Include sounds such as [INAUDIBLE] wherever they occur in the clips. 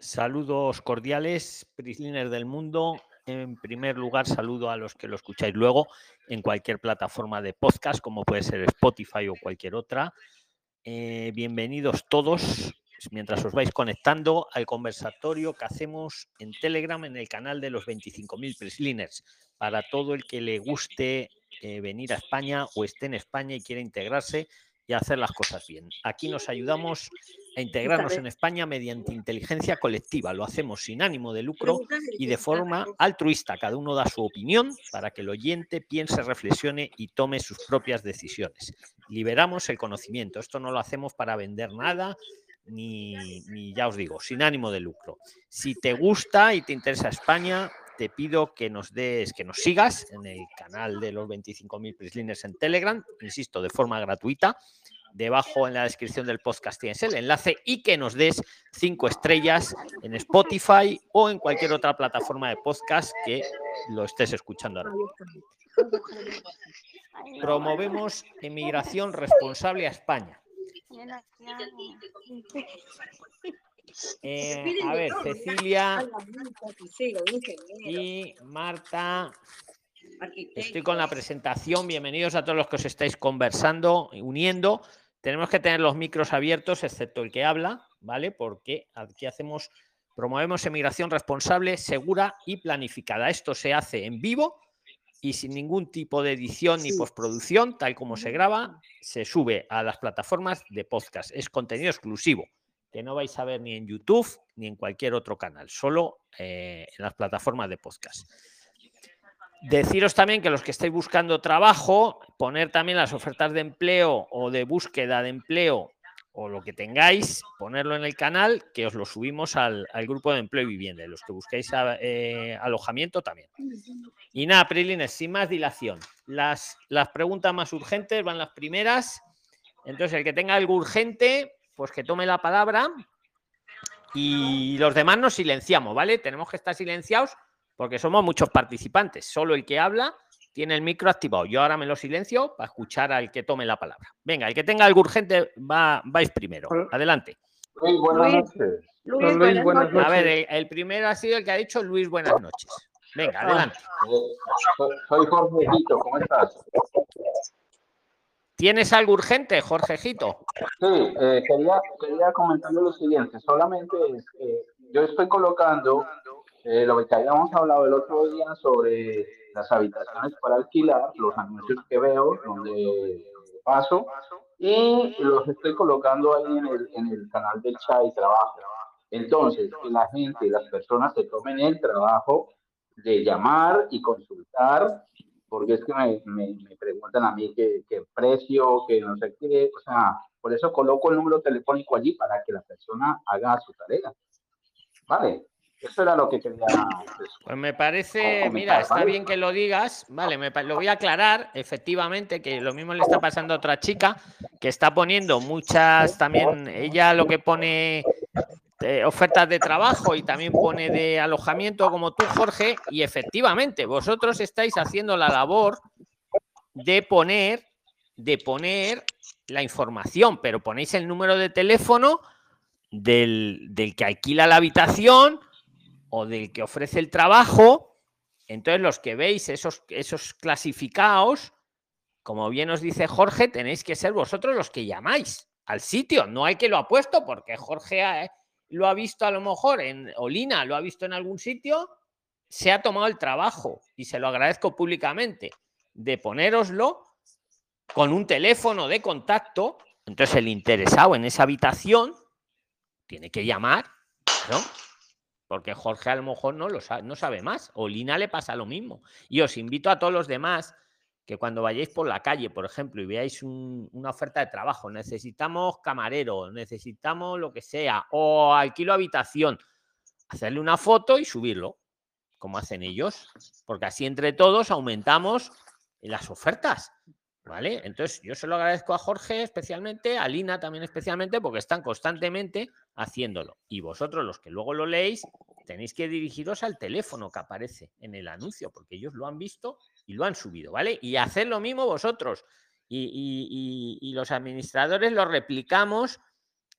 Saludos cordiales, Prisliner del mundo. En primer lugar, saludo a los que lo escucháis luego en cualquier plataforma de podcast, como puede ser Spotify o cualquier otra. Eh, bienvenidos todos mientras os vais conectando al conversatorio que hacemos en Telegram en el canal de los 25.000 Prisliners. Para todo el que le guste eh, venir a España o esté en España y quiera integrarse y hacer las cosas bien. Aquí nos ayudamos a integrarnos en España mediante inteligencia colectiva. Lo hacemos sin ánimo de lucro y de forma altruista. Cada uno da su opinión para que el oyente piense, reflexione y tome sus propias decisiones. Liberamos el conocimiento. Esto no lo hacemos para vender nada, ni, ni, ya os digo, sin ánimo de lucro. Si te gusta y te interesa España, te pido que nos des, que nos sigas en el canal de los 25.000 Prislines en Telegram, insisto, de forma gratuita. Debajo en la descripción del podcast tienes el enlace y que nos des cinco estrellas en Spotify o en cualquier otra plataforma de podcast que lo estés escuchando ahora. Promovemos emigración responsable a España. Eh, a ver, Cecilia y Marta. Estoy con la presentación. Bienvenidos a todos los que os estáis conversando, uniendo. Tenemos que tener los micros abiertos, excepto el que habla, ¿vale? Porque aquí hacemos, promovemos emigración responsable, segura y planificada. Esto se hace en vivo y sin ningún tipo de edición ni postproducción, tal como se graba, se sube a las plataformas de podcast. Es contenido exclusivo que no vais a ver ni en YouTube ni en cualquier otro canal, solo eh, en las plataformas de podcast. Deciros también que los que estáis buscando trabajo, poner también las ofertas de empleo o de búsqueda de empleo o lo que tengáis, ponerlo en el canal, que os lo subimos al, grupo de empleo y vivienda. Los que busquéis eh, alojamiento también. Y nada, Prilines, sin más dilación. Las, las preguntas más urgentes van las primeras. Entonces, el que tenga algo urgente, pues que tome la palabra y los demás nos silenciamos, ¿vale? Tenemos que estar silenciados porque somos muchos participantes. Solo el que habla tiene el micro activado. Yo ahora me lo silencio para escuchar al que tome la palabra. Venga, el que tenga algo urgente, va, vais primero. Adelante. Luis, buenas noches. Luis, buenas noches. A ver, el, primero ha sido el que ha dicho Luis, buenas noches. Venga, adelante. soy Jorge ¿cómo estás? ¿Tienes algo urgente, Jorgejito? Sí, eh, quería, quería comentar lo siguiente. Solamente yo estoy colocando eh, lo que habíamos hablado el otro día sobre las habitaciones para alquilar, los anuncios que veo, donde paso, y los estoy colocando ahí en el, en el canal del chat y trabajo. Entonces, que la gente, las personas se tomen el trabajo de llamar y consultar porque es que me, me, preguntan a mí qué, precio, que no sé qué, o sea, por eso coloco el número telefónico allí para que la persona haga su tarea. Vale, eso era lo que quería. Pues, pues me parece, mira, está bien que lo digas, vale, me, lo voy a aclarar, efectivamente, que lo mismo le está pasando a otra chica que está poniendo muchas también, ella lo que pone ofertas de trabajo y también pone de alojamiento como tú, Jorge, y efectivamente, vosotros estáis haciendo la labor de poner, de poner la información, pero ponéis el número de teléfono del, del que alquila la habitación o del que ofrece el trabajo. Entonces, los que veis esos, esos clasificados, como bien os dice Jorge, tenéis que ser vosotros los que llamáis al sitio, no hay que lo ha puesto, porque Jorge ha, lo ha visto a lo mejor en Olina, lo ha visto en algún sitio, se ha tomado el trabajo y se lo agradezco públicamente de ponéroslo con un teléfono de contacto. Entonces el interesado en esa habitación tiene que llamar, ¿no? Porque Jorge a lo mejor no lo sabe, no sabe más. Olina le pasa lo mismo. Y os invito a todos los demás que cuando vayáis por la calle, por ejemplo, y veáis una oferta de trabajo, necesitamos camarero, necesitamos lo que sea, o alquilo habitación, hacerle una foto y subirlo, como hacen ellos, porque así entre todos aumentamos las ofertas. ¿Vale? Entonces, yo se lo agradezco a Jorge especialmente, a Lina también especialmente, porque están constantemente haciéndolo. Y vosotros, los que luego lo leéis, tenéis que dirigiros al teléfono que aparece en el anuncio, porque ellos lo han visto y lo han subido, ¿vale? Y hacer lo mismo vosotros. Y, los administradores lo replicamos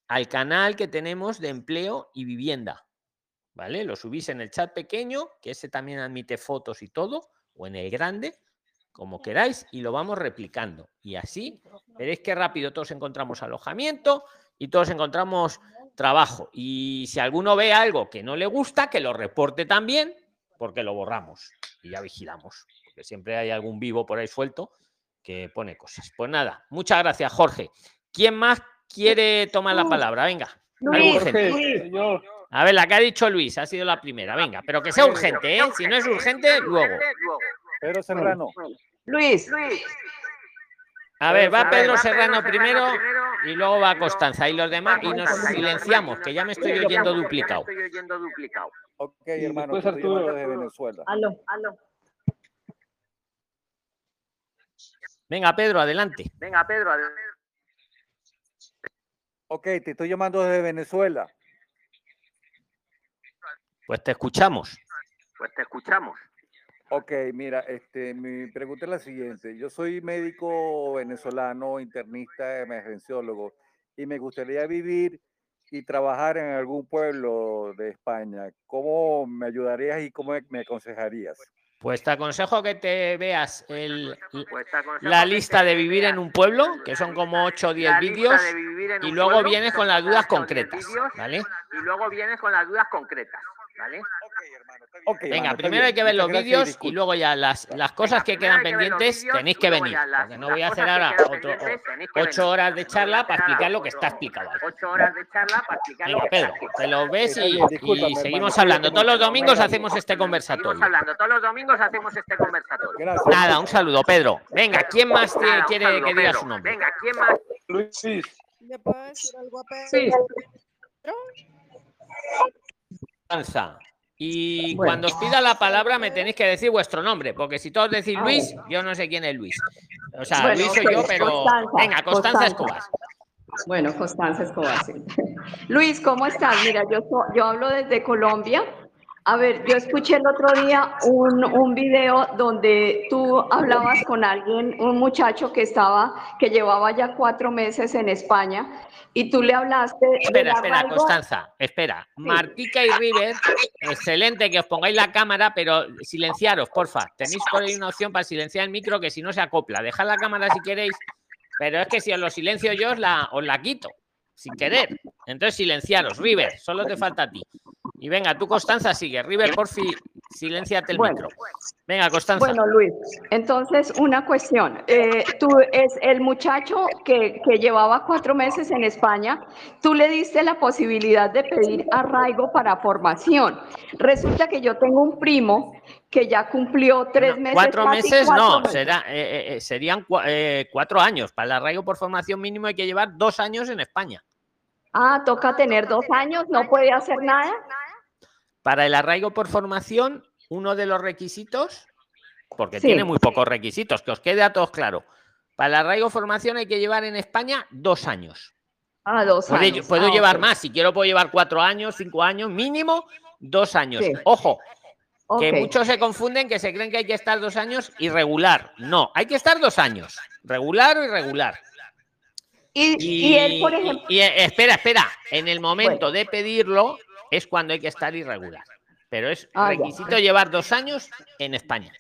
al canal que tenemos de empleo y vivienda, ¿vale? Lo subís en el chat pequeño, que ese también admite fotos y todo, o en el grande, como queráis, y lo vamos replicando. Y así veréis qué rápido todos encontramos alojamiento y todos encontramos trabajo. Y si alguno ve algo que no le gusta, que lo reporte también, porque lo borramos y ya vigilamos. Porque siempre hay algún vivo por ahí suelto que pone cosas. Pues nada, muchas gracias, Jorge. ¿Quién más quiere tomar la palabra? Venga. A ver, la que ha dicho Luis ha sido la primera. Venga, pero que sea urgente, ¿eh? Si no es urgente, luego. Pedro Serrano. Luis. A ver, va Pedro Serrano primero y luego va Constanza y los demás y nos silenciamos, que ya me estoy oyendo duplicado. Ok, hermano, Arturo de Venezuela. Aló, aló. Venga, Pedro, adelante. Venga, Pedro, adelante. Ok, te estoy llamando desde Venezuela. Pues te escuchamos. Pues te escuchamos. Ok, mira, este, mi pregunta es la siguiente. Yo soy médico venezolano, internista, emergenciólogo, y me gustaría vivir y trabajar en algún pueblo de España. ¿Cómo me ayudarías y cómo me aconsejarías? Pues te aconsejo que te veas el, pues la lista de vivir en un pueblo, que son como 8 o 10 vídeos, y luego vienes con las dudas concretas, ¿vale? Y luego vienes con las dudas concretas. ¿Vale? Venga, primero hay que ver los vídeos y luego ya las, las cosas que quedan pendientes tenéis que venir. Porque no voy a hacer ahora otro, ocho horas de charla para explicar lo que está explicado. Ocho horas de charla para explicar Venga, Pedro, te lo ves y, y seguimos hablando. Todos los domingos hacemos este conversatorio. hablando. Todos los domingos hacemos este conversatorio. Nada, un saludo, Pedro. Venga, ¿quién más quiere que diga su nombre? Venga, ¿quién más? Luis. ¿Le puedo decir algo a Pedro? Sí. Y cuando os pida la palabra me tenéis que decir vuestro nombre, porque si todos decís Luis, yo no sé quién es Luis. O sea, Luis soy yo, pero venga, Constanza, Escobar. Bueno, Constanza Escobar, sí. [LAUGHS] Luis, ¿cómo estás? Mira, yo, yo hablo desde Colombia. A ver, yo escuché el otro día un, un video donde tú hablabas con alguien, un muchacho que estaba, que llevaba ya cuatro meses en España y tú le hablaste. Espera, espera, Constanza, espera. Martica y River, excelente que os pongáis la cámara, pero silenciaros, porfa. Tenéis por ahí una opción para silenciar el micro que si no se acopla. Dejad la cámara si queréis, pero es que si os lo silencio yo os la, os la quito, sin querer. Entonces silenciaros, River, solo te falta a ti. Y venga, tú, Constanza, sigue. River, por fin, silenciate el micro. Venga, Constanza. Bueno, Luis, entonces una cuestión. Eh, tú es el muchacho que, que, llevaba cuatro meses en España, tú le diste la posibilidad de pedir arraigo para formación. Resulta que yo tengo un primo que ya cumplió tres meses. Cuatro meses no, Será, eh, eh, serían cuatro años. Para el arraigo por formación mínimo hay que llevar dos años en España. Ah, toca tener dos años, no puede hacer nada. Para el arraigo por formación, uno de los requisitos, porque tiene muy pocos requisitos, que os quede a todos claro. Para el arraigo formación hay que llevar en España dos años. Ah, dos años. Puedo ah, llevar más, si quiero puedo llevar cuatro años, cinco años, mínimo dos años. Ojo, que muchos se confunden que se creen que hay que estar dos años irregular. No, hay que estar dos años, regular o irregular. Y, él, por ejemplo. Y, espera, espera. En el momento de pedirlo es cuando hay que estar irregular. Pero es ah, requisito llevar dos años en España.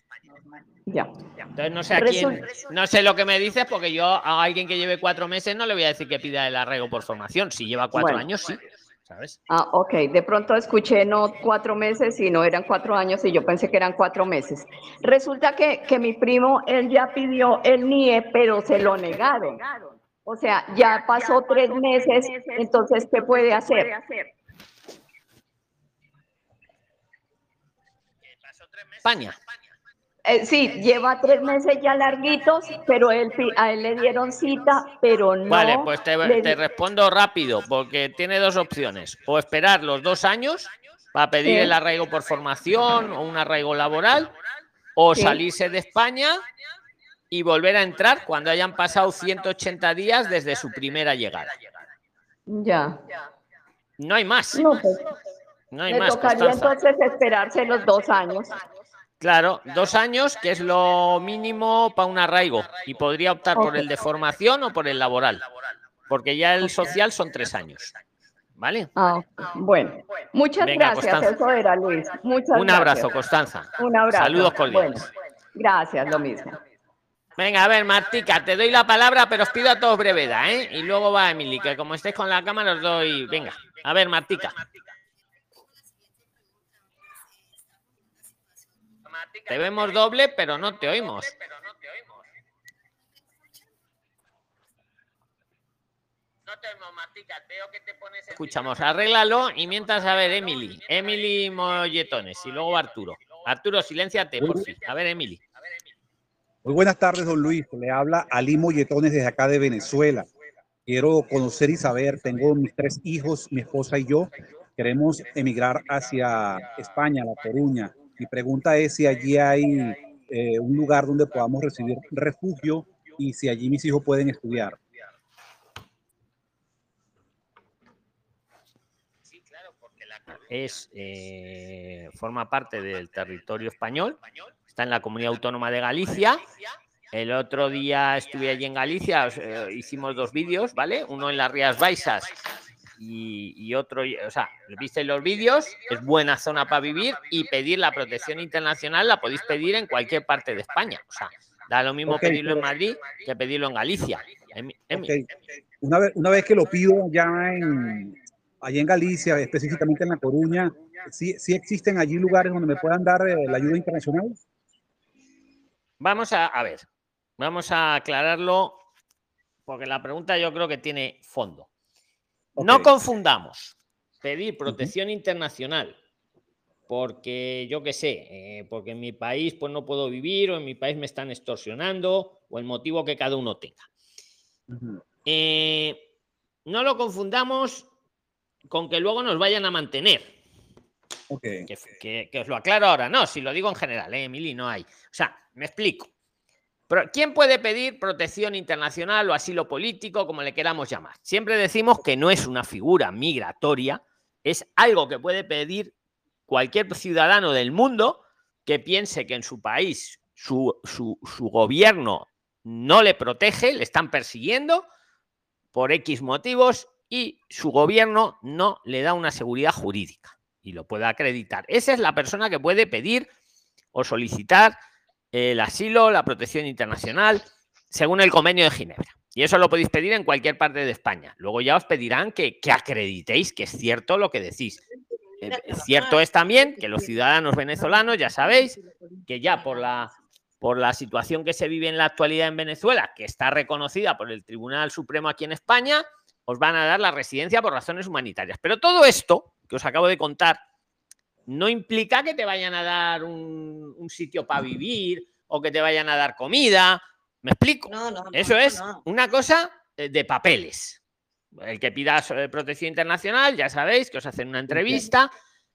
Ya. Entonces no sé a quién, no sé lo que me dices, porque yo a alguien que lleve cuatro meses no le voy a decir que pida el arraigo por formación. Si lleva cuatro años, sí. ¿Sabes? Ah, ok. De pronto escuché no cuatro meses, sino eran cuatro años y yo pensé que eran cuatro meses. Resulta que, que mi primo, él ya pidió el NIE, pero se lo negaron. O sea, ya pasó tres meses, entonces, ¿qué puede hacer? España. Eh, sí, lleva tres meses ya larguitos, pero él, a él le dieron cita, pero no. Vale, pues te, respondo rápido, porque tiene dos opciones: o esperar los dos años para pedir el arraigo por formación o un arraigo laboral, o salirse de España y volver a entrar cuando hayan pasado 180 días desde su primera llegada. Ya. No hay más. No, pues, no hay más. Tocaría entonces esperarse los dos años. Claro, dos años, que es lo mínimo para un arraigo. Y podría optar por el de formación o por el laboral. Porque ya el social son tres años. ¿vale? Ah, bueno, muchas Venga, gracias, Constanza. eso era Luis. Muchas Un abrazo, gracias. Constanza. Un abrazo. Saludos cordiales. Bueno, gracias, lo mismo. Venga, a ver, Martica, te doy la palabra, pero os pido a todos brevedad, ¿eh? Y luego va Emily, que como estéis con la cámara os doy. Venga, a ver, Martica. Te vemos doble, pero no te oímos. Escuchamos, arréglalo y mientras, a ver, Emily. Emily Molletones y luego Arturo. Arturo, silénciate, por fin. A ver, Emily. Muy buenas tardes, don Luis. Le habla Ali Molletones desde acá de Venezuela. Quiero conocer y saber, tengo mis tres hijos, mi esposa y yo. Queremos emigrar hacia España, La Coruña. Mi pregunta es si allí hay eh, un lugar donde podamos recibir refugio y si allí mis hijos pueden estudiar. es eh, forma parte del territorio español, está en la comunidad autónoma de Galicia. El otro día estuve allí en Galicia, eh, hicimos dos vídeos, ¿vale? Uno en las Rías Baixas y, y otro, o sea, visteis los vídeos, es buena zona para vivir y pedir la protección internacional la podéis pedir en cualquier parte de España. O sea, da lo mismo pedirlo en Madrid que pedirlo en Galicia. Una, vez, una vez que lo pido ya en, allá en Galicia, específicamente en La Coruña, ¿sí, sí existen allí lugares donde me puedan dar eh, la ayuda internacional? Vamos a, a ver, vamos a aclararlo porque la pregunta yo creo que tiene fondo. No confundamos pedir protección internacional porque yo qué sé, eh, porque en mi país pues no puedo vivir o en mi país me están extorsionando o el motivo que cada uno tenga. Eh, no lo confundamos con que luego nos vayan a mantener. Ok. Que, que- que os lo aclaro ahora. No, si lo digo en general, ¿eh, Emily, no hay. O sea, me explico. ¿Quién puede pedir protección internacional o asilo político, como le queramos llamar? Siempre decimos que no es una figura migratoria, es algo que puede pedir cualquier ciudadano del mundo que piense que en su país su, su- su gobierno no le protege, le están persiguiendo por X motivos y su gobierno no le da una seguridad jurídica y lo puede acreditar. Esa es la persona que puede pedir o solicitar el asilo, la protección internacional, según el convenio de Ginebra. Y eso lo podéis pedir en cualquier parte de España. Luego ya os pedirán que, que acreditéis que es cierto lo que decís. Eh, cierto es también que los ciudadanos venezolanos, ya sabéis, que ya por la, por la situación que se vive en la actualidad en Venezuela, que está reconocida por el Tribunal Supremo aquí en España, os van a dar la residencia por razones humanitarias. Pero todo esto que os acabo de contar no implica que te vayan a dar un, un sitio para vivir o que te vayan a dar comida. ¿Me explico? No, no, no, Eso no, es una cosa eh, de papeles. El que pida eh, protección internacional, ya sabéis que os hacen una entrevista.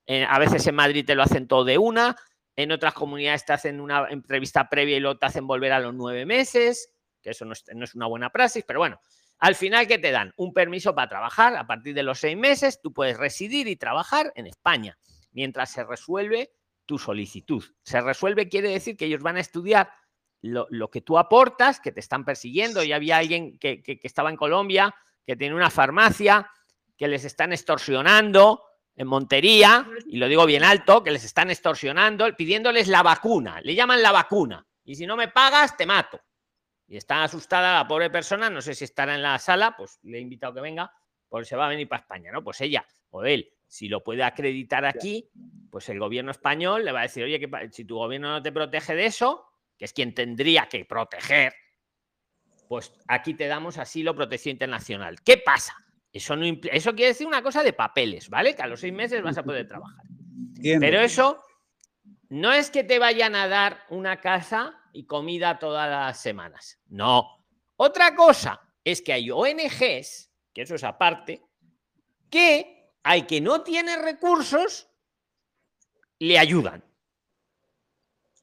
eh, a veces en Madrid te lo hacen todo de una. En otras comunidades te hacen una entrevista previa y luego te hacen volver a los nueve meses, que eso no es, no es una buena praxis, pero bueno. Al final, ¿qué te dan? Un permiso para trabajar. A partir de los seis meses, tú puedes residir y trabajar en España mientras se resuelve tu solicitud. Se resuelve quiere decir que ellos van a estudiar lo, lo que tú aportas, que te están persiguiendo. Y había alguien que, que- que estaba en Colombia, que tiene una farmacia, que les están extorsionando en Montería, y lo digo bien alto, que les están extorsionando, pidiéndoles la vacuna. Le llaman la vacuna. Y si no me pagas, te mato. Y está asustada la pobre persona, no sé si estará en la sala, pues le he invitado que venga, porque se va a venir para España, ¿no? Pues ella o él, si lo puede acreditar aquí, pues el gobierno español le va a decir, oye, que si tu gobierno no te protege de eso, que es quien tendría que proteger, pues aquí te damos asilo, protección internacional. ¿Qué pasa? Eso, no eso quiere decir una cosa de papeles, ¿vale? Que a los seis meses vas a poder trabajar. Pero eso no es que te vayan a dar una casa y comida todas las semanas. No. Otra cosa es que hay ONGs, que eso es aparte, que al que no tiene recursos le ayudan.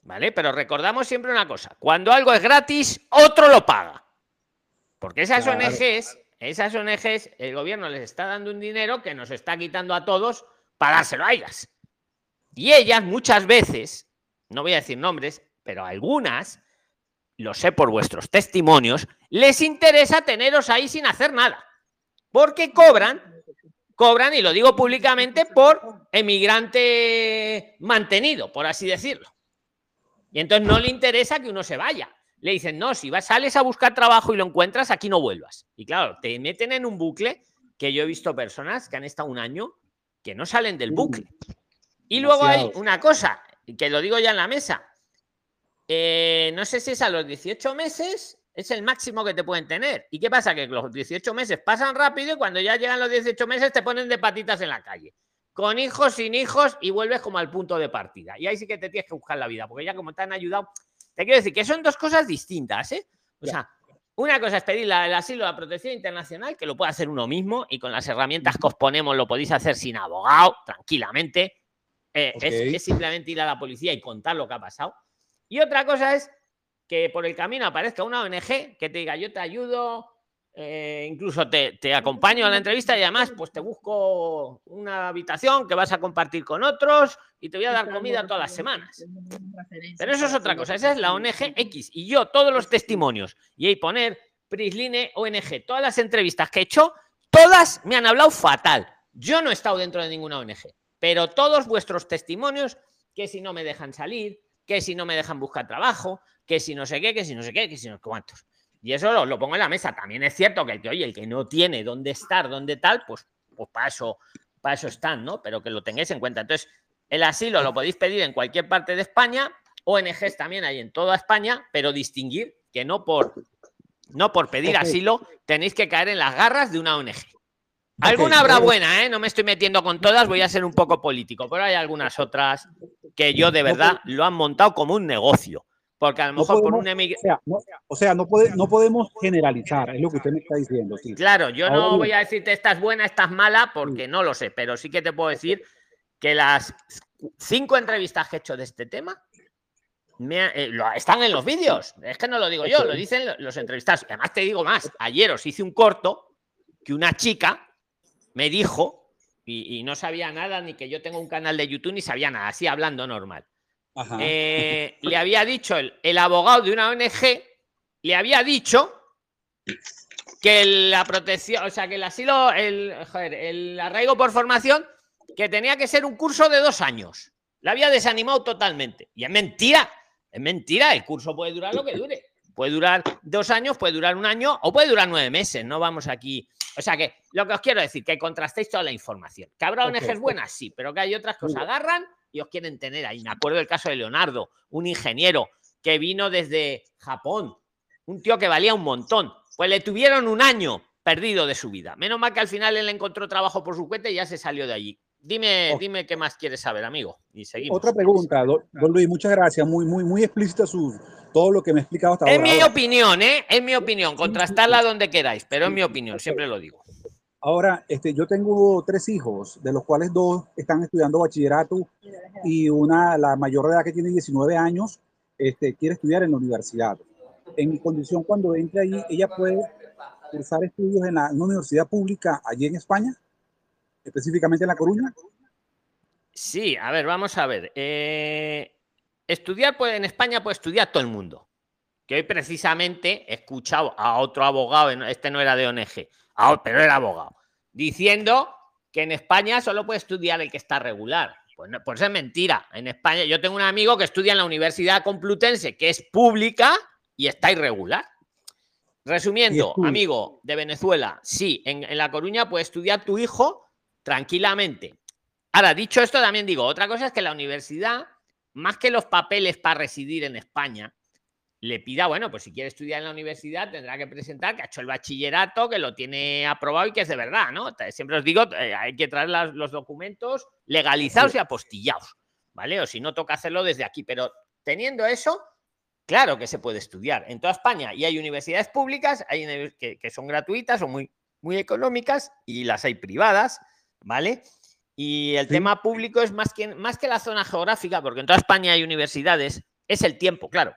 ¿Vale? Pero recordamos siempre una cosa, cuando algo es gratis, otro lo paga. Porque esas Claro. ONGs, esas ONGs, el gobierno les está dando un dinero que nos está quitando a todos para dárselo a ellas. Y ellas muchas veces, no voy a decir nombres, pero algunas, lo sé por vuestros testimonios, les interesa teneros ahí sin hacer nada. Porque cobran, cobran, y lo digo públicamente, por emigrante mantenido, por así decirlo. Y entonces no le interesa que uno se vaya. Le dicen, no, si vas, sales a buscar trabajo y lo encuentras, aquí no vuelvas. Y claro, te meten en un bucle que yo he visto personas que han estado un año que no salen del bucle. Y luego hay una cosa, que lo digo ya en la mesa. Eh, no sé si es a los 18 meses, es el máximo que te pueden tener. ¿Y qué pasa? Que los 18 meses pasan rápido y cuando ya llegan los 18 meses te ponen de patitas en la calle. Con hijos, sin hijos y vuelves como al punto de partida. Y ahí sí que te tienes que buscar la vida, porque ya como te han ayudado. Te quiero decir que son dos cosas distintas, ¿eh? O sea, una cosa es pedir la- el asilo, la protección internacional, que lo puede hacer uno mismo y con las herramientas que os ponemos lo podéis hacer sin abogado, tranquilamente. Eh, es simplemente ir a la policía y contar lo que ha pasado. Y otra cosa es que por el camino aparezca una ONG que te diga yo te ayudo, eh, incluso te, te acompaño a la entrevista y además pues te busco una habitación que vas a compartir con otros y te voy a dar comida todas las semanas. Pero eso es otra cosa, esa es la ONG X. Y yo, todos los testimonios, y ahí poner Prisline ONG, todas las entrevistas que he hecho, todas me han hablado fatal. Yo no he estado dentro de ninguna ONG, pero todos vuestros testimonios, que si no me dejan salir, que si no me dejan buscar trabajo, que si no sé qué, que si no sé qué, que si no sé cuántos. Y eso lo, lo pongo en la mesa. También es cierto que el que, oye, el que no tiene dónde estar, dónde tal, pues, pues para eso, para eso están, ¿no? Pero que lo tengáis en cuenta. Entonces, el asilo lo podéis pedir en cualquier parte de España, ONGs también hay en toda España, pero distinguir que no por, no por pedir asilo tenéis que caer en las garras de una ONG. Alguna habrá buena, ¿eh? No me estoy metiendo con todas, voy a ser un poco político, pero hay algunas otras que yo de verdad lo han montado como un negocio. Porque a lo mejor por podemos- un emig- O sea, no, o sea, no, puede, no podemos generalizar, es lo que usted me está diciendo. Sí. Claro, yo Ahora no bien. voy a decirte esta es buena, esta es mala, porque no lo sé, pero sí que te puedo decir que las cinco entrevistas que he hecho de este tema me eh, lo- están en los vídeos. Es que no lo digo yo, lo dicen lo- los entrevistados. Además, te digo más. Ayer os hice un corto que una chica me dijo, y, y no sabía nada, ni que yo tengo un canal de YouTube, ni sabía nada, así hablando normal. Eh, le había dicho el, el abogado de una ONG, le había dicho que la protección, o sea, que el asilo, el, joder, el arraigo por formación, que tenía que ser un curso de dos años. La había desanimado totalmente. Y es mentira, es mentira, el curso puede durar lo que dure. Puede durar dos años, puede durar un año o puede durar nueve meses. No vamos aquí. O sea que lo que os quiero decir, que contrastéis toda la información. Que habrá. ONGs buenas, sí, pero que hay otras que os agarran y os quieren tener ahí. Me acuerdo del caso de Leonardo, un ingeniero que vino desde Japón, un tío que valía un montón. Pues le tuvieron un año perdido de su vida. Menos mal que al final él encontró trabajo por su cuenta y ya se salió de allí. Dime, dime qué más quieres saber, amigo. Y seguimos. Otra pregunta, don, Luis, muchas gracias. Muy, muy, muy explícita su, todo lo que me ha explicado hasta Es ahora. mi Ahora, opinión, ¿eh? Es mi opinión. Contrastarla donde queráis, pero es mi opinión, siempre lo digo. Ahora, este, yo tengo tres hijos, de los cuales dos están estudiando bachillerato y una, la mayor de edad que tiene 19 años, este, quiere estudiar en la universidad. En mi condición, cuando entre allí, ella puede cursar estudios en, la, en una universidad pública allí en España, específicamente en La Coruña. Sí, a ver, vamos a ver. Eh, estudiar pues, en España puede estudiar todo el mundo. Que hoy precisamente he escuchado a otro abogado, este no era de ONG, a o- pero era abogado, diciendo que en España solo puede estudiar el que está regular. Pues, no, pues es mentira. En España, yo tengo un amigo que estudia en la Universidad Complutense, que es pública y está irregular. Resumiendo, amigo de Venezuela, sí, en, en La Coruña puede estudiar tu hijo tranquilamente. Ahora, dicho esto, también digo, otra cosa es que la universidad, más que los papeles para residir en España, le pida, bueno, pues si quiere estudiar en la universidad tendrá que presentar que ha hecho el bachillerato, que lo tiene aprobado y que es de verdad, ¿no? Siempre os digo, eh, hay que traer las- los documentos legalizados y apostillados, ¿vale? O si no, toca hacerlo desde aquí. Pero teniendo eso, claro que se puede estudiar en toda España y hay universidades públicas, hay que, que son gratuitas o muy, muy económicas y las hay privadas, ¿vale? Y el Sí. tema público es más que, más que la zona geográfica, porque en toda España hay universidades, es el tiempo, claro.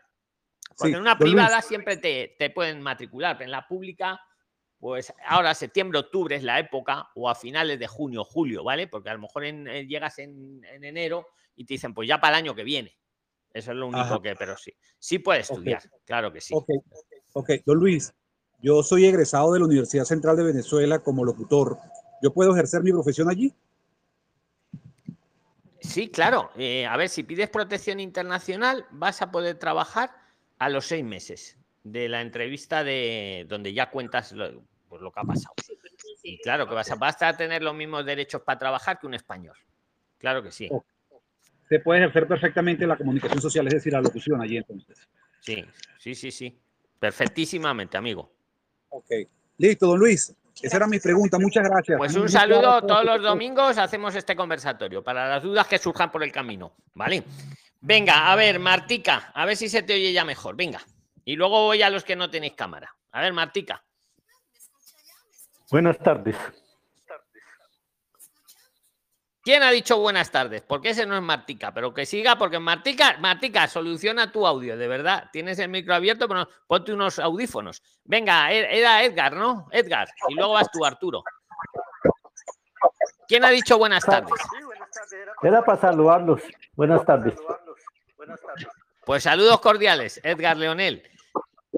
Porque Sí, en una Luis. privada siempre te, te pueden matricular, pero en la pública, pues ahora septiembre, octubre es la época, o a finales de junio, julio, ¿vale? Porque a lo mejor en- eh, llegas en, en enero y te dicen, pues ya para el año que viene. Eso es lo único Ajá. que, pero sí. Sí puede Ok. estudiar, claro que sí. Ok, ok. Don Luis, yo soy egresado de la Universidad Central de Venezuela como locutor. ¿Yo puedo ejercer mi profesión allí? Sí, claro. Eh, a ver, si pides protección internacional, vas a poder trabajar a los seis meses de la entrevista de donde ya cuentas lo, pues, lo que ha pasado. Y claro que vas a, vas a tener los mismos derechos para trabajar que un español. Claro que sí. Se puede ejercer perfectamente la comunicación social, es decir, la locución allí entonces. Sí, sí, sí, sí. Perfectísimamente, amigo. Ok. Listo, don Luis. Esa era mi pregunta. Muchas gracias. Pues un saludo. todo. Todos los domingos hacemos este conversatorio para las dudas que surjan por el camino. ¿Vale? Venga, a ver, Martica, a ver si se te oye ya mejor. Venga. Y luego voy a los que no tenéis cámara. A ver, Martica. Buenas tardes. ¿Quién ha dicho buenas tardes? Porque ese no es Martica, pero que siga, porque Martica, Martica, soluciona tu audio, de verdad. Tienes el micro abierto, pero no- ponte unos audífonos. Venga, e- era Edgar, ¿no? Edgar. Y luego vas tú, Arturo. ¿Quién ha dicho buenas tardes? Era para saludarlos. Buenas tardes. Pues saludos cordiales, Edgar Leonel.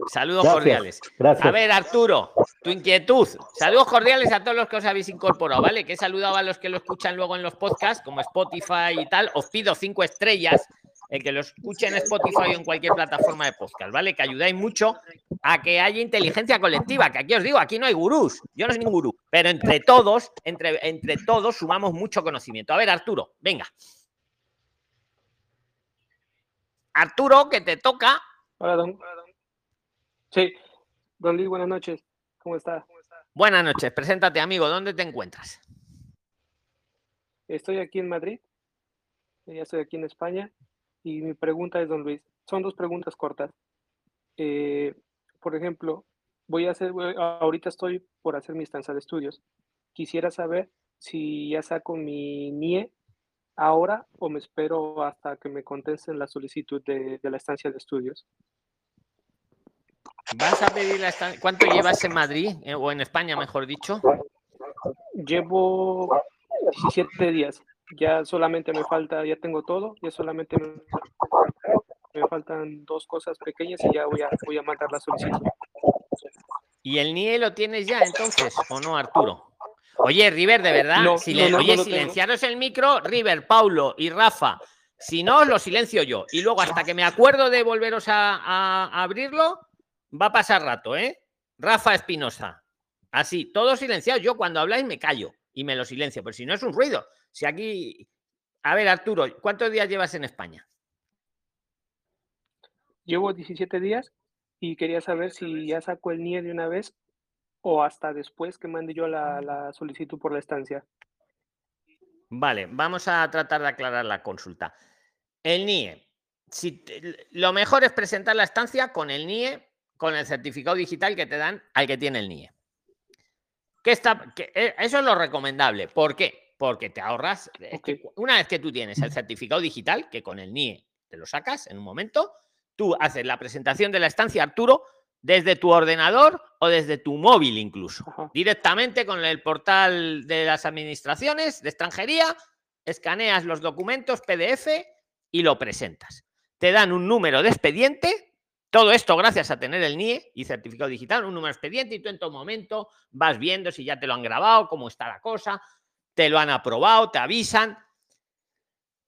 Saludos Gracias, cordiales. gracias. A ver, Arturo, tu inquietud. Saludos cordiales a todos los que os habéis incorporado, ¿vale? Que he saludado a los que lo escuchan luego en los podcasts, como Spotify y tal. Os pido cinco estrellas, el que lo escuche en Spotify o en cualquier plataforma de podcast, ¿vale? Que ayudáis mucho a que haya inteligencia colectiva, que aquí os digo, aquí no hay gurús, yo no soy ningún gurú, pero entre todos, entre, entre todos sumamos mucho conocimiento. A ver, Arturo, venga. Arturo, que te toca. Hola, don. Sí, don Luis, buenas noches. ¿Cómo está? Buenas noches, preséntate, amigo. ¿Dónde te encuentras? Estoy aquí en Madrid. Ya estoy aquí en España. Y mi pregunta es, don Luis, son dos preguntas cortas. Eh, por ejemplo, voy a hacer, ahorita estoy por hacer mi estancia de estudios. Quisiera saber si ya saco mi NIE ahora o me espero hasta que me contesten la solicitud de, de la estancia de estudios. ¿Vas a pedir la estan- ¿Cuánto llevas en Madrid eh, o en España, mejor dicho? Llevo 17 días. Ya solamente me falta, ya tengo todo, ya solamente me, me faltan dos cosas pequeñas y ya voy a, voy a mandar la solicitud. ¿Y el NIE lo tienes ya entonces o no, Arturo? Oye, River, de verdad, No, sile- no, no, oye, silenciaros el micro, River, Paulo y Rafa. Si no, os lo silencio yo. Y luego, hasta que me acuerdo de volveros a abrirlo, va a pasar rato, ¿eh? Rafa Espinosa. Así, todos silenciados. Yo cuando habláis me callo y me lo silencio, pero si no es un ruido. Si aquí. A ver, Arturo, ¿cuántos días llevas en España? Llevo 17 días y quería saber si ya saco el NIE de una vez o hasta después que mande yo la, la solicitud por la estancia. Vale, vamos a tratar de aclarar la consulta. El NIE. Si te- lo mejor es presentar la estancia con el NIE, con el certificado digital que te dan al que tiene el NIE. ¿Qué está, que- eh, eso es lo recomendable. ¿Por qué? Porque te ahorras. cu- una vez que tú tienes el certificado digital, que con el NIE te lo sacas en un momento, tú haces la presentación de la estancia, Arturo, desde tu ordenador o desde tu móvil incluso Ajá. directamente con el portal de las administraciones de extranjería, escaneas los documentos PDF y lo presentas. Te dan un número de expediente, todo esto gracias a tener el NIE y certificado digital, un número expediente y tú en todo momento vas viendo si ya te lo han grabado, cómo está la cosa, te lo han aprobado, te avisan.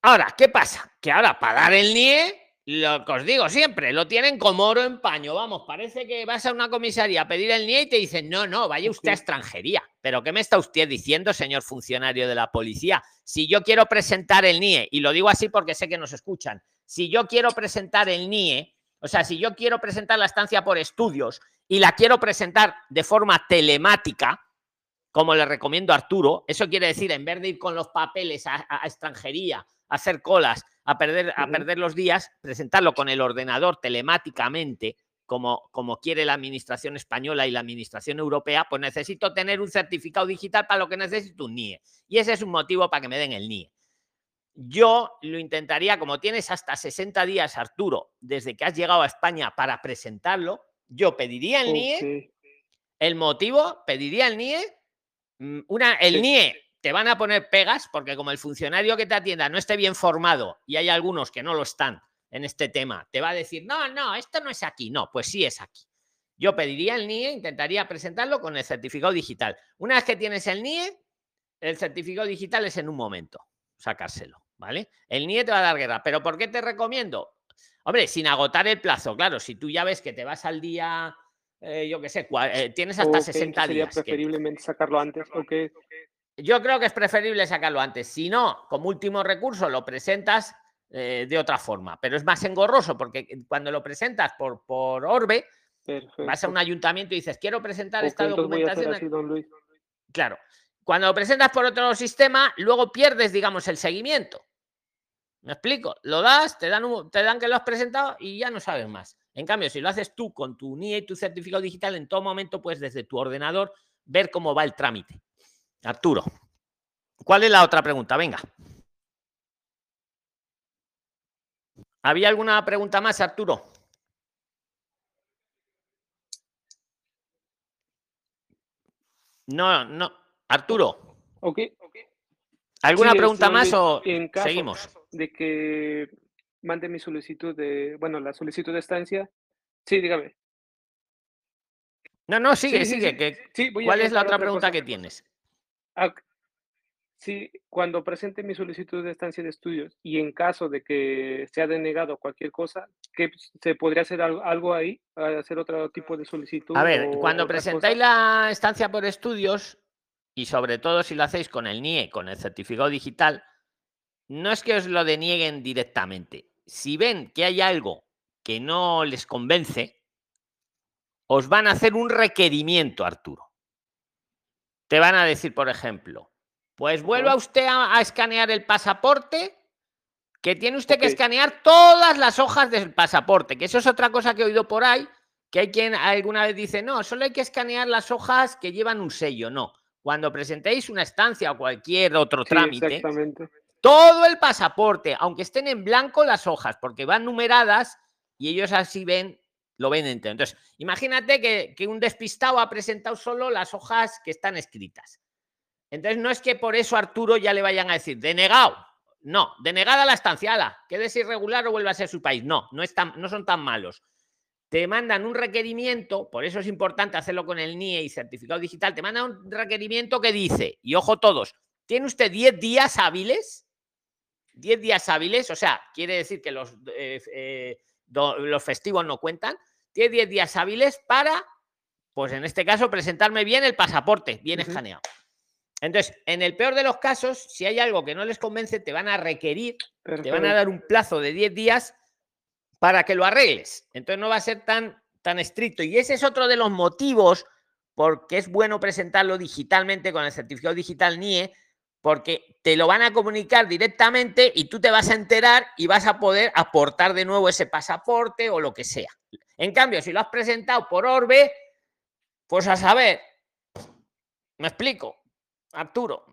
Ahora, ¿qué pasa? Que ahora para dar el NIE, lo que os digo siempre, lo tienen como oro en paño. Vamos, parece que vas a una comisaría a pedir el NIE y te dicen, no, no, vaya usted a extranjería. Pero ¿qué me está usted diciendo, señor funcionario de la policía? Si yo quiero presentar el NIE, y lo digo así porque sé que nos escuchan, si yo quiero presentar el NIE, o sea, si yo quiero presentar la estancia por estudios y la quiero presentar de forma telemática, como le recomiendo a Arturo, eso quiere decir, en vez de ir con los papeles a, a- extranjería, a hacer colas, a perder, a perder los días, presentarlo con el ordenador telemáticamente, como, como quiere la administración española y la administración europea, pues necesito tener un certificado digital para lo que necesito un NIE. Y ese es un motivo para que me den el NIE. Yo lo intentaría, como tienes hasta 60 días, Arturo, desde que has llegado a España para presentarlo, yo pediría el NIE el motivo, pediría el NIE. mm, Una, el Sí. NIE te van a poner pegas porque como el funcionario que te atienda no esté bien formado y hay algunos que no lo están en este tema, te va a decir, no, no, esto no es aquí. No, pues sí es aquí. Yo pediría el NIE, intentaría presentarlo con el certificado digital. Una vez que tienes el NIE, el certificado digital es en un momento sacárselo, ¿vale? El NIE te va a dar guerra, pero ¿por qué te recomiendo? Hombre, sin agotar el plazo, claro, si tú ya ves que te vas al día, eh, yo qué sé, cua- eh, tienes hasta Ok, 60 sería días. que- preferiblemente sacarlo antes. Ok, yo creo que es preferible sacarlo antes. Si no, como último recurso, lo presentas eh, de otra forma. Pero es más engorroso porque cuando lo presentas por, por Orbe, vas a un ayuntamiento y dices, quiero presentar esta documentación. así, don Luis. Claro. Cuando lo presentas por otro sistema, luego pierdes, digamos, el seguimiento. ¿Me explico? Lo das, te dan, un- te dan que lo has presentado y ya no sabes más. En cambio, si lo haces tú con tu NIE y tu certificado digital, en todo momento puedes desde tu ordenador ver cómo va el trámite. Arturo, ¿cuál es la otra pregunta? Venga. ¿Había alguna pregunta más, Arturo? No, no. Arturo, Ok. ¿alguna Sí, este, pregunta más o en caso seguimos? De que mande mi solicitud de, bueno, la solicitud de estancia. Sí, dígame. No, no, sigue, Sí, sigue. sí. que- Sí, ¿Cuál es la otra pregunta cosa. que tienes? Ah, Sí, cuando presente mi solicitud de estancia de estudios y en caso de que sea denegado cualquier cosa, ¿qué se podría hacer algo, algo ahí? ¿Hacer otro tipo de solicitud? A ver, cuando presentáis la estancia por estudios, y sobre todo si lo hacéis con el NIE, con el certificado digital, no es que os lo denieguen directamente. Si ven que hay algo que no les convence, os van a hacer un requerimiento, Arturo. Te van a decir, por ejemplo, pues vuelva usted a, a escanear el pasaporte, que tiene usted que escanear todas las hojas del pasaporte, que eso es otra cosa que he oído por ahí, que hay quien alguna vez dice, no, solo hay que escanear las hojas que llevan un sello. No, cuando presentéis una estancia o cualquier otro Sí, trámite. Todo el pasaporte, aunque estén en blanco las hojas, porque van numeradas y ellos así ven, lo ven entero. Entonces, imagínate que, que un despistado ha presentado solo las hojas que están escritas. Entonces, no es que por eso Arturo ya le vayan a decir, denegado. No, denegada la estancia, ala, quedes irregular o vuelva a ser su país. No, no, están, no son tan malos. Te mandan un requerimiento, por eso es importante hacerlo con el NIE y certificado digital. Te mandan un requerimiento que dice, y ojo todos, ¿tiene usted 10 días hábiles? 10 días hábiles, o sea, quiere decir que los, eh, eh, do- los festivos no cuentan. Tiene 10 días hábiles para, pues en este caso, presentarme bien el pasaporte, bien escaneado. Entonces, en el peor de los casos, si hay algo que no les convence, te van a requerir, te van a dar un plazo de 10 días para que lo arregles. Entonces no va a ser tan, tan estricto. Y ese es otro de los motivos porque es bueno presentarlo digitalmente con el certificado digital NIE, porque te lo van a comunicar directamente y tú te vas a enterar y vas a poder aportar de nuevo ese pasaporte o lo que sea. En cambio, si lo has presentado por Orbe, pues a saber, me explico, Arturo.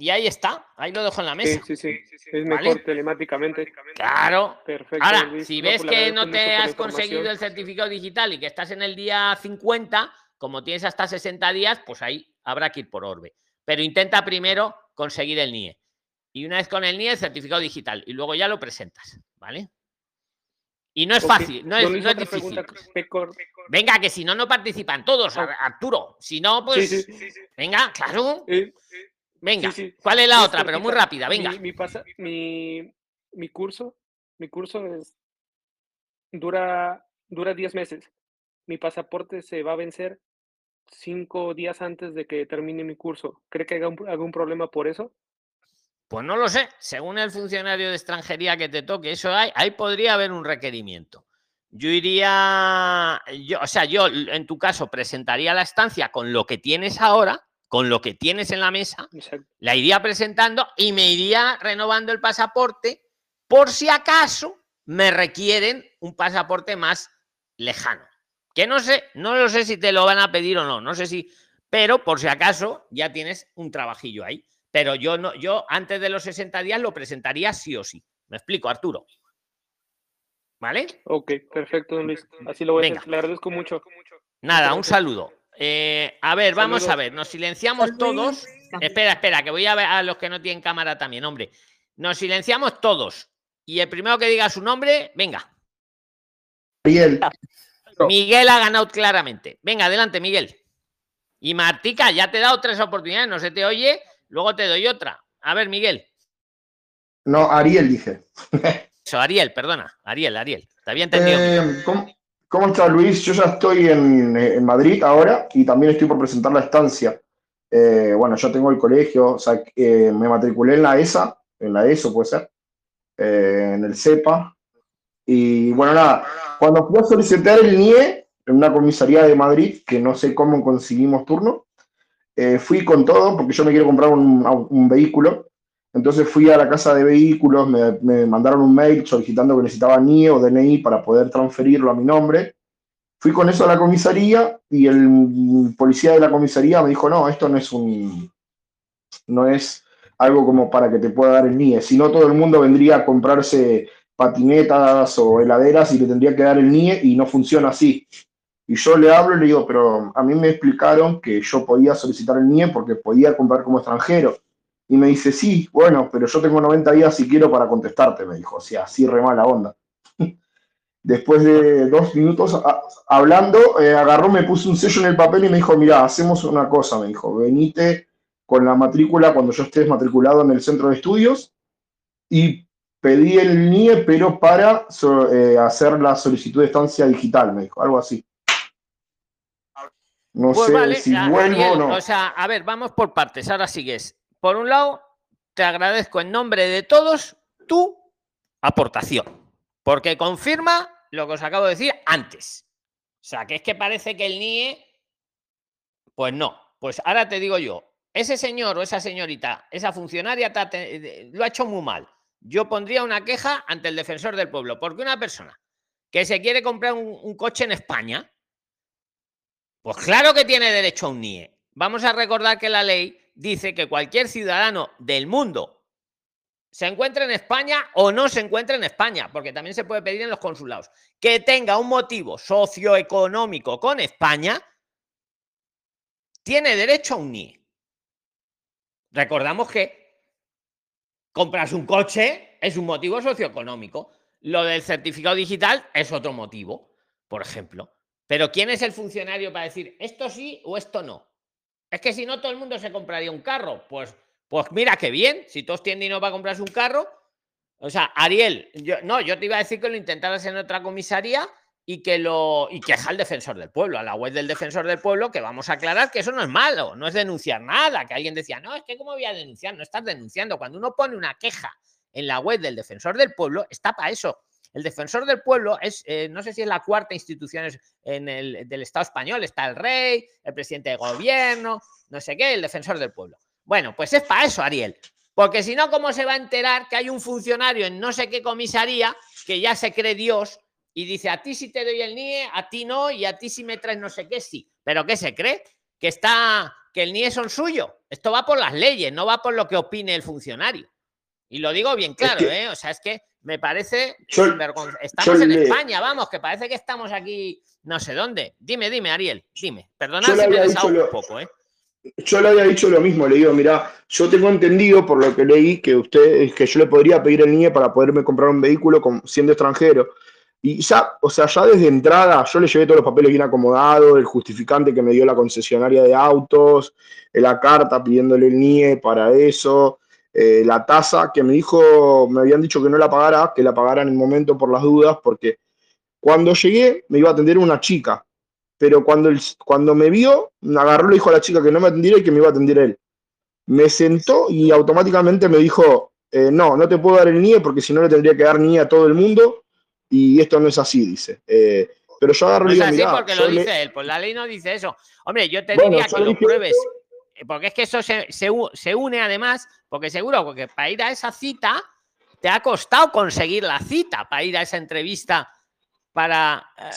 Y ahí está, ahí lo dejo en la Sí, mesa. sí, sí. Es ¿Vale? mejor telemáticamente. Claro. Perfecto. Ahora, Luis. si ves que no te has conseguido el certificado digital y que estás en el día 50, como tienes hasta 60 días, pues ahí habrá que ir por Orbe. Pero intenta primero conseguir el NIE. Y una vez con el NIE, el certificado digital. Y luego ya lo presentas, ¿vale? Y no es fácil, no es, no difícil. pregunta. Venga, que si no, no participan todos, Ar- Arturo. Si no, pues. Sí, sí. Venga, claro. Eh, Venga. sí, sí. ¿Cuál es la Es otra? Pero muy rápida, venga. Mi, mi, pasa- mi, mi curso, mi curso es dura, dura 10 meses. Mi pasaporte se va a vencer cinco días antes de que termine mi curso. ¿Cree que haga un- algún problema por eso? Pues no lo sé. Según el funcionario de extranjería que te toque, eso hay, ahí podría haber un requerimiento. Yo iría, yo, o sea, yo en tu caso presentaría la estancia con lo que tienes ahora, con lo que tienes en la mesa, Exacto. la iría presentando y me iría renovando el pasaporte por si acaso me requieren un pasaporte más lejano. Que no sé, no lo sé si te lo van a pedir o no, no sé si, pero por si acaso ya tienes un trabajillo ahí. Pero yo no, yo antes de los 60 días lo presentaría sí o sí. Me explico, Arturo. ¿Vale? Ok, perfecto, don Luis. Así lo voy a hacer. Le agradezco mucho. Nada, un saludo. Eh, a ver, vamos a ver, nos silenciamos todos. Espera, espera, que voy a ver a los que no tienen cámara también, hombre. Nos silenciamos todos. Y el primero que diga su nombre, venga. Miguel. Miguel ha ganado claramente. Venga, adelante, Miguel. Y Martica, ya te he dado tres oportunidades, no se te oye. Luego te doy otra. A ver, Miguel. No, Ariel dije. [LAUGHS] Eso, Ariel, perdona. Ariel, Ariel. Te había entendido. Eh, ¿cómo, cómo está Luis? Yo ya estoy en, en Madrid ahora y también estoy por presentar la estancia. Eh, bueno, yo tengo el colegio, o sea, eh, me matriculé en la ESA, en la ESO puede ser, eh, en el CEPA. Y bueno, nada, cuando fui a solicitar el NIE en una comisaría de Madrid, que no sé cómo conseguimos turno, eh, fui con todo porque yo me quiero comprar un, vehículo. Entonces fui a la casa de vehículos, me, me mandaron un mail solicitando que necesitaba NIE o DNI para poder transferirlo a mi nombre. Fui con eso a la comisaría y el policía de la comisaría me dijo, no, esto no es un, no es algo como para que te pueda dar el NIE, si no todo el mundo vendría a comprarse patinetas o heladeras y le tendría que dar el NIE y no funciona así. Y yo le hablo y le digo, pero a mí me explicaron que yo podía solicitar el NIE porque podía comprar como extranjero. Y me dice, sí, bueno, pero yo tengo 90 días si quiero para contestarte, me dijo, o sea, así re mala onda. [LAUGHS] Después de dos minutos hablando, eh, agarró, me puso un sello en el papel y me dijo, mira, hacemos una cosa, me dijo, venite con la matrícula cuando yo estés matriculado en el centro de estudios y pedí el NIE, pero para so- eh, hacer la solicitud de estancia digital, me dijo, algo así. No Pues sé vale, si a- vuelvo o no. o sea, a ver, vamos por partes, ahora sigues. Por un lado, te agradezco en nombre de todos tu aportación, porque confirma lo que os acabo de decir antes. O sea, que es que parece que el NIE, pues no. Pues ahora te digo yo, ese señor o esa señorita, esa funcionaria lo ha hecho muy mal. Yo pondría una queja ante el defensor del pueblo, porque una persona que se quiere comprar un, coche en España, pues claro que tiene derecho a un NIE. Vamos a recordar que la ley dice que cualquier ciudadano del mundo se encuentre en España o no se encuentre en España, porque también se puede pedir en los consulados, que tenga un motivo socioeconómico con España, tiene derecho a un NIE. Recordamos que comprarse un coche es un motivo socioeconómico. Lo del certificado digital es otro motivo, por ejemplo. Pero ¿quién es el funcionario para decir esto sí o esto no? Es que si no, todo el mundo se compraría un carro. Pues, pues mira qué bien. Si todos tienen dinero para comprarse un carro. O sea, Ariel, yo, no, yo te iba a decir que lo intentaras en otra comisaría y que lo y queja al defensor del pueblo, a la web del defensor del pueblo, que vamos a aclarar que eso no es malo, no es denunciar nada. Que alguien decía, no, es que cómo voy a denunciar, no estás denunciando. Cuando uno pone una queja en la web del defensor del pueblo, está para eso. El defensor del pueblo es, eh, no sé si es la cuarta institución en el, del Estado español, está el rey, el presidente de gobierno, no sé qué, el defensor del pueblo. Bueno, pues es para eso, Ariel. Porque si no, ¿cómo se va a enterar que hay un funcionario en no sé qué comisaría que ya se cree Dios y dice, a ti sí te doy el NIE, a ti no, y a ti si me traes no sé qué, sí. ¿Pero qué se cree? Que está, que el NIE son suyo. Esto va por las leyes, no va por lo que opine el funcionario. Y lo digo bien claro, que- ¿eh? O sea, es que me parece. Estamos en España, vamos, que parece que estamos aquí no sé dónde. Dime, dime, Ariel, dime. Perdonad si me desahogo lo- un poco, ¿eh? Yo le había dicho lo mismo, le digo, mira, yo tengo entendido por lo que leí que usted, que yo le podría pedir el NIE para poderme comprar un vehículo con- siendo extranjero. Y ya, o sea, ya desde entrada yo le llevé todos los papeles bien acomodados, el justificante que me dio la concesionaria de autos, eh, la carta pidiéndole el NIE para eso, eh, la tasa que me dijo, me habían dicho que no la pagara, que la pagara en el momento por las dudas, porque cuando llegué me iba a atender una chica, pero cuando, el- cuando me vio, me agarró y dijo a la chica que no me atendiera y que me iba a atender él. Me sentó y automáticamente me dijo, eh, no, no te puedo dar el NIE porque si no le tendría que dar NIE a todo el mundo y esto no es así, dice. Eh, pero yo agarro No es así digo, porque lo le- dice él, pues la ley no dice eso. Hombre, yo te Bueno, diría que lo dije pruebes, eh, porque es que eso se, se se une además, porque seguro, porque para ir a esa cita te ha costado conseguir la cita para ir a esa entrevista para eh,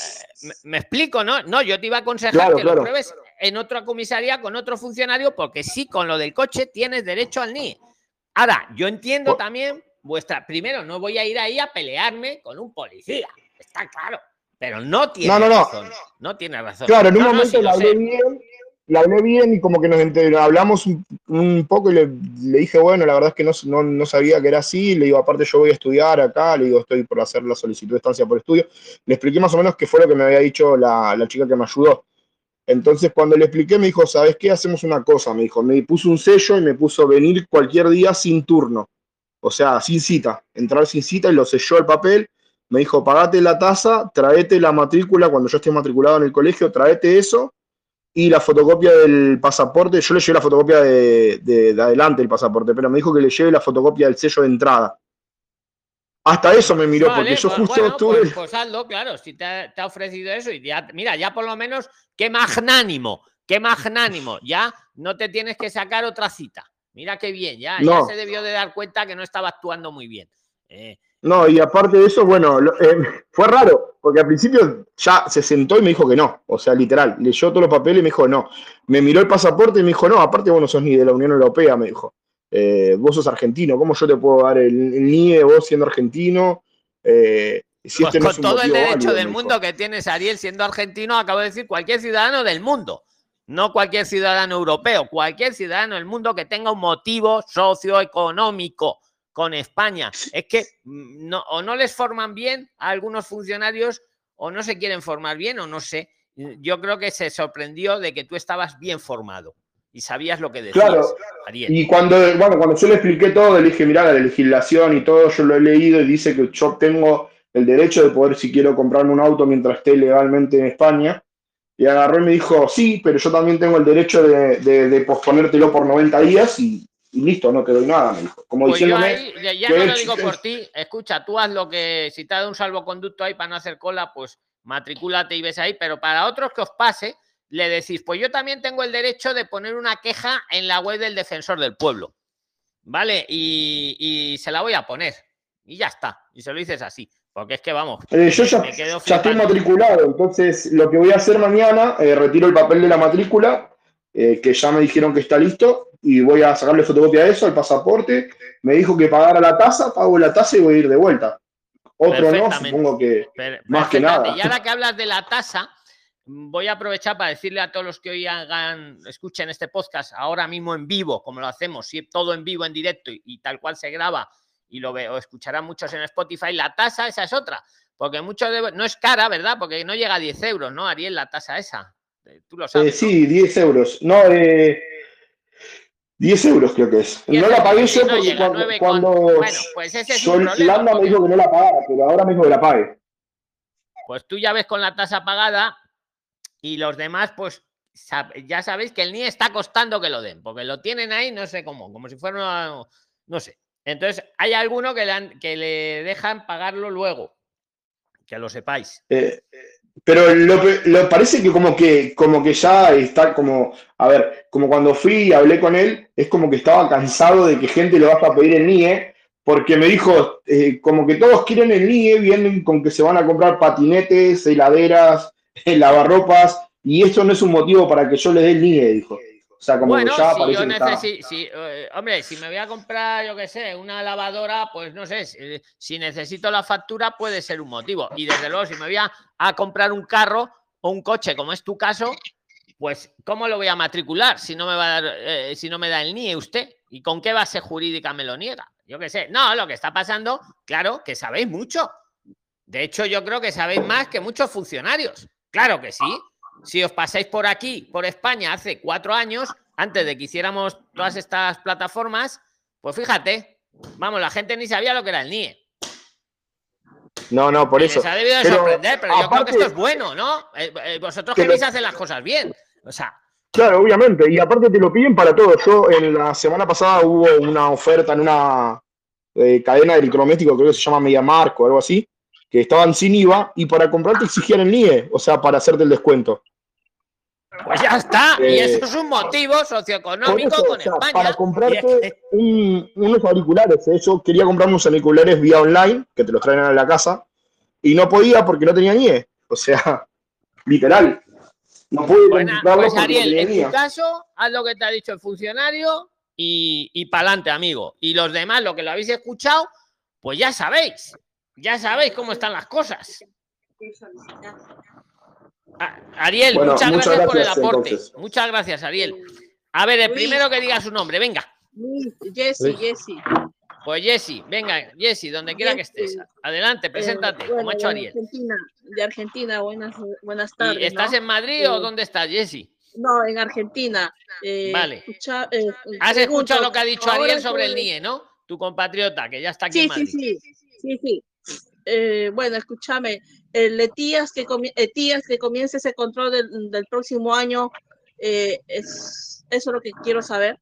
me, me explico, ¿no? No, yo te iba a aconsejar Claro, que claro. lo pruebes en otra comisaría con otro funcionario, porque sí, con lo del coche tienes derecho al NIE. Ahora, yo entiendo también vuestra. Primero, no voy a ir ahí a pelearme con un policía, está claro. Pero no tiene No, no, no. razón. No tiene razón. Claro, en un momento sí, la hablé bien, la hablé bien y como que nos enter- hablamos un, un poco y le, le dije, bueno, la verdad es que no, no, no sabía que era así, le digo, aparte yo voy a estudiar acá, le digo, estoy por hacer la solicitud de estancia por estudio, le expliqué más o menos qué fue lo que me había dicho la, la chica que me ayudó. Entonces, cuando le expliqué, me dijo, ¿sabes qué? Hacemos una cosa, me dijo, me puso un sello y me puso venir cualquier día sin turno, o sea, sin cita, entrar sin cita y lo selló el papel. Me dijo, pagate la tasa, traete la matrícula cuando yo esté matriculado en el colegio, traete eso y la fotocopia del pasaporte. Yo le llevé la fotocopia de, de, de adelante del pasaporte, pero me dijo que le lleve la fotocopia del sello de entrada. Hasta eso me miró, Vale, porque yo pues, justo bueno, tuve. pues, pues hazlo, claro, si te ha, te ha ofrecido eso y ya, mira, ya por lo menos, qué magnánimo, qué magnánimo, ya no te tienes que sacar otra cita. Mira qué bien, ya, ya se debió de dar cuenta que no estaba actuando muy bien. Eh, No, y aparte de eso, bueno, eh, fue raro, porque al principio ya se sentó y me dijo que no, o sea, literal, leyó todos los papeles y me dijo no. Me miró el pasaporte y me dijo, no, aparte vos no sos ni de la Unión Europea, me dijo. Eh, vos sos argentino, ¿cómo yo te puedo dar el, el NIE vos siendo argentino? Eh, si pues este no con es un todo el derecho válido", del mundo que tienes, Ariel, siendo argentino, acabo de decir cualquier ciudadano del mundo, no cualquier ciudadano europeo, cualquier ciudadano del mundo que tenga un motivo socioeconómico con España. Es que mm, no, o no les forman bien a algunos funcionarios o no se quieren formar bien o no sé. Yo creo que se sorprendió de que tú estabas bien formado y sabías lo que decías, Claro, Ariel. Y cuando, bueno, cuando yo le expliqué todo, le dije, mira, la legislación y todo, yo lo he leído y dice que yo tengo el derecho de poder, si quiero, comprarme un auto mientras esté legalmente en España. Y agarró y me dijo, sí, pero yo también tengo el derecho de, de- de posponértelo por 90 días y, y listo, no te doy nada, me dijo. Como Pues diciéndome ahí, ya, no lo digo por ti, escucha, tú haz lo que, si te ha dado un salvoconducto ahí para no hacer cola, pues matricúlate y ves ahí, pero para otros que os pase, le decís, pues yo también tengo el derecho de poner una queja en la web del defensor del pueblo, ¿vale? Y, y se la voy a poner, y ya está, y se lo dices así, porque es que vamos, Eh, yo ya, estoy matriculado, entonces lo que voy a hacer mañana, eh, retiro el papel de la matrícula, eh, que ya me dijeron que está listo, y voy a sacarle fotocopia de eso, al pasaporte. Me dijo que pagara la tasa, pago la tasa y voy a ir de vuelta. Otro no, supongo que Per- más que nada. Y ahora que hablas de la tasa, voy a aprovechar para decirle a todos los que hoy hagan, escuchen este podcast ahora mismo en vivo, como lo hacemos, si todo en vivo, en directo y, y tal cual se graba y lo veo, escucharán muchos en Spotify, la tasa esa es otra, porque mucho de- no es cara, ¿verdad? Porque no llega a 10 euros, ¿no, Ariel, la tasa esa? Eh, Tú lo Eh, sabes. ¿no? sí, 10 euros. No, eh, 10 euros creo que es. 10 No la pagué euros, yo no porque llega, cuando, cuando Bueno, pues ese es un problema. Me dijo que no la pagara, pero ahora dijo que la pague. Pues tú ya ves con la tasa pagada y los demás, pues ya sabéis que el NIE está costando que lo den, porque lo tienen ahí, no sé cómo, como si fuera, una- no sé. Entonces, hay alguno que le, han- que le dejan pagarlo luego, que lo sepáis. Eh, pero lo, lo- parece que como que como que ya está como, a ver, como cuando fui y hablé con él, es como que estaba cansado de que gente le vaya a pedir el NIE, porque me dijo, eh, como que todos quieren el NIE, vienen con que se van a comprar patinetes, heladeras, [LAUGHS] lavarropas, y esto no es un motivo para que yo le dé el NIE, dijo. O sea, como Bueno, ya si yo necesito, si, eh, hombre, si me voy a comprar, yo qué sé, una lavadora, pues no sé, si, si necesito la factura puede ser un motivo. Y desde luego, si me voy a, a comprar un carro o un coche, como es tu caso, pues ¿cómo lo voy a matricular si no me va a dar, eh, si no me da el NIE usted? ¿Y con qué base jurídica me lo niega? Yo qué sé. No, lo que está pasando, claro, que sabéis mucho. De hecho, yo creo que sabéis más que muchos funcionarios. Claro que sí. Si os pasáis por aquí, por España, hace cuatro años, antes de que hiciéramos todas estas plataformas, pues fíjate, vamos, la gente ni sabía lo que era el NIE. No, no, por Y eso. Les ha debido de Pero, sorprender, pero yo creo que esto es bueno, ¿no? Eh, eh, vosotros Que queréis hacer las cosas bien. O sea, Claro, obviamente, y aparte te lo piden para todo. Yo en la semana pasada hubo una oferta en una eh, cadena de electrodomésticos, creo que se llama MediaMark o algo así, que estaban sin IVA y para comprar te exigían el NIE, o sea, para hacerte el descuento. Pues ya está. y Eh, eso es un motivo socioeconómico eso, con o sea, España. para comprarte un- unos auriculares, ¿eh? yo quería comprar unos auriculares vía online, que te los traen a la casa, y no podía porque no tenía NIE. O sea, [LAUGHS] literal. No pude Bueno, pues Ariel, tenía en tu caso, haz lo que te ha dicho el funcionario y, y para adelante, amigo. Y los demás, lo que lo habéis escuchado, pues ya sabéis. Ya sabéis cómo están las cosas. Ariel, Bueno, muchas, muchas gracias, por el gracias, aporte. entonces. Muchas gracias, Ariel. A ver, el Luis. primero que diga su nombre, venga. Jessy, Jessy. Pues Jessy, venga, Jessy, donde quiera que estés. Adelante, preséntate, Eh, como ha bueno, hecho de Ariel. Argentina, de Argentina, buenas, buenas ¿Y tardes. ¿Estás ¿no? en Madrid o Eh, dónde estás, Jessy? No, en Argentina. Eh, Vale. escucha- eh, Has escuchado lo que ha dicho Ariel sobre el NIE, ¿no? Tu compatriota, que ya está aquí Sí, en sí, Madrid. sí, sí, sí. Eh, bueno, escúchame, el ETIAS que, comi- ETIAS que comience ese control del, del próximo año, eh, es, eso es lo que quiero saber.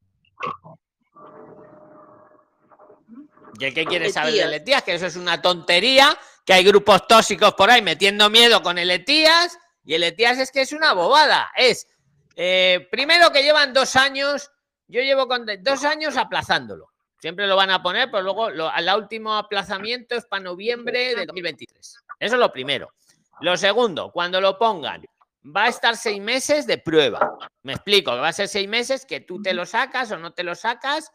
¿Y qué quieres saber del. ETIAS? Que eso es una tontería, que hay grupos tóxicos por ahí metiendo miedo con el ETIAS, y el ETIAS es que es una bobada. Es, eh, primero que llevan dos años, yo llevo con dos años aplazándolo. Siempre lo van a poner, pero luego lo, al último aplazamiento es para noviembre de 2023. Eso es lo primero. Lo segundo, cuando lo pongan, va a estar seis meses de prueba. Me explico, va a ser seis meses que tú te lo sacas o no te lo sacas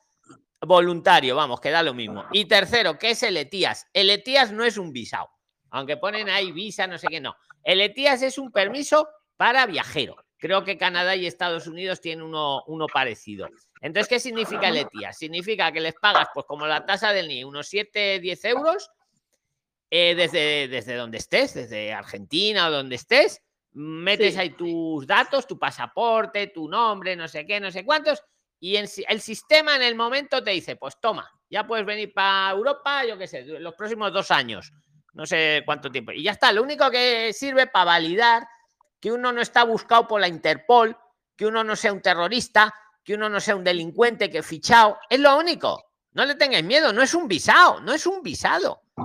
voluntario, vamos, que da lo mismo. Y tercero, ¿qué es el ETIAS? El ETIAS no es un visado, aunque ponen ahí visa, no sé qué, no. El ETIAS es un permiso para viajero. Creo que Canadá y Estados Unidos tienen uno, uno parecido. Entonces, ¿qué significa el ETIAS? Significa que les pagas, pues como la tasa del NIE, unos 7, 10 euros, eh, desde, desde donde estés, desde Argentina o donde estés, metes Sí. ahí tus datos, tu pasaporte, tu nombre, no sé qué, no sé cuántos, y en el sistema en el momento te dice, pues toma, ya puedes venir para Europa, yo qué sé, los próximos dos años, no sé cuánto tiempo. Y ya está, lo único que sirve para validar que uno no está buscado por la Interpol, que uno no sea un terrorista, que uno no sea un delincuente que fichado, es lo único. No le tengáis miedo, no es un visado, no es un visado. Ah, Eh,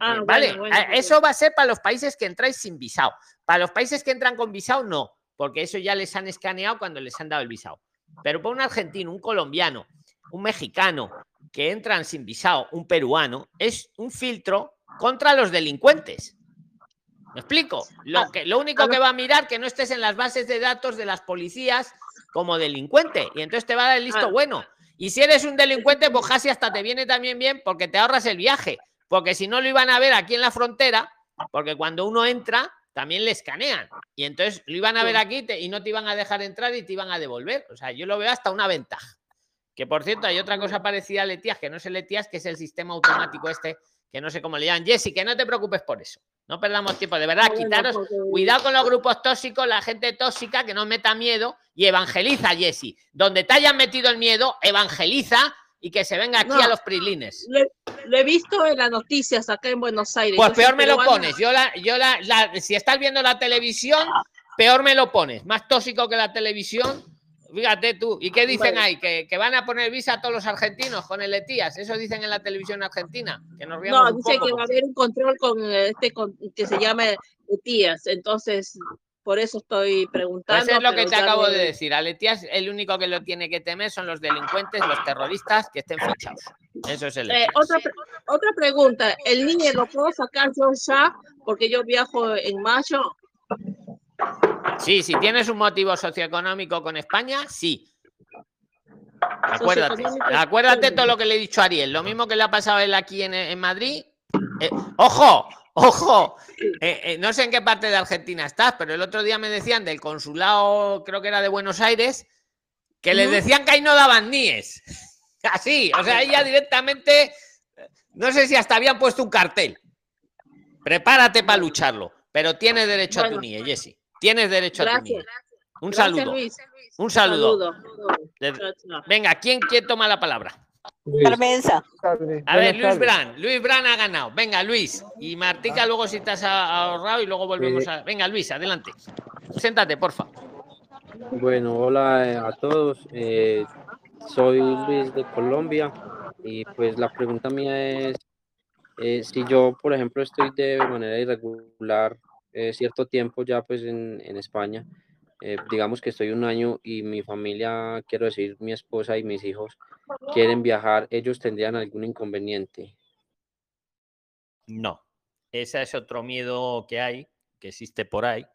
bueno, vale, bueno, a- pues, eso va a ser para los países que entráis sin visado. Para los países que entran con visado, no, porque eso ya les han escaneado cuando les han dado el visado. Pero para un argentino, un colombiano, un mexicano que entran sin visado, un peruano, es un filtro contra los delincuentes. ¿Me explico? Lo, Ah, que, lo único a que va a mirar que no estés en las bases de datos de las policías como delincuente y entonces te va a dar el listo Ah. bueno. Y si eres un delincuente, pues casi hasta te viene también bien porque te ahorras el viaje. Porque si no lo iban a ver aquí en la frontera, porque cuando uno entra, también le escanean. Y entonces lo iban a ver aquí te- y no te iban a dejar entrar y te iban a devolver. O sea, yo lo veo hasta una ventaja. Que por cierto, hay otra cosa parecida al ETIAS, que no es el ETIAS, que es el sistema automático este, que no sé cómo le llaman. Jessy, que no te preocupes por eso. No perdamos tiempo. De verdad, Ah, quitaros. Cuidado con los grupos tóxicos, la gente tóxica que no meta miedo y evangeliza, Jessy. Donde te hayan metido el miedo, evangeliza y que se venga aquí No. a los prilines. Lo, he visto en las noticias acá en Buenos Aires. Pues Yo peor me lo pones. Yo la, yo la, la- si estás viendo la televisión, peor me lo pones. Más tóxico que la televisión. Fíjate tú. ¿Y qué dicen ahí? ¿Que, que van a poner visa a todos los argentinos con el ETIAS. Eso dicen en la televisión argentina. Que nos No, un dice poco. que va a haber un control con eh, este con- que se llama ETIAS. Entonces, por eso estoy preguntando. Pues es lo que te acabo de decir. Al ETIAS, el único que lo tiene que temer son los delincuentes, los terroristas que estén fichados. Eso es el Eh, otra, otra pregunta. ¿El niño lo puedo sacar yo ya? Porque yo viajo en mayo. Sí, si tienes un motivo socioeconómico con España, sí. Acuérdate, acuérdate todo lo que le he dicho a Ariel. Lo mismo que le ha pasado a él aquí en, en Madrid. Eh, ¡Ojo! ¡Ojo! Eh, eh, no sé en qué parte de Argentina estás, pero el otro día me decían del consulado, creo que era de Buenos Aires, que les decían que ahí no daban níes. [LAUGHS] Así, o sea, ya directamente, no sé si hasta habían puesto un cartel. Prepárate para lucharlo, pero tienes derecho a tu. NIE, Jessy. Tienes derecho a tu. Un Gracias, saludo. Luis. Un saludo. Venga, ¿quién, ¿quién toma la palabra? Carmenza. A ver, Luis Bran. Luis Bran ha ganado. Venga, Luis. Y Martica, luego si a- ahorrado y luego volvemos a. Venga, Luis, adelante. Siéntate, porfa. Bueno, hola eh, a todos. eh, soy Luis de Colombia y pues la pregunta mía es eh, si yo, por ejemplo, estoy de manera irregular eh, cierto tiempo ya pues en, en España, eh, digamos que estoy un año y mi familia, quiero decir, mi esposa y mis hijos quieren viajar, ¿ellos tendrían algún inconveniente? No. Ese es otro miedo que hay, que existe por ahí.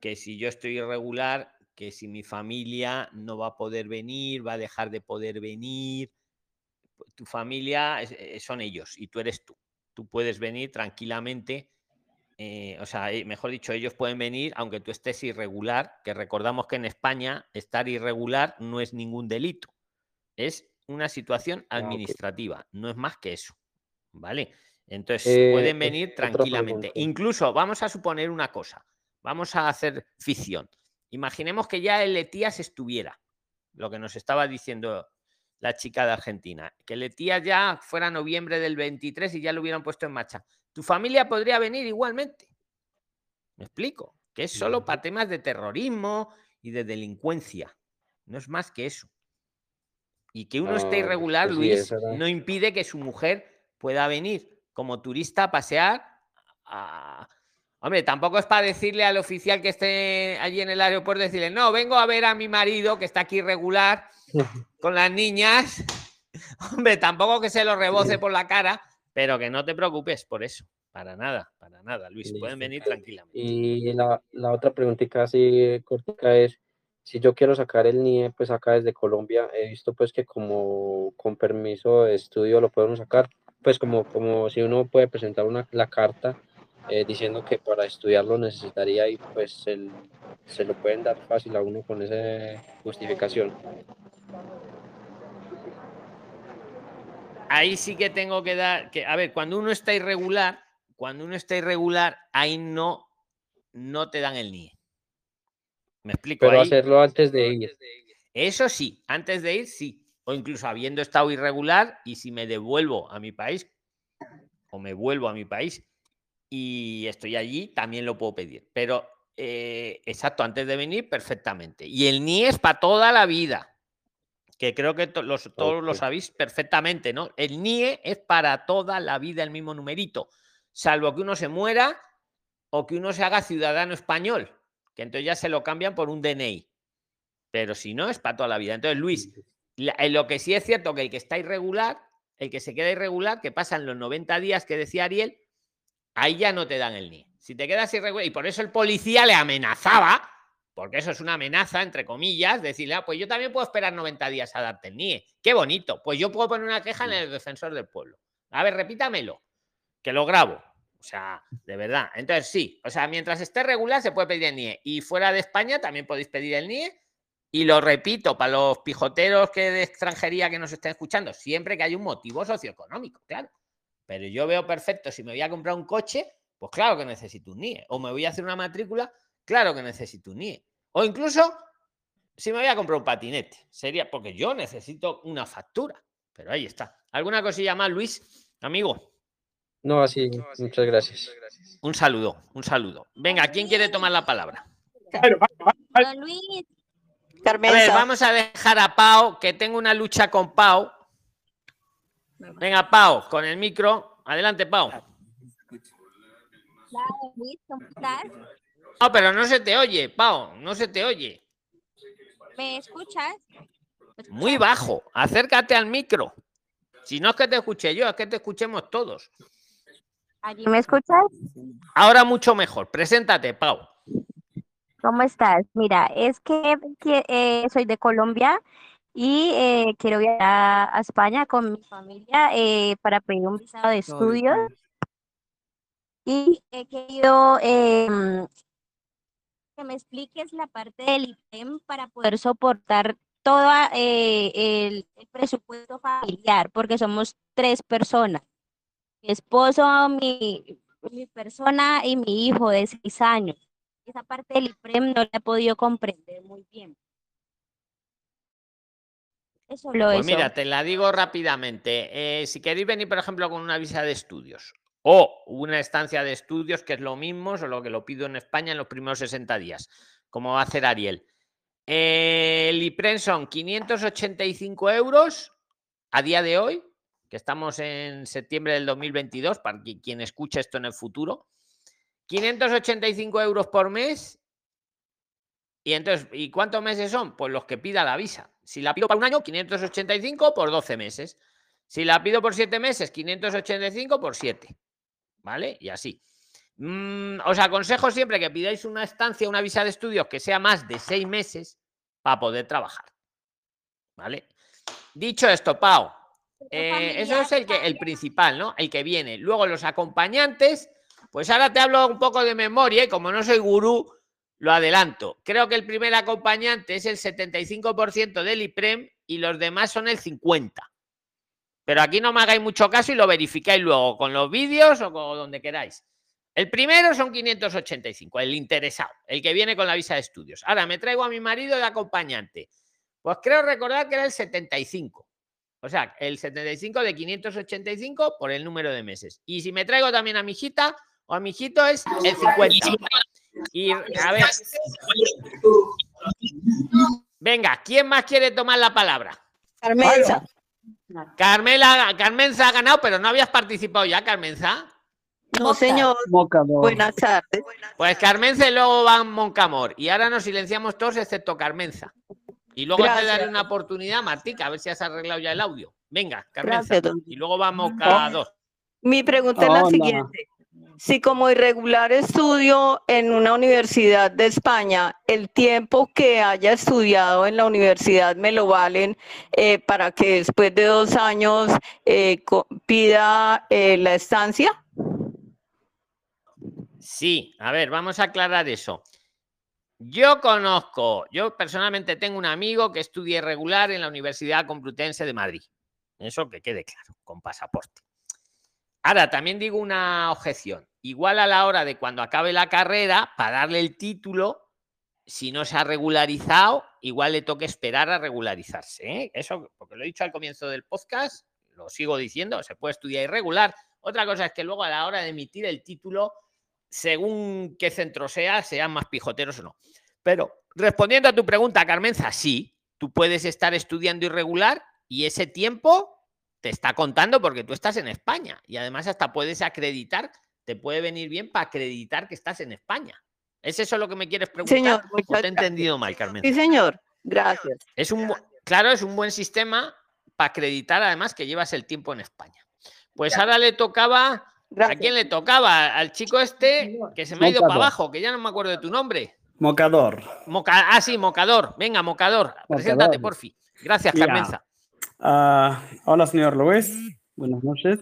Que si yo estoy irregular, que si mi familia no va a poder venir, va a dejar de poder venir. Tu familia eh, son ellos y tú eres tú. Tú puedes venir tranquilamente. Eh, o sea, eh, mejor dicho, ellos pueden venir aunque tú estés irregular, que recordamos que en España estar irregular no es ningún delito. Es una situación Ah, administrativa, no es más que eso. ¿Vale? Entonces Eh, pueden venir tranquilamente. Incluso vamos a suponer una cosa, vamos a hacer ficción. Imaginemos que ya el Etías estuviera, lo que nos estaba diciendo la chica de Argentina, que el Etías ya fuera noviembre del 23 y ya lo hubieran puesto en marcha. Tu familia podría venir igualmente. ¿Me explico? Que es solo para temas de terrorismo y de delincuencia. No es más que eso. Y que uno esté Ah, irregular, pues Luis, no impide que su mujer pueda venir como turista a pasear. a- Hombre, tampoco es para decirle al oficial que esté allí en el aeropuerto, decirle, no, vengo a ver a mi marido que está aquí irregular [LAUGHS] con las niñas. [LAUGHS] Hombre, tampoco que se lo reboce [LAUGHS] por la cara, pero que no te preocupes por eso. Para nada, para nada, Luis. Pueden venir tranquilamente. Y la, la otra preguntita así cortica es, si yo quiero sacar el NIE, pues acá desde Colombia, he visto pues que como con permiso de estudio lo podemos sacar, pues como, como si uno puede presentar una, la carta eh, diciendo que para estudiarlo necesitaría y pues el- se lo pueden dar fácil a uno con esa justificación. Ahí sí que tengo que dar que a ver cuando uno está irregular cuando uno está irregular ahí no no te dan el NIE. Me explico Pero ahí hacerlo antes de ir. eso sí antes de ir sí. O incluso habiendo estado irregular y si me devuelvo a mi país o me vuelvo a mi país y estoy allí también lo puedo pedir. Pero eh, exacto antes de venir perfectamente. Y el NIE es para toda la vida que creo que to- los, todos lo sabéis perfectamente, ¿no? El NIE es para toda la vida el mismo numerito, salvo que uno se muera o que uno se haga ciudadano español, que entonces ya se lo cambian por un DNI. Pero si no, es para toda la vida. Entonces, Luis, la- en lo que sí es cierto que el que está irregular, el que se queda irregular, que pasan los 90 días que decía Ariel, ahí ya no te dan el NIE. Si te quedas irregular, y por eso el policía le amenazaba, porque eso es una amenaza, entre comillas, decirle, ah, pues yo también puedo esperar 90 días a darte el NIE. Qué bonito. Pues yo puedo poner una queja en el defensor del pueblo. A ver, repítamelo, que lo grabo. O sea, de verdad. Entonces, sí, o sea, mientras esté regular se puede pedir el NIE. Y fuera de España también podéis pedir el NIE. Y lo repito, para los pijoteros que de extranjería que nos estén escuchando, siempre que hay un motivo socioeconómico, claro. Pero yo veo perfecto, si me voy a comprar un coche, pues claro que necesito un NIE. O me voy a hacer una matrícula, claro que necesito un NIE. O incluso, si me voy a comprar un patinete, sería porque yo necesito una factura. Pero ahí está. ¿Alguna cosilla más, Luis? Amigo, No, así, muchas gracias. un saludo, un saludo. Venga, ¿quién quiere tomar la palabra? Don Luis. A ver, vamos a dejar a Pau, que tengo una lucha con Pau. Venga, Pau, con el micro. Adelante, Pau. Hola, Luis, ¿cómo estás? No, pero no se te oye, Pau, no se te oye. ¿Me escuchas? Muy bajo. Acércate al micro. Si no es que te escuche yo, es que te escuchemos todos. ¿Allí me escuchas? Ahora mucho mejor. Preséntate, Pau. ¿Cómo estás? Mira, es que, eh, soy de Colombia y eh, quiero viajar a, a España con mi familia eh, para pedir un visado de estudios. Y he querido em, que me expliques la parte del IPEM para poder soportar todo el, el presupuesto familiar, porque somos tres personas. Mi esposo, mi, mi persona y mi hijo de seis años. Esa parte del IPREM no la he podido comprender muy bien. Pues eso. mira, te la digo rápidamente. Eh, si queréis venir, por ejemplo, con una visa de estudios o una estancia de estudios, que es lo mismo, solo que lo pido en España en los primeros 60 días, como va a hacer Ariel. El IPREM son 585 euros a día de hoy, que estamos en septiembre del 2022, para quien escuche esto en el futuro. 585 euros por mes. Y entonces, ¿y cuántos meses son? Pues los que pida la visa. Si la pido para un año, 585 por 12 meses. Si la pido por 7 meses, 585 por 7. ¿Vale? Y así. Mm, os aconsejo siempre que pidáis una estancia, una visa de estudios que sea más de 6 meses para poder trabajar. ¿Vale? Dicho esto, Pau, eh, eso es el, que, el principal, ¿no? El que viene. Luego los acompañantes, pues ahora te hablo un poco de memoria y como no soy gurú, lo adelanto. Creo que el primer acompañante es el 75% del IPREM y los demás son el 50. Pero aquí no me hagáis mucho caso y lo verificáis luego con los vídeos o con donde queráis. El primero son 585, el interesado, el que viene con la visa de estudios. Ahora me traigo a mi marido de acompañante. Pues creo recordar que era el 75. O sea, el 75 de 585 por el número de meses. Y si me traigo también a mi hijita o a mi hijito es el 50. Y a ver. Venga, ¿quién más quiere tomar la palabra? Carmenza. Carmela, Carmenza ha ganado, pero no habías participado ya, Carmenza. No, señor. Buenas tardes. Pues Carmenza y luego va Moncamor. Y ahora nos silenciamos todos excepto Carmenza. Y luego te Gracias. daré una oportunidad, Martica, a ver si has arreglado ya el audio. Venga, Carmenza. Gracias, Y luego vamos cada dos. Mi pregunta es la Hola. siguiente. Si como irregular estudio en una universidad de España, el tiempo que haya estudiado en la universidad me lo valen eh, para que después de dos años eh, pida eh, la estancia. Sí, a ver, vamos a aclarar eso. Yo conozco, yo personalmente tengo un amigo que estudia irregular en la Universidad Complutense de Madrid. Eso que quede claro, con pasaporte. Ahora, también digo una objeción. Igual a la hora de cuando acabe la carrera, para darle el título, si no se ha regularizado, igual le toque esperar a regularizarse. ¿eh? Eso, porque lo he dicho al comienzo del podcast, lo sigo diciendo, se puede estudiar irregular. Otra cosa es que luego a la hora de emitir el título, según qué centro sea, sean más pijoteros o no. Pero respondiendo a tu pregunta, Carmenza, sí, tú puedes estar estudiando irregular y ese tiempo te está contando porque tú estás en España y además hasta puedes acreditar, te puede venir bien para acreditar que estás en España. ¿Es eso lo que me quieres preguntar? Señor, ¿O muchas te he entendido mal, Carmen? Sí, señor. Gracias. Es un, claro, es un buen sistema para acreditar además que llevas el tiempo en España. Pues ahora le tocaba. ¿A quién le tocaba? Al chico este que se me ha ido para abajo, que ya no me acuerdo de tu nombre. Mocador. Moca- ah, sí, Mocador. Venga, Mocador. Preséntate, Mocador. porfi. Gracias. Carmenza. Ah, hola, señor Luis. Buenas noches.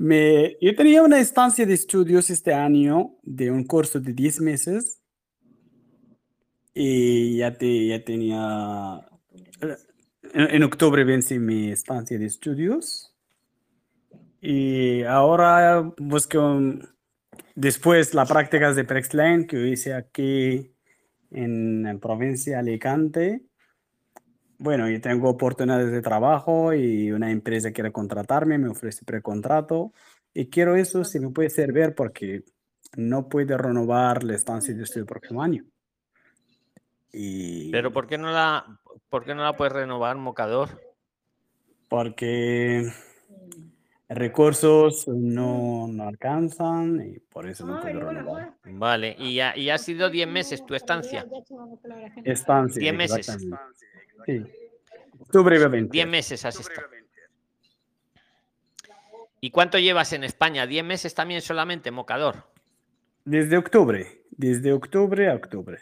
Me, yo tenía una estancia de estudios este año de un curso de 10 meses y ya, te, ya tenía... En, octubre vencí mi estancia de estudios y ahora busco después las prácticas de Prexline que hice aquí en, en provincia de Alicante. Bueno, yo tengo oportunidades de trabajo y una empresa quiere contratarme, me ofrece precontrato y quiero eso si me puede servir porque no puede renovar la estancia de estudio el próximo año. Y Pero ¿por qué no la, por qué no la puedes renovar, Mocador? porque recursos no, no alcanzan y por eso no puedo renovar. Vale, y ha, y ha sido 10 meses tu estancia. Estancia. 10 meses. exactamente. Sí. Octubre 20. 10 meses has estado. ¿Y cuánto llevas en España? ¿10 meses también solamente, Mocador? Desde octubre. Desde octubre a octubre.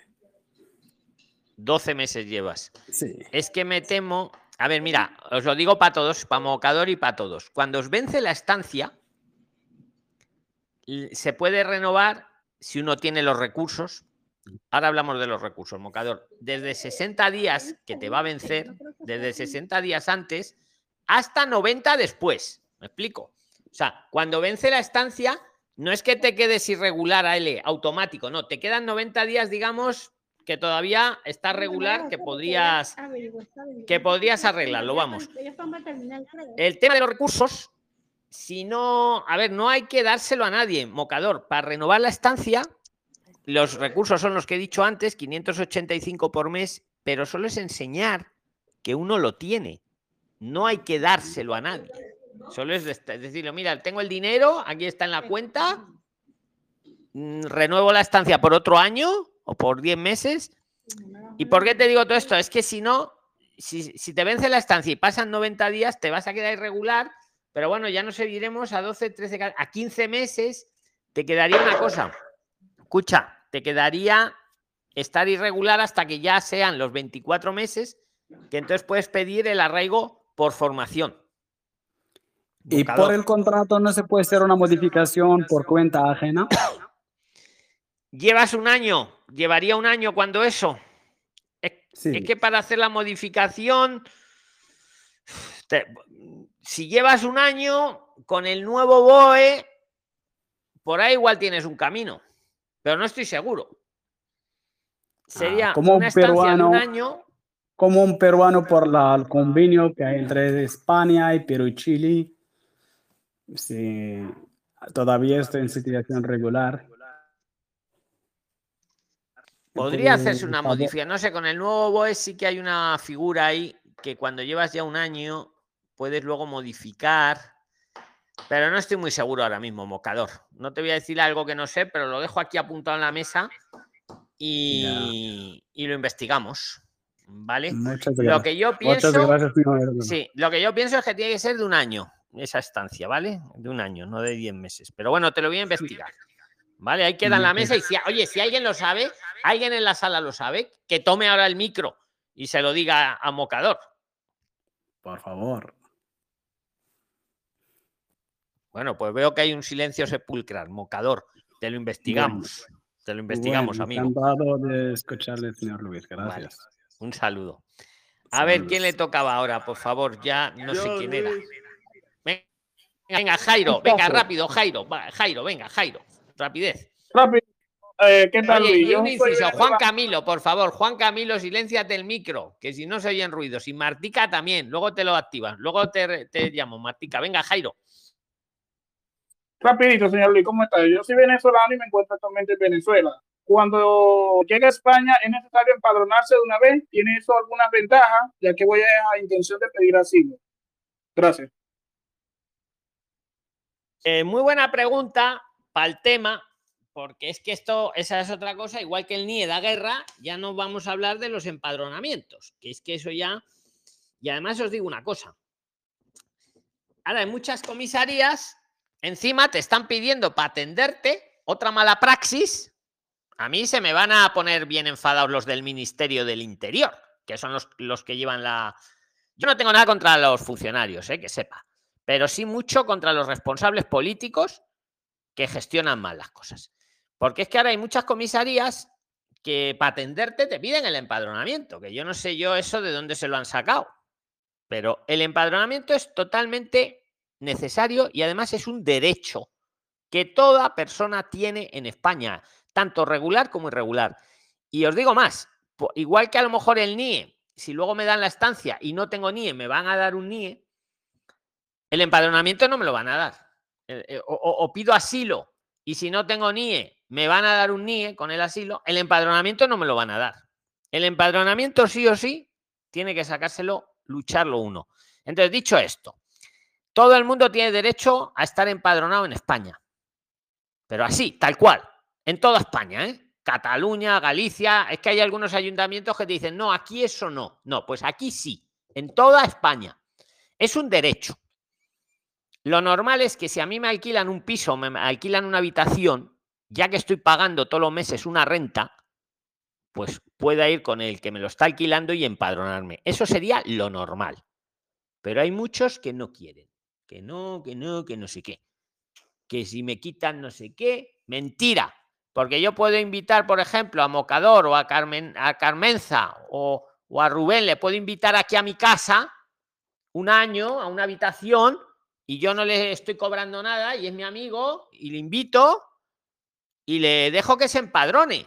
12 meses llevas. Sí. Es que me temo. A ver, mira, os lo digo para todos, para Mocador y para todos. Cuando os vence la estancia, se puede renovar si uno tiene los recursos. Ahora hablamos de los recursos, Mocador. Desde 60 días que te va a vencer, desde 60 días antes hasta 90 después. ¿Me explico? O sea, cuando vence la estancia, no es que te quedes irregular a L automático, no, te quedan 90 días, digamos, que todavía está regular, que podrías, que podrías arreglarlo, vamos. El tema de los recursos, si no, a ver, no hay que dárselo a nadie, mocador. Para renovar la estancia, los recursos son los que he dicho antes, 585 por mes, pero solo es enseñar que uno lo tiene. No hay que dárselo a nadie. Solo es decirle, mira, tengo el dinero, aquí está en la cuenta, mm, renuevo la estancia por otro año o por 10 meses. ¿Y por qué te digo todo esto? Es que si no, si, si te vence la estancia y pasan 90 días, te vas a quedar irregular, pero bueno, ya nos seguiremos a 12, 13, ca- a 15 meses, te quedaría una cosa. Escucha, te quedaría estar irregular hasta que ya sean los 24 meses, que entonces puedes pedir el arraigo por formación. Y por el contrato no se puede hacer una modificación por cuenta ajena. [COUGHS] Llevas un año, llevaría un año cuando eso. Es, Sí. es que para hacer la modificación, te- si llevas un año con el nuevo BOE, por ahí igual tienes un camino, pero no estoy seguro. Sería Ah, como una un peruano, año. como un peruano por la, el convenio que hay entre España y Perú y Chile. Sí, todavía estoy en situación regular. Podría hacerse una modificación. No sé, con el nuevo BOE sí que hay una figura ahí que cuando llevas ya un año puedes luego modificar. Pero no estoy muy seguro ahora mismo, Mocador. No te voy a decir algo que no sé, pero lo dejo aquí apuntado en la mesa y, y lo investigamos. ¿Vale? Muchas Lo gracias. que yo pienso. gracias. Sí, lo que yo pienso es que tiene que ser de un año esa estancia, ¿vale? De un año, no de 10 meses. Pero bueno, te lo voy a investigar. ¿Vale? Ahí queda en la mesa y si, oye, si alguien lo sabe, alguien en la sala lo sabe, que tome ahora el micro y se lo diga a Mocador. Por favor. Bueno, pues veo que hay un silencio sepulcral, Mocador. Te lo investigamos. Te lo investigamos, Bueno, amigo. Encantado de escucharle, señor Luis. Gracias. Un saludo. A ver, ¿quién le tocaba ahora? Por favor, ya no sé quién era. Venga, venga, Jairo, venga, rápido, Jairo, va, Jairo, venga, Jairo, rapidez. Rápido. Eh, ¿Qué tal, Oye, Luis? y un inciso. Juan Camilo, por favor, Juan Camilo, silénciate el micro, que si no se oyen ruidos. Y Martica también, luego te lo activas, luego te, te llamo, Martica. Venga, Jairo. Rapidito, señor Luis, ¿cómo está? Yo soy venezolano y me encuentro actualmente en Venezuela. Cuando llegue a España, ¿es necesario empadronarse de una vez? ¿Tiene eso algunas ventajas? Ya que voy a intención de pedir asilo. Gracias. Eh, muy buena pregunta para el tema, porque es que esto, esa es otra cosa, igual que el NIE da guerra, ya no vamos a hablar de los empadronamientos, que es que eso ya. Y además os digo una cosa. Ahora, en muchas comisarías, encima te están pidiendo para atenderte otra mala praxis. A mí se me van a poner bien enfadados los del Ministerio del Interior, que son los, los que llevan la. Yo no tengo nada contra los funcionarios, eh, que sepa pero sí mucho contra los responsables políticos que gestionan mal las cosas. Porque es que ahora hay muchas comisarías que para atenderte te piden el empadronamiento, que yo no sé yo eso de dónde se lo han sacado. Pero el empadronamiento es totalmente necesario y además es un derecho que toda persona tiene en España, tanto regular como irregular. Y os digo más, igual que a lo mejor el NIE, si luego me dan la estancia y no tengo NIE, me van a dar un NIE, el empadronamiento no me lo van a dar. Eh, o- o pido asilo y si no tengo NIE, me van a dar un NIE con el asilo. El empadronamiento no me lo van a dar. El empadronamiento sí o sí tiene que sacárselo, lucharlo uno. Entonces, dicho esto, todo el mundo tiene derecho a estar empadronado en España. Pero así, tal cual, en toda España, ¿eh? Cataluña, Galicia, es que hay algunos ayuntamientos que te dicen, no, aquí eso no. No, pues aquí sí, en toda España. Es un derecho. Lo normal es que si a mí me alquilan un piso, me alquilan una habitación, ya que estoy pagando todos los meses una renta, pues pueda ir con el que me lo está alquilando y empadronarme. Eso sería lo normal. Pero hay muchos que no quieren. Que no, que no, que no sé qué. Que si me quitan no sé qué. Mentira. Porque yo puedo invitar, por ejemplo, a Mocador o a, Carmen, a Carmenza o, o a Rubén, le puedo invitar aquí a mi casa un año a una habitación y yo no le estoy cobrando nada y es mi amigo y le invito y le dejo que se empadrone.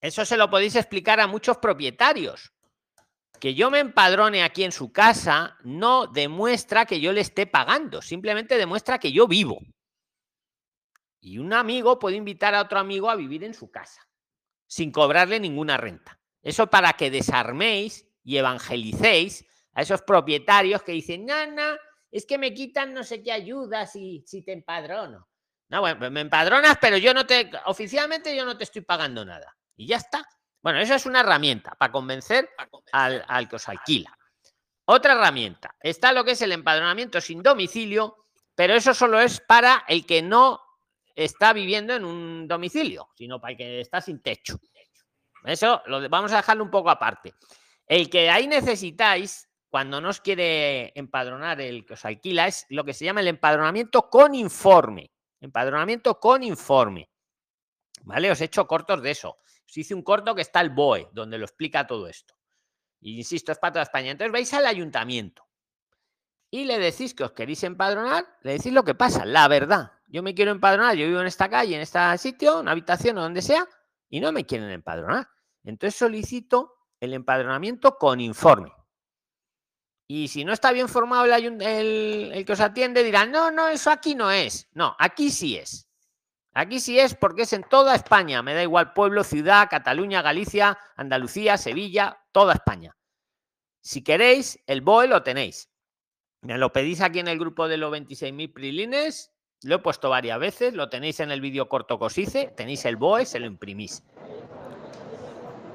Eso se lo podéis explicar a muchos propietarios. Que yo me empadrone aquí en su casa no demuestra que yo le esté pagando, simplemente demuestra que yo vivo. Y un amigo puede invitar a otro amigo a vivir en su casa sin cobrarle ninguna renta. Eso para que desarméis y evangelicéis a esos propietarios que dicen, no, es que me quitan no sé qué ayuda si, si te empadrono. No, bueno, pues me empadronas, pero yo no te, oficialmente yo no te estoy pagando nada. Y ya está. Bueno, eso es una herramienta para convencer al, al que os alquila. Otra herramienta. Está lo que es el empadronamiento sin domicilio, pero eso solo es para el que no está viviendo en un domicilio, sino para el que está sin techo. Eso lo vamos a dejarlo un poco aparte. El que ahí necesitáis, cuando no os quiere empadronar el que os alquila, es lo que se llama el empadronamiento con informe. Empadronamiento con informe. ¿Vale? Os he hecho cortos de eso. Os hice un corto que está el BOE, donde lo explica todo esto. Y insisto, es para toda España. Entonces vais al ayuntamiento. y le decís que os queréis empadronar, le decís lo que pasa, la verdad. Yo me quiero empadronar, yo vivo en esta calle, en este sitio, una habitación o donde sea, y no me quieren empadronar. Entonces solicito el empadronamiento con informe. Y si no está bien formado el, el- que os atiende, dirán, no, no, eso aquí no es. No, aquí sí es. Aquí sí es porque es en toda España. Me da igual pueblo, ciudad, Cataluña, Galicia, Andalucía, Sevilla, toda España. Si queréis, el BOE lo tenéis. Me lo pedís aquí en el grupo de los 26.000 prilines. Lo he puesto varias veces. Lo tenéis en el vídeo corto que os hice. Tenéis el BOE, se lo imprimís.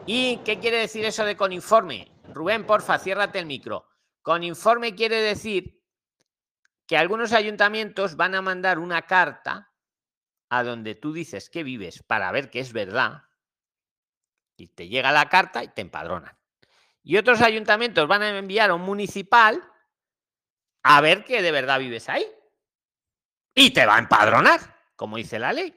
¿Y qué quiere decir eso de con informe? Rubén, porfa, ciérrate el micro. Con informe quiere decir que algunos ayuntamientos van a mandar una carta a donde tú dices que vives para ver que es verdad. Y te llega la carta y te empadronan. Y otros ayuntamientos van a enviar a un municipal a ver que de verdad vives ahí. Y te va a empadronar, como dice la ley.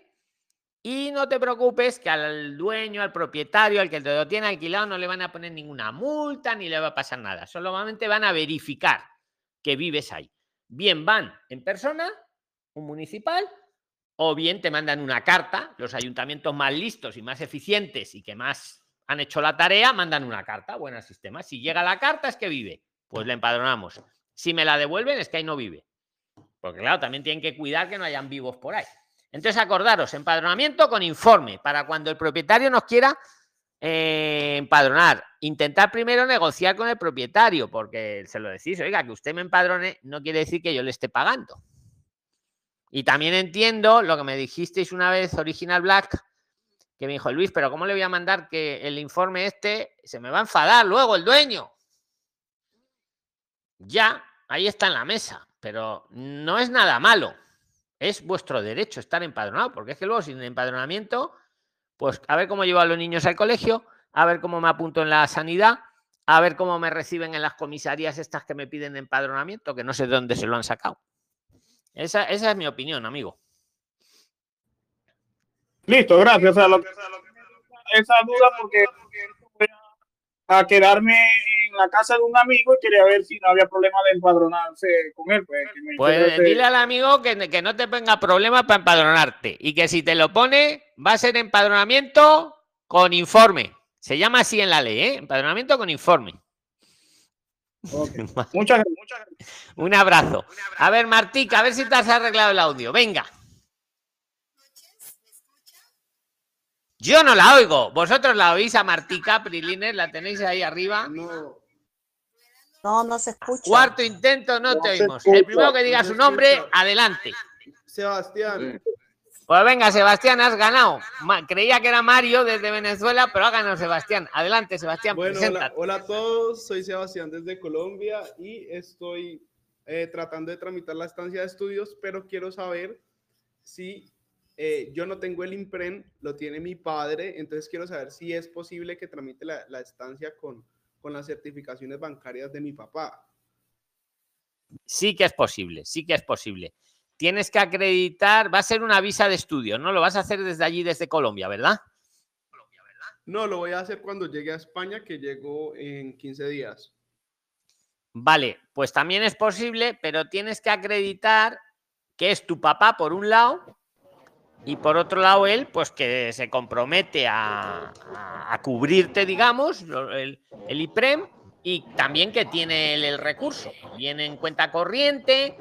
Y no te preocupes que al dueño, al propietario, al que te lo tiene alquilado, no le van a poner ninguna multa ni le va a pasar nada. Solamente van a verificar que vives ahí. Bien van en persona, un municipal, o bien te mandan una carta. Los ayuntamientos más listos y más eficientes y que más han hecho la tarea, mandan una carta. Buen sistema. Si llega la carta es que vive. Pues le empadronamos. Si me la devuelven es que ahí no vive. Porque claro, también tienen que cuidar que no hayan vivos por ahí. Entonces, acordaros, empadronamiento con informe, para cuando el propietario nos quiera eh, empadronar. Intentar primero negociar con el propietario, porque se lo decís, oiga, que usted me empadrone no quiere decir que yo le esté pagando. Y también entiendo lo que me dijisteis una vez, Original Black, que me dijo Luis, pero ¿cómo le voy a mandar que el informe este se me va a enfadar luego el dueño? Ya, ahí está en la mesa, pero no es nada malo es vuestro derecho estar empadronado, porque es que luego sin empadronamiento, pues a ver cómo llevo a los niños al colegio, a ver cómo me apunto en la sanidad, a ver cómo me reciben en las comisarías estas que me piden empadronamiento, que no sé de dónde se lo han sacado. Esa, esa es mi opinión, amigo. Listo, gracias. O sea, lo que- esa duda porque a quedarme en la casa de un amigo y quería ver si no había problema de empadronarse con él. Pues, me Pues dile al amigo que, que no te ponga problema para empadronarte y que si te lo pone va a ser empadronamiento con informe. Se llama así en la ley, ¿eh? Empadronamiento con informe. [LAUGHS] Muchas gracias. Un abrazo. A ver, Martica, a ver si te has arreglado el audio. Venga. Yo no la oigo. Vosotros la oís a Martica, Prilines, la tenéis ahí arriba. No, no se escucha. Cuarto intento, no, No te oímos. escucha, El primero que diga su nombre, adelante. Sebastián. Pues venga, Sebastián, has ganado. Ma- Creía que era Mario desde Venezuela, pero ha ganado Sebastián. Adelante, Sebastián, Bueno, hola a todos, soy Sebastián desde Colombia y estoy eh, tratando de tramitar la estancia de estudios, pero quiero saber si eh, yo no tengo el IMPREN, lo tiene mi padre, entonces quiero saber si es posible que tramite la, la estancia con, con las certificaciones bancarias de mi papá. Sí que es posible, sí que es posible. Tienes que acreditar, va a ser una visa de estudio, ¿no? Lo vas a hacer desde allí, desde Colombia, ¿verdad? No, lo voy a hacer cuando llegue a España, que llego en 15 días. Vale, pues también es posible, pero tienes que acreditar que es tu papá por un lado y por otro lado él, pues que se compromete a, a- a cubrirte, digamos, el, el IPREM y también que tiene el, el recurso, bien en cuenta corriente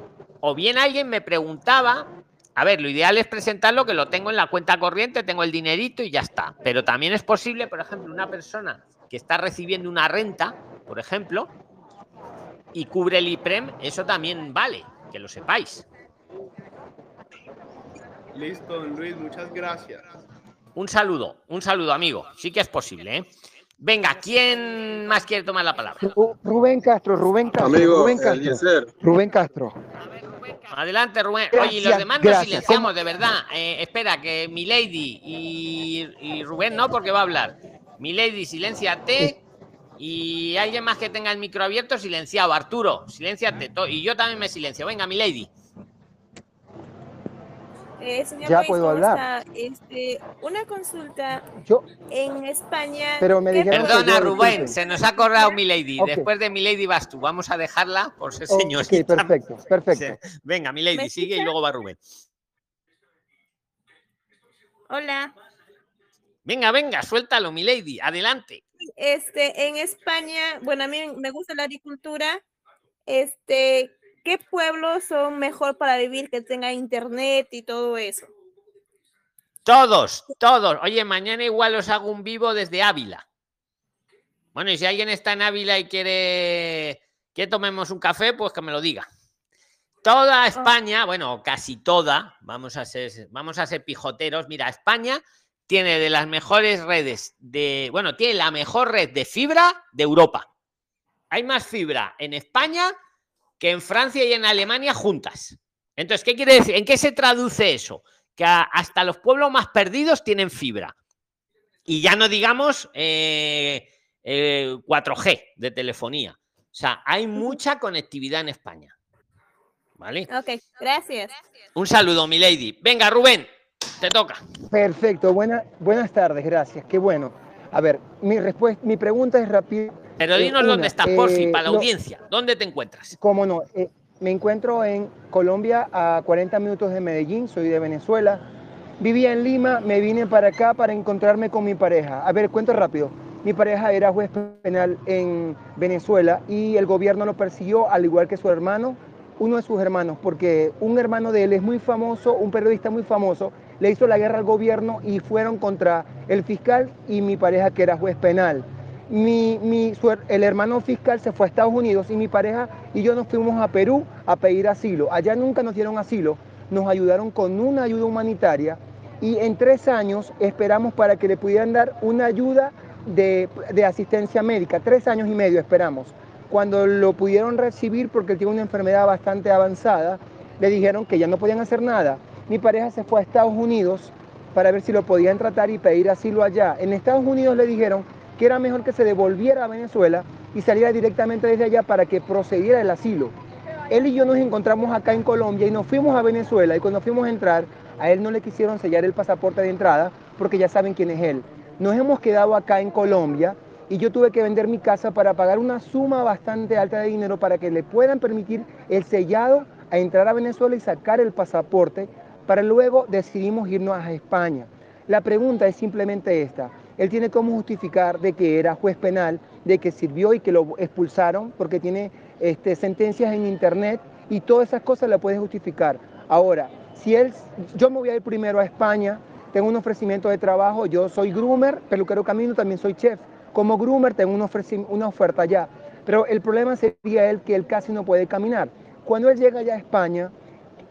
o bien alguien me preguntaba, a ver, lo ideal es presentarlo que lo tengo en la cuenta corriente, tengo el dinerito y ya está, pero también es posible, por ejemplo, una persona que está recibiendo una renta, por ejemplo, y cubre el IPREM, eso también vale, que lo sepáis. Listo, don Luis, muchas gracias. Un saludo, un saludo, amigo. Sí que es posible, ¿eh? Venga, ¿quién más quiere tomar la palabra? Ru- Rubén Castro, Rubén Castro, Amigo, Rubén Castro, Eliezer. Rubén Castro. Adelante, Rubén. Oye, y los Gracias, demás nos gracias. silenciamos, de verdad. Eh, espera, que Milady y, y Rubén no, porque va a hablar. Milady, silénciate. Y alguien más que tenga el micro abierto, silenciado. Arturo, silénciate. to- Y yo también me silencio. Venga, Milady. Eh, señor Ya Luis, puedo ¿cómo hablar. Este, una consulta. Yo- En España. Pero me ¿qué dijeron que Perdona, Rubén, disculpen. se nos ha acordado Milady. Ok. Después de Milady vas tú. Vamos a dejarla por ser Ok, señorita. [LAUGHS] perfecto, perfecto. Sí. Venga, Milady, ¿Me sigue y luego va Rubén. Hola. Venga, venga, suéltalo, Milady. Adelante. Este, en España, bueno, a mí me gusta la agricultura. Este, ¿qué pueblos son mejor para vivir que tenga internet y todo eso? Todos, todos. Oye, mañana igual os hago un vivo desde Ávila. Bueno, y si alguien está en Ávila y quiere que tomemos un café, pues que me lo diga. Toda España, bueno, casi toda, vamos a ser, vamos a ser pijoteros. Mira, España tiene de las mejores redes de, bueno, tiene la mejor red de fibra de Europa. Hay más fibra en España que en Francia y en Alemania juntas. Entonces, ¿qué quiere decir? ¿En qué se traduce eso? Que a- hasta los pueblos más perdidos tienen fibra. Y ya no digamos eh, eh, 4G de telefonía. O sea, hay mucha conectividad en España. ¿Vale? Ok, gracias. Un saludo, mi lady. Venga, Rubén, te toca. Perfecto, buena, buenas tardes, gracias, qué bueno. A ver, mi respuesta, mi pregunta es rápida. Pero Eh, dinos una, dónde estás, porfi, eh, para la audiencia. ¿Dónde te encuentras? Cómo no, eh, me encuentro en Colombia a 40 minutos de Medellín, soy de Venezuela. Vivía en Lima, me vine para acá para encontrarme con mi pareja. A ver, cuento rápido. Mi pareja era juez penal en Venezuela y el gobierno lo persiguió al igual que su hermano, uno de sus hermanos, porque un hermano de él es muy famoso, un periodista muy famoso, le hizo la guerra al gobierno y fueron contra el fiscal y mi pareja que era juez penal. Mi, mi, el hermano fiscal se fue a Estados Unidos y mi pareja y yo nos fuimos a Perú a pedir asilo. Allá nunca nos dieron asilo, nos ayudaron con una ayuda humanitaria y en tres años esperamos para que le pudieran dar una ayuda de, de asistencia médica. Tres años y medio esperamos. Cuando lo pudieron recibir porque tiene una enfermedad bastante avanzada, le dijeron que ya no podían hacer nada. Mi pareja se fue a Estados Unidos para ver si lo podían tratar y pedir asilo allá. En Estados Unidos le dijeron era mejor que se devolviera a Venezuela y saliera directamente desde allá para que procediera el asilo. Él y yo nos encontramos acá en Colombia y nos fuimos a Venezuela y cuando fuimos a entrar, a él no le quisieron sellar el pasaporte de entrada porque ya saben quién es él. Nos hemos quedado acá en Colombia y yo tuve que vender mi casa para pagar una suma bastante alta de dinero para que le puedan permitir el sellado a entrar a Venezuela y sacar el pasaporte para luego decidimos irnos a España. La pregunta es simplemente esta. Él tiene cómo justificar de que era juez penal, de que sirvió y que lo expulsaron porque tiene este, sentencias en internet y todas esas cosas la puede justificar. Ahora, si él, yo me voy a ir primero a España, tengo un ofrecimiento de trabajo, yo soy groomer, peluquero camino, también soy chef. Como groomer tengo un ofreci- una oferta allá, pero el problema sería él que él casi no puede caminar. Cuando él llega ya a España,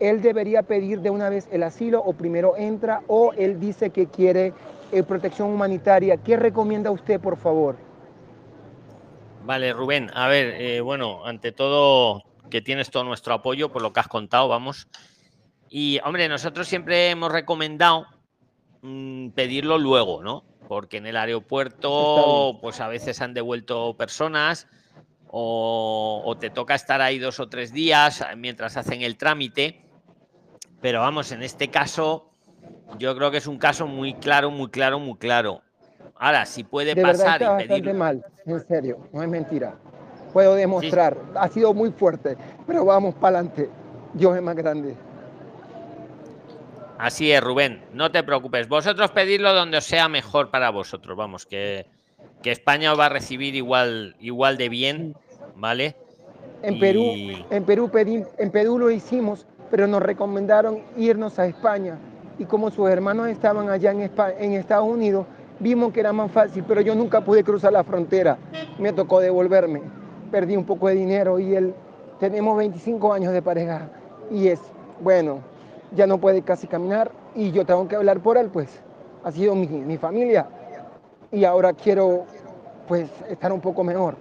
él debería pedir de una vez el asilo o primero entra o él dice que quiere eh, protección humanitaria. ¿Qué recomienda usted, por favor? Vale, Rubén. A ver, eh, bueno, ante todo, que tienes todo nuestro apoyo por lo que has contado, vamos. Y, hombre, nosotros siempre hemos recomendado mm, pedirlo luego, ¿no? Porque en el aeropuerto, pues a veces han devuelto personas o, o te toca estar ahí dos o tres días mientras hacen el trámite. Pero vamos, en este caso, yo creo que es un caso muy claro, muy claro, muy claro. Ahora, si puede De verdad pasar está y pedir mal, en serio, no es mentira. Puedo demostrar, ha sido muy fuerte, pero vamos para adelante. Dios es más grande. Así es, Rubén, no te preocupes. Vosotros pedidlo donde os sea mejor para vosotros. Vamos, que, que España os va a recibir igual, igual de bien, ¿vale? En Perú, Y- en Perú pedí- en Perú lo hicimos, pero nos recomendaron irnos a España. Y como sus hermanos estaban allá en, en Estados Unidos, vimos que era más fácil, pero yo nunca pude cruzar la frontera. Me tocó devolverme. Perdí un poco de dinero y él, tenemos 25 años de pareja y es, bueno, ya no puede casi caminar y yo tengo que hablar por él, pues ha sido mi, mi familia y ahora quiero pues estar un poco mejor.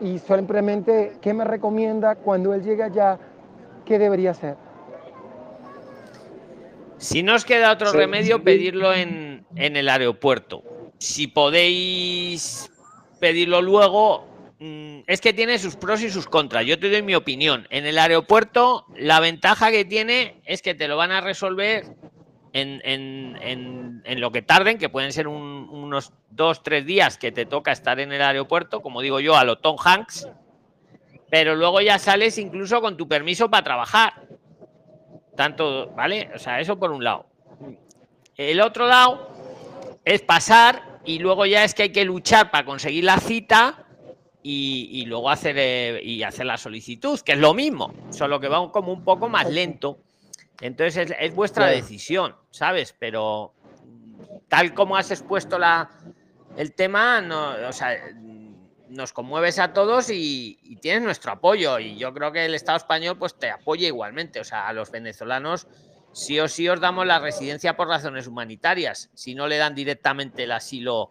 Y simplemente, ¿qué me recomienda cuando él llegue allá? ¿Qué debería hacer? Si no os queda otro Sí. remedio, pedirlo en, en el aeropuerto. Si podéis pedirlo luego, mm, es que tiene sus pros y sus contras. Yo te doy mi opinión. En el aeropuerto, la ventaja que tiene es que te lo van a resolver en, en- en- en lo que tarden, que pueden ser un- unos dos, tres días que te toca estar en el aeropuerto, como digo yo, a lo Tom Hanks, pero luego ya sales incluso con tu permiso para trabajar. Tanto, ¿vale? O sea, eso por un lado. El otro lado es pasar y luego ya es que hay que luchar para conseguir la cita y, y luego hacer, eh, y hacer la solicitud, que es lo mismo, solo que va como un poco más lento. Entonces es, es vuestra Claro. decisión, ¿sabes? Pero tal como has expuesto la, el tema, no, o sea, nos conmueves a todos y, y tienes nuestro apoyo. Y yo creo que el Estado español pues te apoya igualmente. O sea, a los venezolanos sí o sí os damos la residencia por razones humanitarias, si no le dan directamente el asilo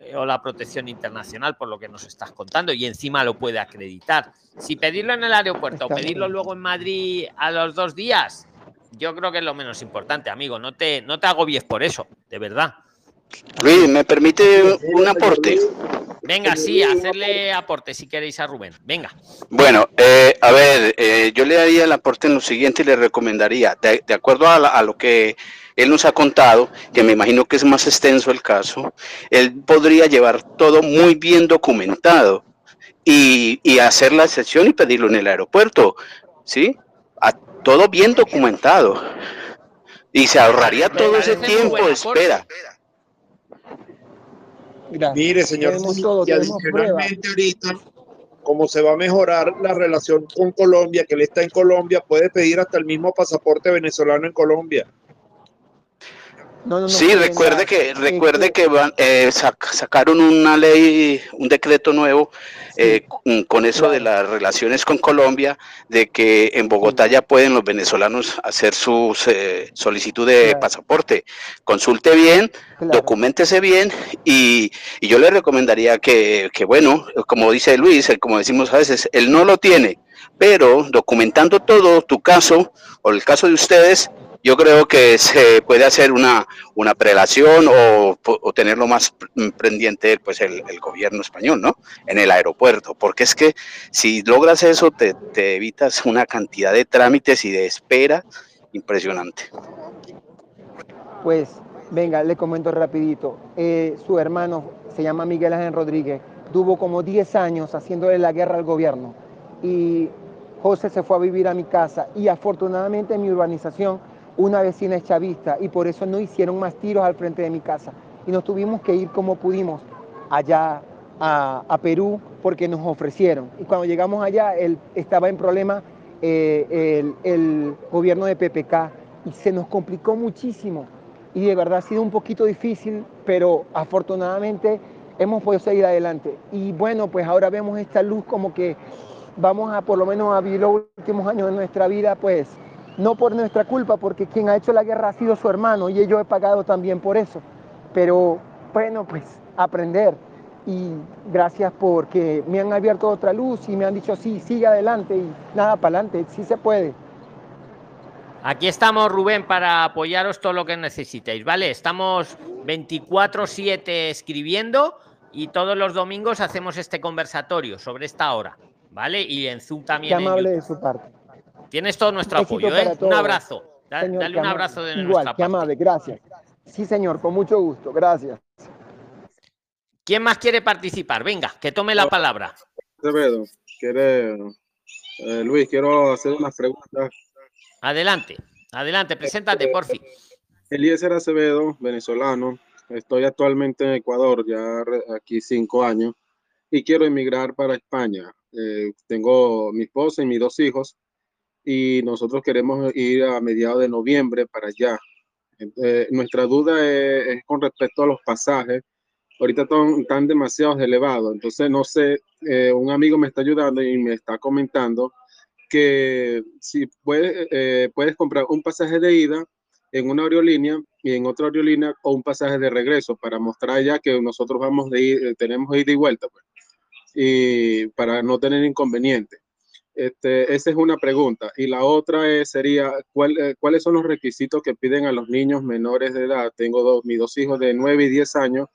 eh, o la protección internacional, por lo que nos estás contando, y encima lo puede acreditar. Si pedirlo en el aeropuerto o pedirlo luego en Madrid a los dos días, yo creo que es lo menos importante, amigo. No te, no te agobies por eso, de verdad. Luis, ¿me permite un aporte? Venga, sí, hacerle aporte si queréis a Rubén. Venga. Bueno, eh, a ver, eh, yo le daría el aporte en lo siguiente y le recomendaría, de, de acuerdo a, la- a lo que él nos ha contado, que me imagino que es más extenso el caso, él podría llevar todo muy bien documentado y, y hacer la sesión y pedirlo en el aeropuerto, ¿sí? A, todo bien documentado. Y se ahorraría todo ese tiempo de aporte. Mire, señor, Tenemos Tony, todo, y tenemos adicionalmente ahorita, como se va a mejorar la relación con Colombia, que él está en Colombia, puede pedir hasta el mismo pasaporte venezolano en Colombia. No, no, no, Sí, recuerde que recuerde que van, eh, sac- sacaron una ley, un decreto nuevo eh, con- con eso de las relaciones con Colombia, de que en Bogotá ya pueden los venezolanos hacer su solicitud de Claro. pasaporte. Consulte bien, documentese bien y, y yo le recomendaría que, que, bueno, como dice Luis, eh, como decimos a veces, él no lo tiene, pero documentando todo tu caso o el caso de ustedes, yo creo que se puede hacer una, una prelación o, o tenerlo más mm, pendiente pues el, gobierno español, ¿no? En el aeropuerto, porque es que si logras eso te, te evitas una cantidad de trámites y de espera impresionante. Pues, venga, le comento rapidito. Eh, su hermano se llama Miguel Ángel Rodríguez. Tuvo como 10 años haciéndole la guerra al gobierno. Y José se fue a vivir a mi casa. Y afortunadamente en mi urbanización una vecina chavista y por eso no hicieron más tiros al frente de mi casa. Y nos tuvimos que ir como pudimos allá a, a Perú porque nos ofrecieron. Y cuando llegamos allá, él estaba en problema eh, el, el gobierno de PPK y se nos complicó muchísimo. Y de verdad ha sido un poquito difícil, pero afortunadamente hemos podido seguir adelante. Y bueno, pues ahora vemos esta luz como que vamos a por lo menos a vivir los últimos años de nuestra vida, pues no por nuestra culpa, porque quien ha hecho la guerra ha sido su hermano y yo he pagado también por eso. Pero bueno, pues aprender. Y gracias porque me han abierto otra luz y me han dicho, sí, sigue adelante y nada, para adelante, sí se puede. Aquí estamos, Rubén, para apoyaros todo lo que necesitéis, ¿vale? Estamos 24-7 escribiendo y todos los domingos hacemos este conversatorio sobre esta hora, ¿vale? Y en Zoom Qué también. en amable de su parte. Tienes todo nuestro Éxito apoyo, ¿eh? Un abrazo. Da- señor, dale un abrazo de Igual, nuestra qué parte. amable, gracias. Sí, señor, con mucho gusto, gracias. ¿Quién más quiere participar? Venga, que tome la palabra. Acevedo, quiere, eh, Luis, quiero hacer unas preguntas. Adelante, adelante, preséntate, porfi. Eliezer Acevedo, venezolano. Estoy actualmente en Ecuador, ya aquí cinco años, y quiero emigrar para España. Eh, tengo mi esposa y mis dos hijos, y nosotros queremos ir a mediados de noviembre para allá. Eh, nuestra duda es, con respecto a los pasajes. Ahorita están, están demasiado elevados, entonces no sé, eh, un amigo me está ayudando y me está comentando que si puedes, eh, puedes comprar un pasaje de ida en una aerolínea y en otra aerolínea o un pasaje de regreso para mostrar ya que nosotros vamos de ir, eh, tenemos ida y vuelta, pues, y para no tener inconveniente. Este, esa es una pregunta. Y la otra es, sería, ¿cuál, eh, ¿cuáles son los requisitos que piden a los niños menores de edad? Tengo dos, mis dos hijos de 9 y 10 años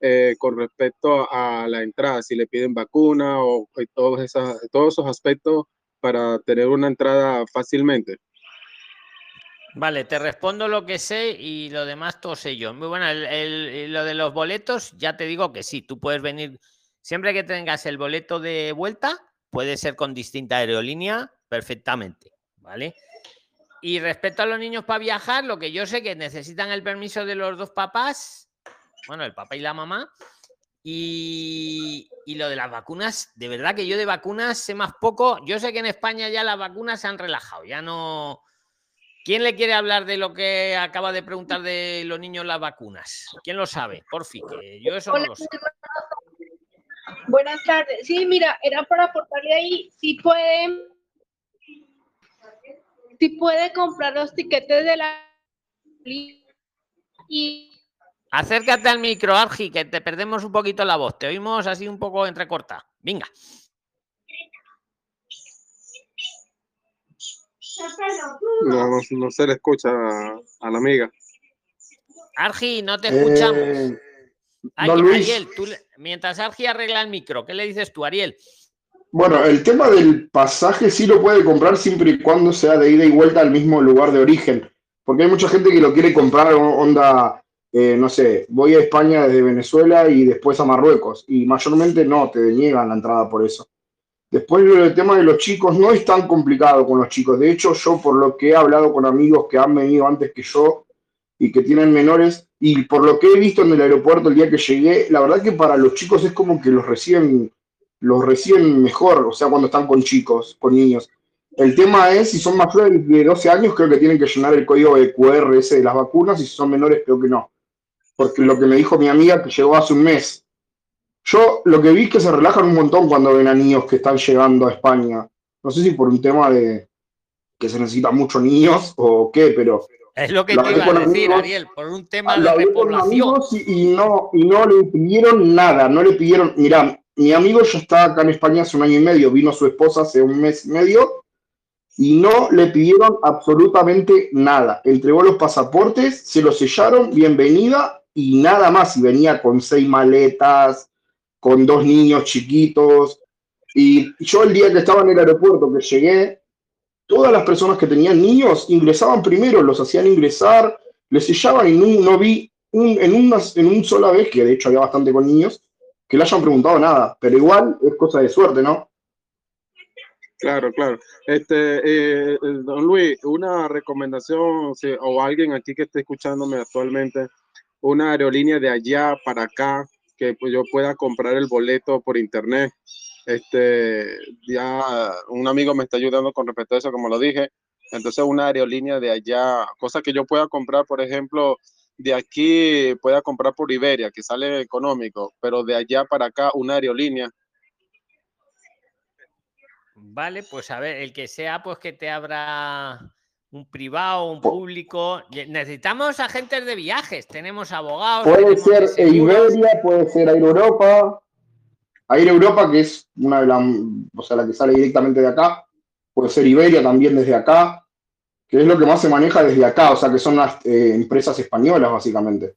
eh, con respecto a la entrada, si le piden vacuna o todos, esas, todos esos aspectos para tener una entrada fácilmente. Vale, te respondo lo que sé y lo demás todo sé yo. Muy bueno, el- el- lo de los boletos, ya te digo que sí, tú puedes venir, siempre que tengas el boleto de vuelta, puede ser con distinta aerolínea perfectamente, ¿vale? Y respecto a los niños para viajar, lo que yo sé que necesitan el permiso de los dos papás, bueno, el papá y la mamá, y, y lo de las vacunas, de verdad que yo de vacunas sé más poco. Yo sé que en España ya las vacunas se han relajado, ya no... ¿Quién le quiere hablar de lo que acaba de preguntar de los niños las vacunas? ¿Quién lo sabe? Por fin, que yo eso no lo sé. Buenas tardes. Sí, mira, era para aportarle ahí, si puede, si puede comprar los tiquetes de la y Acércate al micro, Argi, que te perdemos un poquito la voz. Te oímos así un poco entrecorta. Venga. No, no, no se le escucha a, a la amiga. Argi, no te escuchamos. Eh, Ay, don Luis. Ariel, tú mientras Argi arregla el micro, ¿qué le dices tú, Ariel? Bueno, el tema del pasaje sí lo puede comprar siempre y cuando sea de ida y vuelta al mismo lugar de origen. Porque hay mucha gente que lo quiere comprar onda, eh, no sé, voy a España desde Venezuela y después a Marruecos. Y mayormente no, te deniegan la entrada por eso. Después el tema de los chicos no es tan complicado con los chicos. De hecho, yo por lo que he hablado con amigos que han venido antes que yo y que tienen menores, y por lo que he visto en el aeropuerto el día que llegué, la verdad que para los chicos es como que los reciben, los reciben mejor, o sea, cuando están con chicos, con niños. El tema es, si son mayores de 12 años, creo que tienen que llenar el código de QR ese de las vacunas, y si son menores, creo que no. Porque lo que me dijo mi amiga, que llegó hace un mes, yo lo que vi es que se relajan un montón cuando ven a niños que están llegando a España. No sé si por un tema de que se necesitan muchos niños o qué, pero Es lo que Lo te iba a decir, amigos, Ariel, por un tema lo de repoblación. y, y no, y no le pidieron nada, no le pidieron, mirá, mi amigo ya está acá en España hace un año y medio, vino su esposa hace un mes y medio y no le pidieron absolutamente nada. Entregó los pasaportes, se los sellaron, bienvenida y nada más. Y venía con seis maletas, con dos niños chiquitos. Y yo el día que estaba en el aeropuerto, que llegué, todas las personas que tenían niños ingresaban primero, los hacían ingresar, les sellaban y no, vi un, en, una, en un sola vez, que de hecho había bastante con niños, que le hayan preguntado nada. Pero igual es cosa de suerte, ¿no? Claro, claro. Este, eh, eh, don Luis, una recomendación, o alguien aquí que esté escuchándome actualmente, una aerolínea de allá para acá, que yo pueda comprar el boleto por internet. Este, ya un amigo me está ayudando con respecto a eso, como lo dije. Entonces, una aerolínea de allá, cosa que yo pueda comprar, por ejemplo, de aquí pueda comprar por Iberia, que sale económico, pero de allá para acá, una aerolínea. Vale, pues a ver, el que sea, pues que te abra un privado, un público. Necesitamos agentes de viajes, tenemos abogados. Puede tenemos ser. Iberia, puede ser Europa. Air Europa, que es una de las, o sea, la que sale directamente de acá. Puede ser Iberia también desde acá, que es lo que más se maneja desde acá, o sea, que son las eh, empresas españolas, básicamente.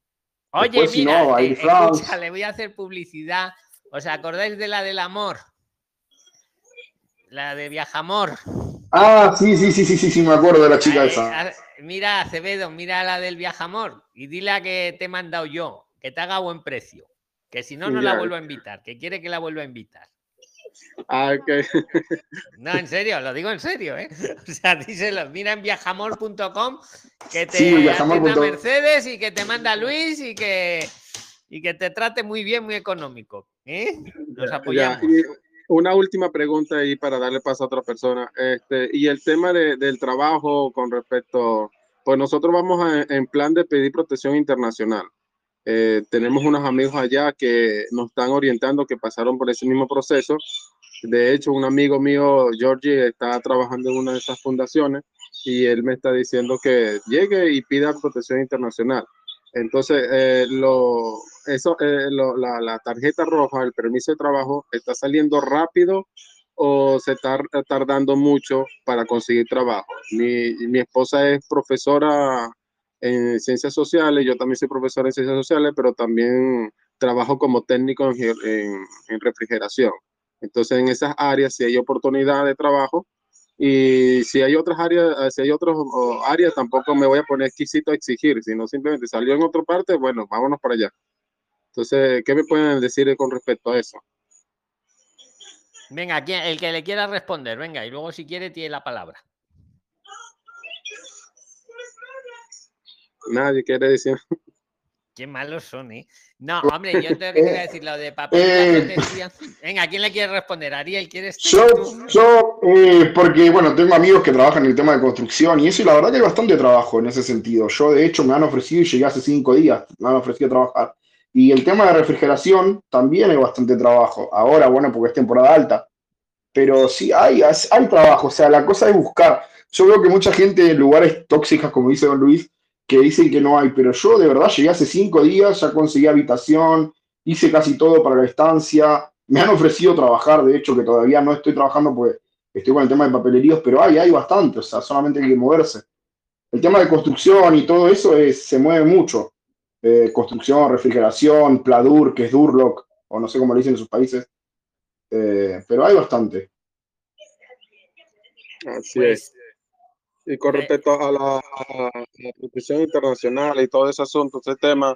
Oye, Después, si mira, no, eh, Air France. escucha, le voy a hacer publicidad. ¿Os acordáis de la del amor? La de Viajamor. Ah, sí, sí, sí, sí, sí, sí, me acuerdo de la chica Ay, esa. a- Mira, Acevedo, mira la del Viajamor y dile a que te he mandado yo, que te haga buen precio. Que si no, no la vuelvo a invitar, que quiere que la vuelva a invitar. Ah. No, en serio, lo digo en serio, ¿eh? [LAUGHS] O sea, díselo, mira en viajamor.com que te Sí, Mercedes y que te manda Luis y que, y que te trate muy bien, muy económico. ¿eh? Nos Ya, apoyamos. y una última pregunta ahí para darle paso a otra persona. Este, y el tema de- del trabajo con respecto, pues nosotros vamos a- en plan de pedir protección internacional. Eh, tenemos unos amigos allá que nos están orientando, que pasaron por ese mismo proceso. De hecho, un amigo mío, Georgie, está trabajando en una de esas fundaciones y él me está diciendo que llegue y pida protección internacional. Entonces, eh, lo, eso, eh, lo- la, la tarjeta roja, el permiso de trabajo, ¿está saliendo rápido o se está tar- tardando mucho para conseguir trabajo? Mi, mi esposa es profesora en ciencias sociales, yo también soy profesor en ciencias sociales, pero también trabajo como técnico en, ge- en- en refrigeración. Entonces, en esas áreas, si hay oportunidad de trabajo, Y si hay otras áreas, eh, si hay otras áreas, tampoco me voy a poner exquisito a exigir, sino simplemente salió en otra parte, bueno, vámonos para allá. Entonces, ¿qué me pueden decir con respecto a eso? Venga, ¿quién- el que le quiera responder, venga, y luego si quiere tiene la palabra. Nadie quiere decir. Qué malos son, ¿eh? No, hombre, yo te [LAUGHS] quería decir lo de papel Eh. Venga, ¿quién le quiere responder? Ariel, ¿quieres? Yo, yo eh, porque bueno, tengo amigos que trabajan en el tema de construcción y eso, y la verdad que hay bastante trabajo en ese sentido. Yo, de hecho, me han ofrecido y llegué hace cinco días, me han ofrecido trabajar. Y el tema de refrigeración también hay bastante trabajo. Ahora, bueno, porque es temporada alta. Pero sí, hay, hay trabajo. O sea, la cosa es buscar. Yo veo que mucha gente en lugares tóxicos, como dice Don Luis, que dicen que no hay, pero yo de verdad llegué hace cinco días, ya conseguí habitación, hice casi todo para la estancia, me han ofrecido trabajar, de hecho que todavía no estoy trabajando porque estoy con el tema de papeleríos, pero hay, hay bastante, o sea, solamente hay que moverse. El tema de construcción y todo eso es, se mueve mucho. Eh, construcción, refrigeración, Pladur, que es Durlock, o no sé cómo le dicen en sus países, Eh, pero hay bastante. Así es. Y con respecto a la, a la protección internacional y todo ese asunto, ese tema.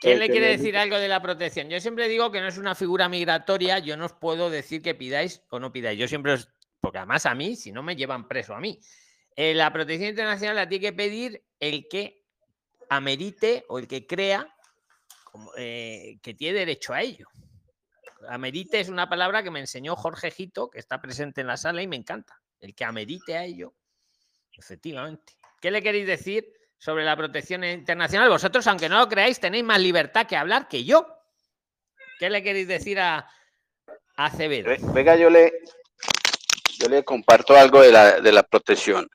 ¿Quién eh, le quiere decir algo de la protección? Yo siempre digo que no es una figura migratoria, yo no os puedo decir que pidáis o no pidáis. Yo siempre os, porque además a mí, si no me llevan preso a mí. Eh, la protección internacional la tiene que pedir el que amerite o el que crea como, eh, que tiene derecho a ello. Amerite es una palabra que me enseñó Jorge Gito, que está presente en la sala y me encanta. El que amerite a ello, efectivamente. ¿Qué le queréis decir sobre la protección internacional? Vosotros, aunque no lo creáis, tenéis más libertad que hablar que yo. ¿Qué le queréis decir a, a Acevedo? Ve- Venga, yo le, yo le comparto algo de la, de la protección.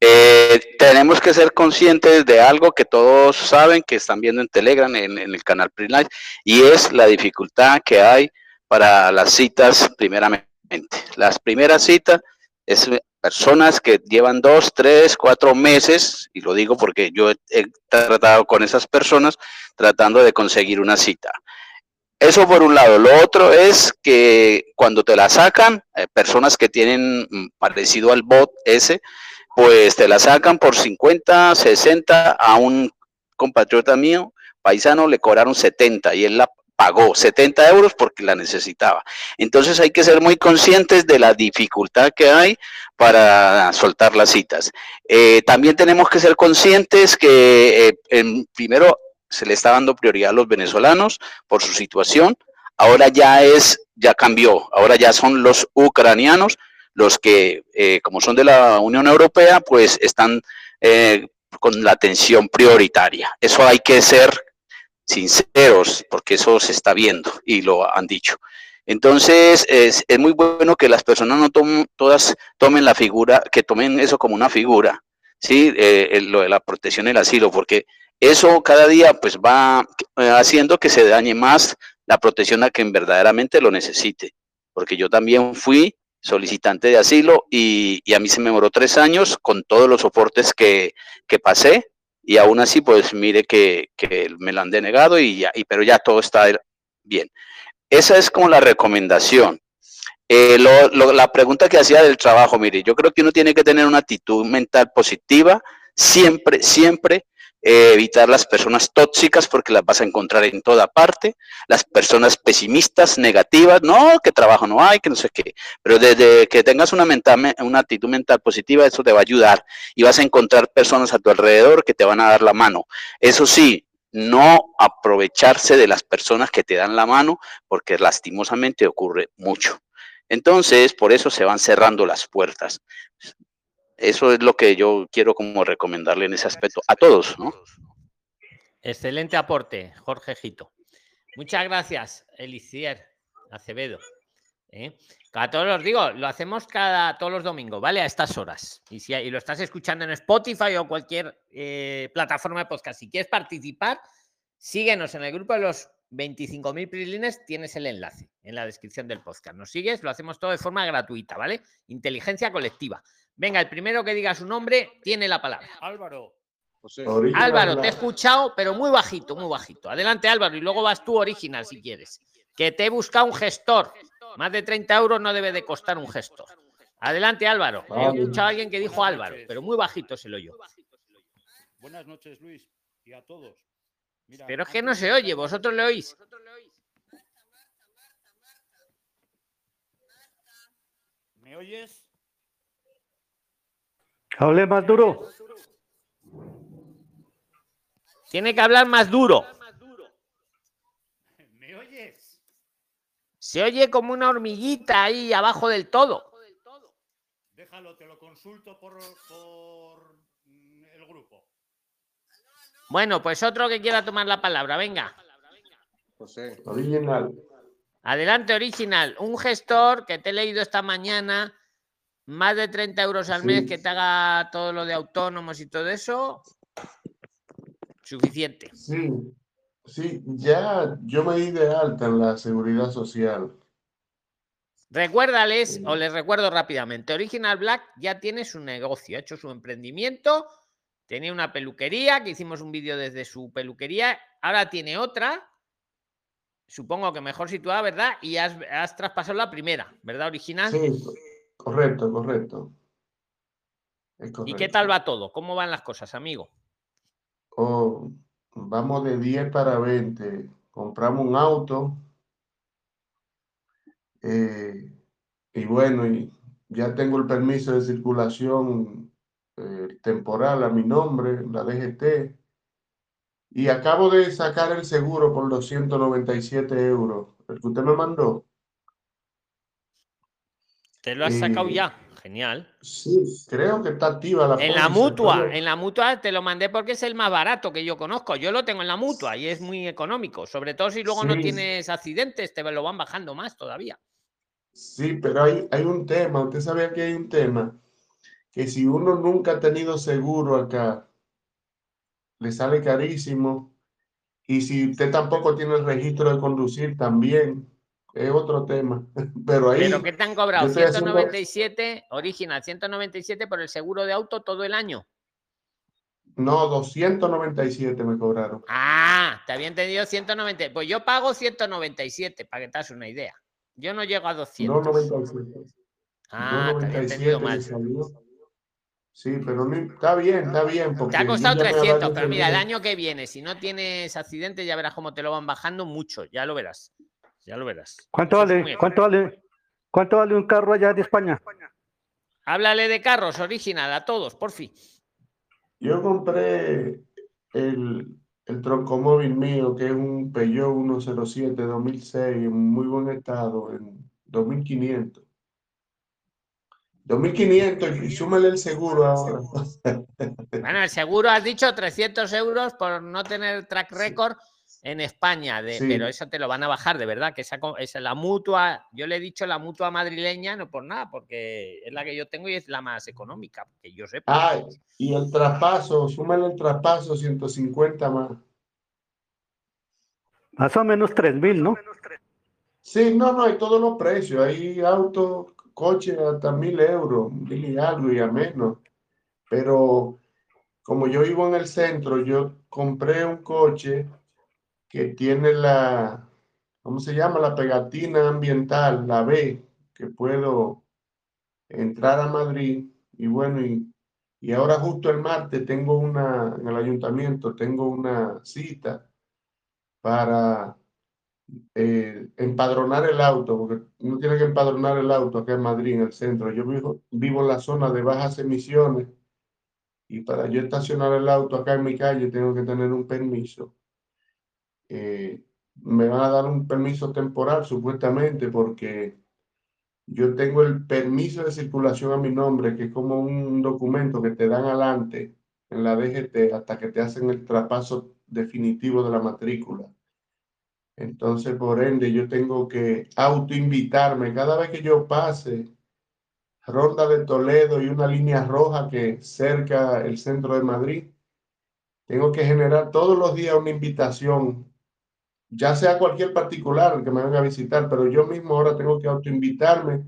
Eh, tenemos que ser conscientes de algo que todos saben, que están viendo en Telegram, en, el canal Prelife, y es la dificultad que hay para las citas primeramente. Las primeras citas es personas que llevan dos, tres, cuatro meses, y lo digo porque yo he, tratado con esas personas tratando de conseguir una cita. Eso por un lado. Lo otro es que cuando te la sacan, eh, personas que tienen mm, parecido al bot ese, pues te la sacan por 50, 60 a un compatriota mío, paisano, le cobraron 70 y él la pagó 70 euros porque la necesitaba. Entonces hay que ser muy conscientes de la dificultad que hay para soltar las citas. Eh, también tenemos que ser conscientes que eh, en- primero se le está dando prioridad a los venezolanos por su situación. Ahora ya es, ya cambió. Ahora ya son los ucranianos los que, eh, como son de la Unión Europea, pues están con la atención prioritaria. Eso hay que ser sinceros, porque eso se está viendo y lo han dicho. Entonces, es, muy bueno que las personas no tomen, todas tomen la figura, que tomen eso como una figura, ¿sí? Eh, lo de la protección y el asilo, porque eso cada día pues va eh, haciendo que se dañe más la protección a quien verdaderamente lo necesite. Porque yo también fui solicitante de asilo y, y a mí se me demoró tres años con todos los soportes que, que pasé y aún así pues mire que, me lo han denegado y ya, y, pero ya todo está bien. Esa es como la recomendación. Eh, la pregunta que hacía del trabajo, mire, yo creo que uno tiene que tener una actitud mental positiva, siempre, siempre eh, evitar las personas tóxicas porque las vas a encontrar en toda parte, las personas pesimistas, negativas, no, que trabajo no hay, que no sé qué, pero desde que tengas una, mental, una actitud mental positiva, eso te va a ayudar y vas a encontrar personas a tu alrededor que te van a dar la mano. Eso sí, no aprovecharse de las personas que te dan la mano porque lastimosamente ocurre mucho. Entonces, por eso se van cerrando las puertas. Eso es lo que yo quiero como recomendarle en ese aspecto a todos, ¿no? Excelente aporte, Jorge Gito. Muchas gracias, Elicier Acevedo. ¿eh? A todos os digo, lo hacemos cada todos los domingos, ¿vale? A estas horas. Y si y lo estás escuchando en Spotify o cualquier eh, plataforma de podcast, si quieres participar, síguenos en el grupo de los 25.000 prilines, tienes el enlace en la descripción del podcast. Nos sigues, lo hacemos todo de forma gratuita, ¿vale? Inteligencia colectiva. Venga, el primero que diga su nombre tiene la palabra. Álvaro. Álvaro, te he escuchado, pero muy bajito, muy bajito. Adelante, Álvaro, y luego vas tú original si quieres. Que te he buscado un gestor. Más de 30 euros no debe de costar un gestor. Adelante, Álvaro. He escuchado a alguien que dijo Álvaro, pero muy bajito se lo oyó. Buenas noches, Luis, y a todos. Mira, Pero es que no se oye, vosotros le oís. ¿Me oyes? Hable más duro. Tiene que hablar más duro. ¿Me oyes? Se oye como una hormiguita ahí abajo del todo. Déjalo, te lo consulto por, por mm, el grupo. Bueno, pues otro que quiera tomar la palabra, venga. José. Original. Adelante, original. Un gestor que te he leído esta mañana, más de 30 euros al Sí. mes, que te haga todo lo de autónomos y todo eso, suficiente. Sí, sí, ya yo me di de alta en la seguridad social. Recuérdales, o les recuerdo rápidamente, Original Black ya tiene su negocio, ha hecho su emprendimiento, tenía una peluquería, que hicimos un vídeo desde su peluquería, ahora tiene otra, supongo que mejor situada, ¿verdad? Y has, has traspasado la primera, ¿verdad, Original? Sí, correcto, correcto. Es ¿Y correcto. qué tal va todo? ¿Cómo van las cosas, amigo? Oh, vamos de 10 para 20. Compramos un auto. eh, y bueno, y ya tengo el permiso de circulación eh, temporal a mi nombre, la DGT. Y acabo de sacar el seguro por los 197 euros, el que usted me mandó. Te lo has sacado Eh, ya, genial. Sí, creo que está activa la En la mutua, en la mutua te lo mandé porque es el más barato que yo conozco. Yo lo tengo en la mutua y es muy económico. Sobre todo si luego no tienes accidentes, te lo van bajando más todavía. Sí, pero hay, hay un tema, usted sabe que hay un tema, que si uno nunca ha tenido seguro acá, le sale carísimo, y si usted tampoco tiene el registro de conducir, también es otro tema. [LAUGHS] Pero ahí Pero ¿qué te han cobrado? yo estoy haciendo- 197, original, 197 por el seguro de auto todo el año. no, 297 me cobraron. Ah, te había entendido 190. Pues yo pago 197, para que te hagas una idea. Yo no llego a 200. No 97. Ah, no te había entendido 97 mal. Sí, pero no- está bien, está bien. Porque Te ha costado llamé a 300, varios pero mira, el año que viene, si no tienes accidente, ya verás cómo te lo van bajando mucho. Ya lo verás. Ya lo verás. ¿Cuánto Eso vale? ¿Cuánto vale? ¿Cuánto vale un carro allá de España? Háblale de carros original a todos, por fin. Yo compré el, el troncomóvil mío, que es un Peugeot 107 2006, en muy buen estado, en 2500. 2500 y súmale el seguro ahora. Bueno, el seguro has dicho 300 euros por no tener track record en España, de, Sí. pero eso te lo van a bajar, de verdad, que esa, esa la mutua, yo le he dicho la mutua madrileña, no por nada, porque es la que yo tengo y es la más económica, que yo sepa. Ah, y el traspaso, súmale el traspaso, 150 más. Más o menos 3.000, ¿no? Sí, no, no, hay todos los precios. Hay autos, coches hasta mil euros, mil y algo y a menos. Pero como yo vivo en el centro, yo compré un coche que tiene la, ¿cómo se llama? La pegatina ambiental, la B, que puedo entrar a Madrid. Y bueno, y, y ahora justo el martes tengo una, en el ayuntamiento, tengo una cita para eh, empadronar el auto, porque uno tiene que empadronar el auto acá en Madrid, en el centro. Yo vivo, vivo en la zona de bajas emisiones y para yo estacionar el auto acá en mi calle tengo que tener un permiso. Eh, me van a dar un permiso temporal supuestamente porque yo tengo el permiso de circulación a mi nombre, que es como un documento que te dan adelante en la DGT hasta que te hacen el traspaso definitivo de la matrícula. Entonces, por ende, yo tengo que autoinvitarme cada vez que yo pase Ronda de Toledo y una línea roja que cerca el centro de Madrid. Tengo que generar todos los días una invitación, ya sea cualquier particular que me venga a visitar, pero yo mismo ahora tengo que autoinvitarme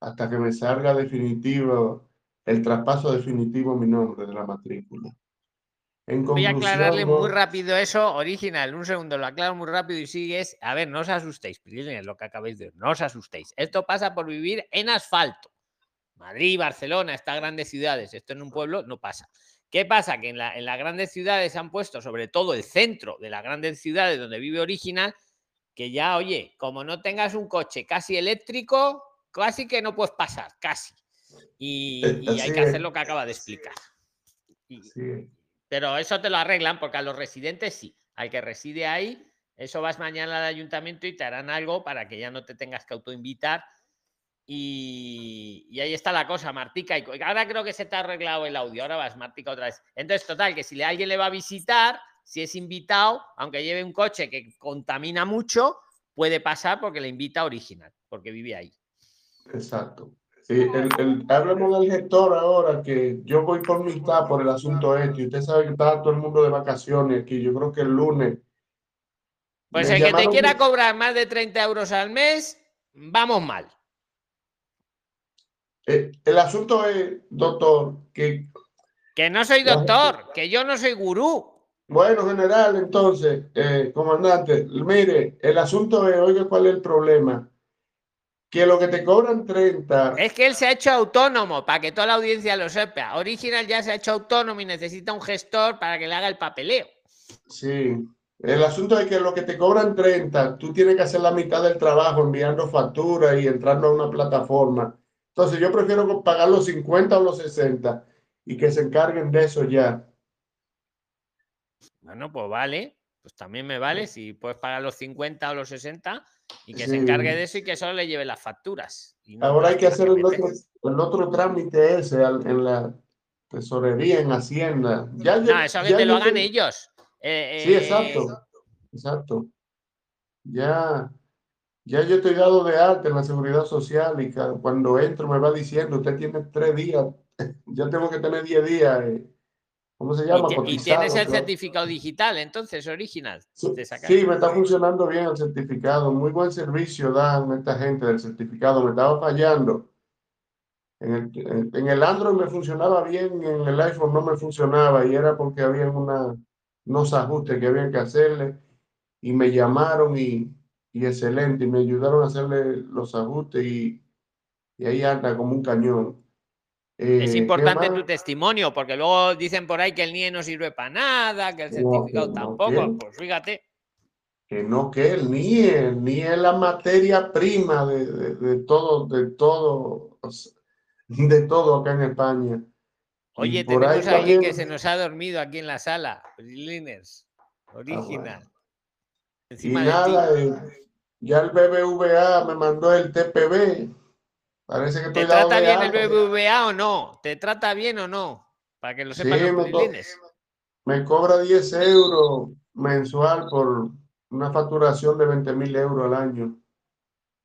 hasta que me salga definitivo el traspaso definitivo mi nombre de la matrícula. En Voy a aclararle muy rápido eso, original. Un segundo, lo aclaro muy rápido y sigues. A ver, no os asustéis, Pilines, lo que acabáis de decir. No os asustéis. Esto pasa por vivir en asfalto. Madrid, Barcelona, estas grandes ciudades, esto en un pueblo no pasa. ¿Qué pasa? Que en, la- en las grandes ciudades se han puesto, sobre todo el centro de las grandes ciudades donde vive Original, que ya, oye, como no tengas un coche casi eléctrico, casi que no puedes pasar, casi. Y, Eh, y hay que hacer lo que acaba de explicar. Y- pero eso te lo arreglan porque a los residentes sí. Al que reside ahí, eso vas mañana al ayuntamiento y te harán algo para que ya no te tengas que autoinvitar. Y, y ahí está la cosa, Martica. Y ahora creo que se te ha arreglado el audio. Ahora vas, Martica, otra vez. Entonces, total, que si le- alguien le va a visitar, si es invitado, aunque lleve un coche que contamina mucho, puede pasar porque le invita a original, porque vive ahí. Exacto. Sí, el, el, hablemos del gestor ahora, que yo voy por mitad por el asunto este, usted sabe que está todo el mundo de vacaciones aquí, yo creo que el lunes. Pues el que te quiera cobrar más de 30 euros al mes, vamos mal. Eh, el asunto es, doctor, que, Que no soy doctor, que yo no soy gurú. bueno, general, entonces, eh, comandante, mire, el asunto es, oiga, ¿cuál es el problema? Que lo que te cobran 30, Es que él se ha hecho autónomo, para que toda la audiencia lo sepa. Original ya se ha hecho autónomo y necesita un gestor para que le haga el papeleo. sí, el asunto es que lo que te cobran 30, tú tienes que hacer la mitad del trabajo enviando facturas y entrando a una plataforma. Entonces yo prefiero pagar los 50 o los 60 y que se encarguen de eso ya. Bueno, pues vale. Pues también me vale si puedes pagar los 50 o los 60 y que se encargue de eso y que solo le lleve las facturas. y no Ahora hay que hacer el otro, el otro trámite ese en la tesorería, en Hacienda. Ya No, eso que ya te lo hagan ellos. Eh, Sí, eh, exacto. Exacto. Ya, ya yo estoy dado de alta en la seguridad social y cuando entro me va diciendo, usted tiene tres días, [LAUGHS] yo tengo que tener diez días. eh, ¿Cómo se y llama? y, Cotizado, tienes el creo. certificado digital, entonces, original. Sacan- Sí, me está funcionando bien el certificado. Muy buen servicio dan esta gente del certificado. Me estaba fallando. En el, en el Android me funcionaba bien, en el iPhone no me funcionaba y era porque había una, unos ajustes que había que hacerle y me llamaron y, y excelente, y me ayudaron a hacerle los ajustes y, y ahí anda como un cañón. Eh, Es ¿qué importante tu testimonio, porque luego dicen por ahí que el NIE no sirve para nada, que el certificado no, tampoco. ¿qué? Pues fíjate. Que no, que el NIE, el NIE es la materia prima de, de, de todo, de todo, de todo acá en España. Oye, tenemos a alguien que se nos ha dormido aquí en la sala. Liners, original. Y Encima ti. nada, eh, ya el BBVA me mandó el TPB. Parece que ¿Te trata bien el. BBVA o no? ¿Te trata bien o no? Para que lo sepan Sí, los me, co- me cobra 10 euros mensual por una facturación de 20 mil euros al año.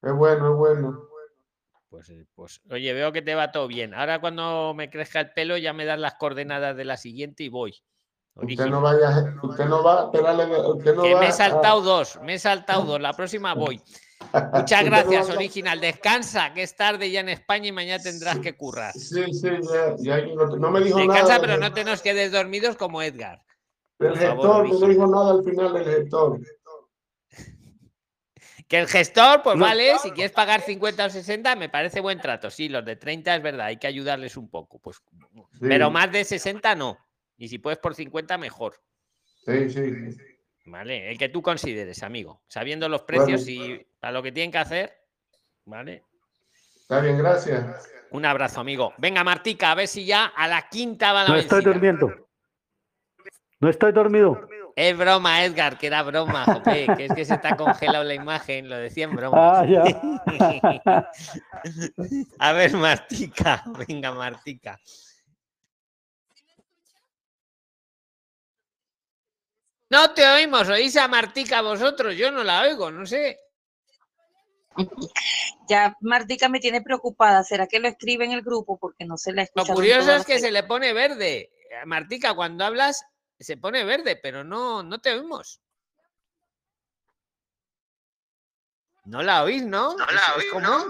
Es bueno, es bueno. Pues, eh, pues, oye, veo que te va todo bien. Ahora cuando me crezca el pelo ya me das las coordenadas de la siguiente y voy. Usted no vaya, usted no va, espérale, usted no que va me he a- saltado dos, me he saltado dos. La próxima voy. [LAUGHS] Muchas gracias, original. Descansa, que es tarde ya en España y mañana tendrás que currar. Sí, sí, ya, no, me dijo Descansa, nada. pero del- no te nos quedes dormidos como Edgar. por favor, gestor, no me dijo nada al final del gestor. Que el gestor, pues vale, si quieres pagar 50 o 60, me parece buen trato. Sí, los de 30 es verdad, hay que ayudarles un poco. Pues, Pero más de 60 no. Y si puedes por 50, mejor. Sí, sí, sí. Vale, el que tú consideres, amigo. Sabiendo los precios Bueno. y para lo que tienen que hacer. Vale. Está bien, gracias. Un abrazo, amigo. Venga, Martica, a ver si ya a la quinta va la No estoy durmiendo. No estoy dormido. Es broma, Edgar, que era broma, jope, que es que se te ha congelado la imagen, lo decía en broma. Ah, ya. [LAUGHS] a ver, Martica, venga, Martica. No te oímos, oís a Martica vosotros, yo no la oigo, no sé. Ya Martica me tiene preocupada. ¿Será que lo escribe en el grupo? Porque no se la Lo escucha. curioso es que se le pone verde. Eh, Martica, cuando hablas se pone verde, pero no, no te oímos. No la oís, ¿no? No la oís, ¿cómo?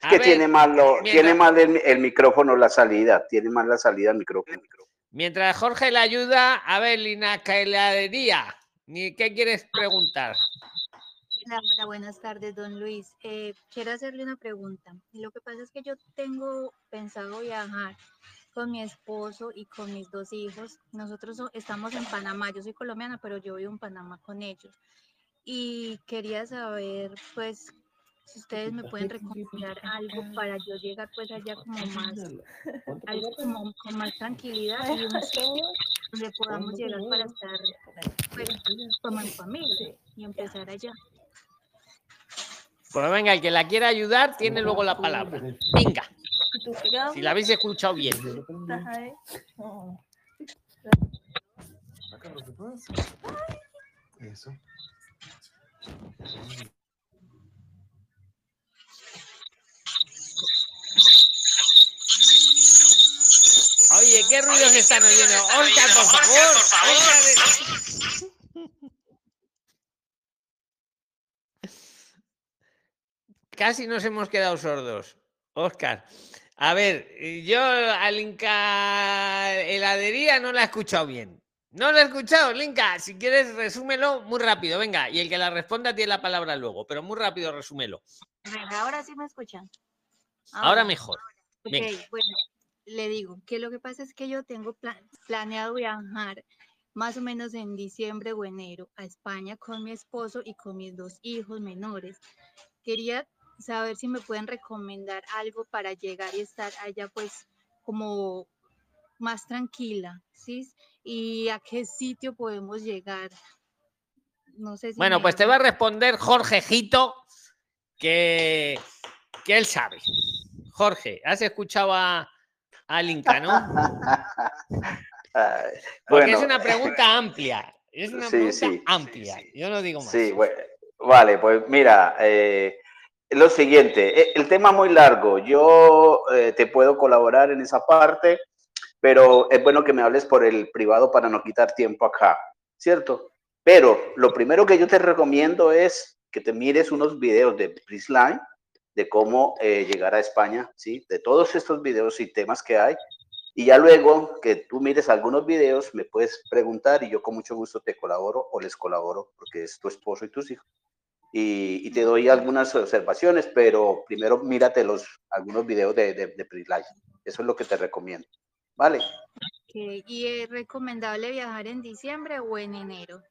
Es que tiene mal, lo, tiene mal el, el micrófono la salida, tiene mal la salida del micrófono. Mientras Jorge le ayuda, a ver, Lina Cailadería, ¿ni qué quieres preguntar? Hola, hola, buenas tardes, don Luis. Eh, quiero hacerle una pregunta. Lo que pasa es que yo tengo pensado viajar con mi esposo y con mis dos hijos. Nosotros so- estamos en Panamá. Yo soy colombiana, pero yo vivo en Panamá con ellos. Y quería saber, pues, si ustedes me pueden recomendar algo para yo llegar, pues, allá como más, algo como con más tranquilidad y un sitio donde podamos llegar para estar, pues, como en familia y empezar allá. Pues venga, el que la quiera ayudar tiene luego la palabra. Venga, si la habéis escuchado bien. Eso. Oye, ¿qué ruidos están oyendo? Oscar, por favor. Casi nos hemos quedado sordos. Oscar. A ver, yo al Inca heladería no la he escuchado bien. No la he escuchado, Linka. Si quieres, resúmelo muy rápido. Venga, y el que la responda tiene la palabra luego, pero muy rápido resúmelo. Venga, ahora sí me escuchan. Ahora mejor. Ok, Venga. bueno, le digo que lo que pasa es que yo tengo pla- planeado viajar más o menos en diciembre o enero a España con mi esposo y con mis dos hijos menores. Quería saber si me pueden recomendar algo para llegar y estar allá pues como más tranquila, ¿sí? Y a qué sitio podemos llegar. No sé si Bueno, pues te va a responder Jorge Gito, que, que él sabe. Jorge, ¿has escuchado a, Inca, no? Porque es una pregunta amplia. Es una Sí, pregunta sí, amplia. Yo no digo más. Sí, vale, pues mira, eh, lo siguiente, eh, el tema muy largo, yo eh, te puedo colaborar en esa parte, pero es bueno que me hables por el privado para no quitar tiempo acá, ¿cierto? Pero lo primero que yo te recomiendo es que te mires unos videos de Prisline, de cómo eh, llegar a España, ¿sí? De todos estos videos y temas que hay. Y ya luego que tú mires algunos videos, me puedes preguntar y yo con mucho gusto te colaboro o les colaboro porque es tu esposo y tus hijos. Y, y te doy algunas observaciones, pero primero mírate los, algunos videos de, de, de. Eso es lo que te recomiendo. ¿Vale? ¿Y es recomendable viajar en diciembre o en enero?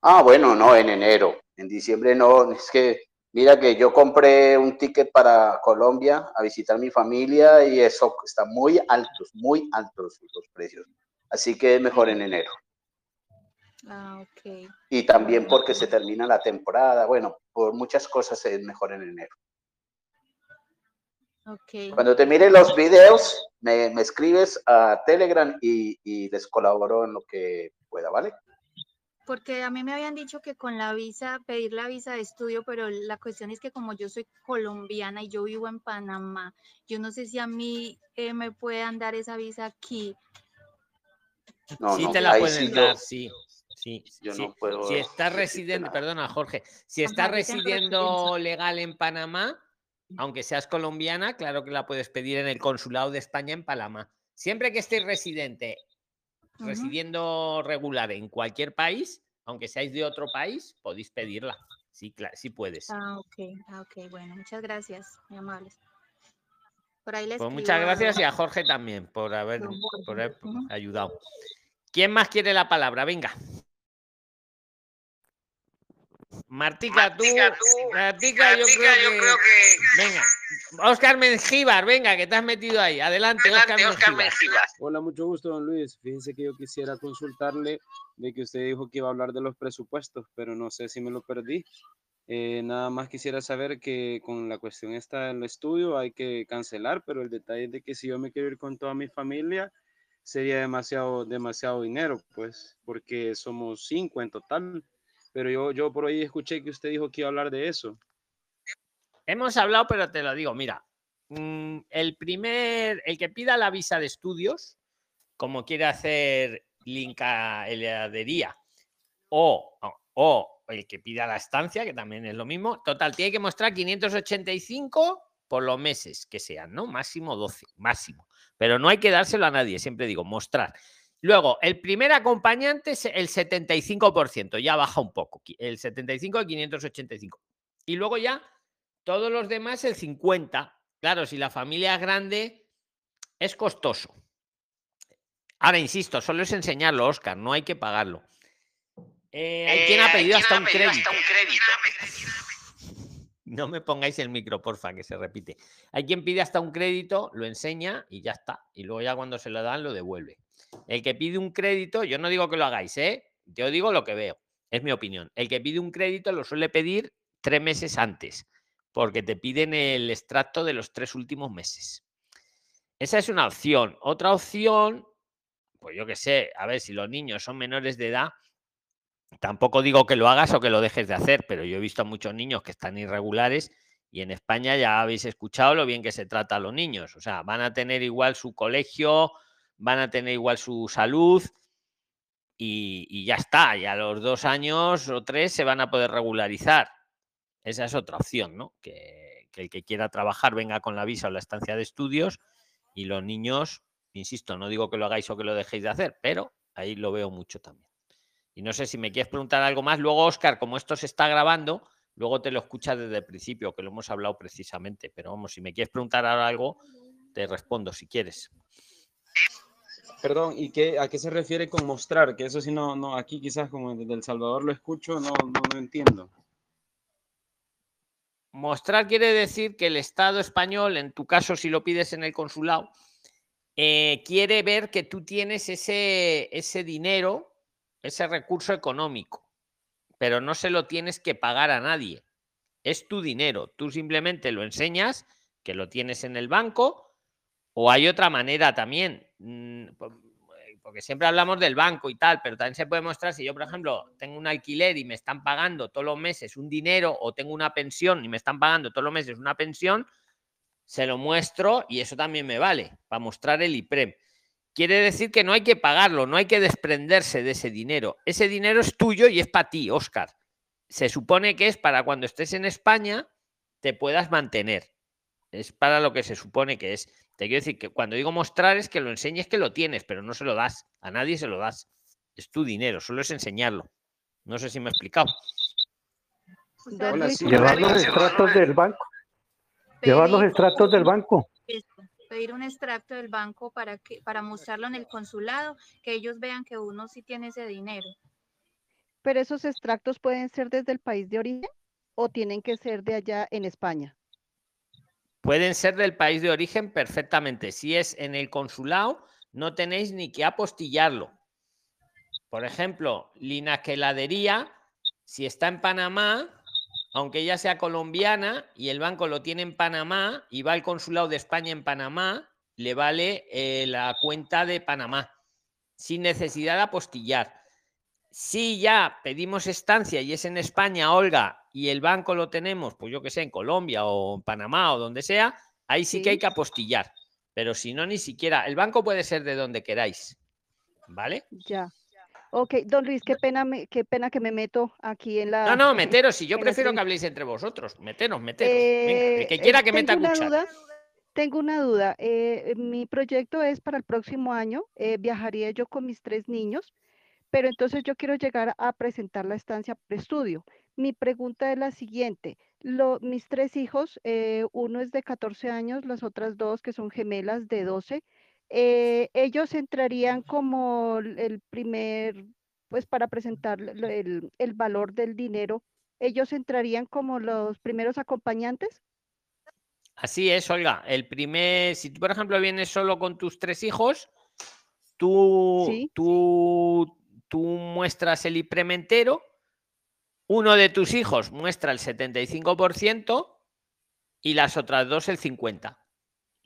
Ah, bueno, no, en enero. En diciembre no, es que mira que yo compré un ticket para Colombia a visitar mi familia y eso está muy altos, muy altos los precios. Así que es mejor en enero. Ah, ok. Y también porque se termina la temporada. Bueno, por muchas cosas es mejor en enero. Ok. Cuando te mire los videos, me, me escribes a Telegram y, y les colaboro en lo que pueda, ¿vale? Porque a mí me habían dicho que con la visa, pedir la visa de estudio, pero la cuestión es que como yo soy colombiana y yo vivo en Panamá, yo no sé si a mí eh, me puedan dar esa visa aquí. No, sí no, te la pueden sí yo- dar, sí. Sí, yo sí. no puedo Si estás decirte residente, perdona, Jorge, si tengo residiendo legal en Panamá, aunque seas colombiana, claro que la puedes pedir en el consulado de España en Panamá. Siempre que estés residente, Residiendo regular en cualquier país, aunque seáis de otro país, podéis pedirla. Sí, claro, sí puedes. Ah, ok, ah, ok, bueno, muchas gracias, muy amables. Por ahí les Pues muchas gracias y a Jorge también por haber, por haber ayudado. ¿Quién más quiere la palabra? Venga. Martica, tú, Martica, yo, creo, que... Venga. Oscar Mengíbar, venga, que te has metido ahí. Adelante, Oscar Mengíbar. Hola, mucho gusto, don Luis. Fíjese que yo quisiera consultarle de que usted dijo que iba a hablar de los presupuestos, pero no sé si me lo perdí. Eh, nada más quisiera saber que con la cuestión esta del estudio hay que cancelar, pero el detalle es de que si yo me quiero ir con toda mi familia sería demasiado, demasiado dinero, pues, porque somos cinco en total. Pero yo, yo por ahí escuché que usted dijo que iba a hablar de eso. Hemos hablado, pero te lo digo, mira, mm, el primer, el que pida la visa de estudios, como quiere hacer Linka heladería, o, o- o el que pida la estancia, que también es lo mismo, total, tiene que mostrar 585 por los meses que sean, ¿no? Máximo 12, máximo. Pero no hay que dárselo a nadie, siempre digo, mostrar. Luego, el primer acompañante es el 75%, ya baja un poco, el 75 a 585. Y luego ya todos los demás el 50. Claro, si la familia es grande, es costoso. Ahora, insisto, solo es enseñarlo, Oscar, no hay que pagarlo. Eh, hay quien ha pedido hasta un crédito. [LAUGHS] No me pongáis el micro, porfa, que se repite. Hay quien pide hasta un crédito, lo enseña y ya está. Y luego ya cuando se lo dan, lo devuelve. El que pide un crédito, yo no digo que lo hagáis, ¿eh? Yo digo lo que veo. Es mi opinión. El que pide un crédito lo suele pedir tres meses antes, porque te piden el extracto de los tres últimos meses. Esa es una opción. Otra opción, pues yo qué sé, a ver, si los niños son menores de edad, tampoco digo que lo hagas o que lo dejes de hacer, pero yo he visto a muchos niños que están irregulares y en España ya habéis escuchado lo bien que se trata a los niños. O sea, van a tener igual su colegio, van a tener igual su salud y, ya está. Y a los dos años o tres se van a poder regularizar. Esa es otra opción, ¿no? Que, que el que quiera trabajar venga con la visa o la estancia de estudios y los niños, insisto, no digo que lo hagáis o que lo dejéis de hacer, pero ahí lo veo mucho también. Y no sé si me quieres preguntar algo más. Luego, Oscar, como esto se está grabando, luego te lo escuchas desde el principio, que lo hemos hablado precisamente. Pero vamos, si me quieres preguntar ahora algo, te respondo si quieres. Perdón, ¿y qué, a qué se refiere con mostrar? Que eso sí, no, no, aquí quizás como desde El Salvador lo escucho, no, no, no entiendo. Mostrar quiere decir que el Estado español, en tu caso, si lo pides en el consulado, eh, quiere ver que tú tienes ese, ese dinero, ese recurso económico, pero no se lo tienes que pagar a nadie. Es tu dinero. Tú simplemente lo enseñas, que lo tienes en el banco, o hay otra manera también. Mm, po- Porque siempre hablamos del banco y tal, pero también se puede mostrar si yo, por ejemplo, tengo un alquiler y me están pagando todos los meses un dinero, o tengo una pensión y me están pagando todos los meses una pensión, se lo muestro y eso también me vale para mostrar el IPREM. Quiere decir que no hay que pagarlo, no hay que desprenderse de ese dinero. Ese dinero es tuyo y es para ti, Oscar. Se supone que es para cuando estés en España te puedas mantener. Es para lo que se supone que es. Te quiero decir que cuando digo mostrar es que lo enseñes que lo tienes, pero no se lo das. A nadie se lo das. Es tu dinero, solo es enseñarlo. No sé si me he explicado. Hola, sí. Llevar los extractos del banco. Llevar los extractos del banco. Pedir un extracto del banco para que para mostrarlo en el consulado, que ellos vean que uno sí tiene ese dinero. Pero esos extractos pueden ser desde el país de origen o tienen que ser de allá en España. Pueden ser del país de origen perfectamente. Si es en el consulado, no tenéis ni que apostillarlo. Por ejemplo, Linaqueladería, si está en Panamá, aunque ella sea colombiana y el banco lo tiene en Panamá y va al consulado de España en Panamá, le vale eh, la cuenta de Panamá, sin necesidad de apostillar. Si ya pedimos estancia y es en España, Olga, y el banco lo tenemos, pues yo que sé, en Colombia o en Panamá o donde sea, ahí sí que hay que apostillar. Pero si no, ni siquiera. El banco puede ser de donde queráis. ¿Vale? Ya. Ok, don Luis, qué pena, me- qué pena que me meto aquí en la. No, no, meteros. Si yo la prefiero que habléis entre vosotros. Meteros, meteros. Venga, el que eh, quiera que meta una cuchara. duda. Tengo una duda. eh, mi proyecto es para el próximo año. eh, viajaría yo con mis tres niños, pero entonces yo quiero llegar a presentar la estancia por estudio. Mi pregunta es la siguiente. Lo- mis tres hijos, eh, uno es de 14 años, las otras dos que son gemelas de 12, eh, ellos entrarían como el primer, pues para presentar el, el valor del dinero, ellos entrarían como los primeros acompañantes. Así es, Olga. El primer, si tú, por ejemplo, vienes solo con tus tres hijos, tú, Sí. tú, tú muestras el IPREM entero, uno de tus hijos muestra el 75% y las otras dos el 50%.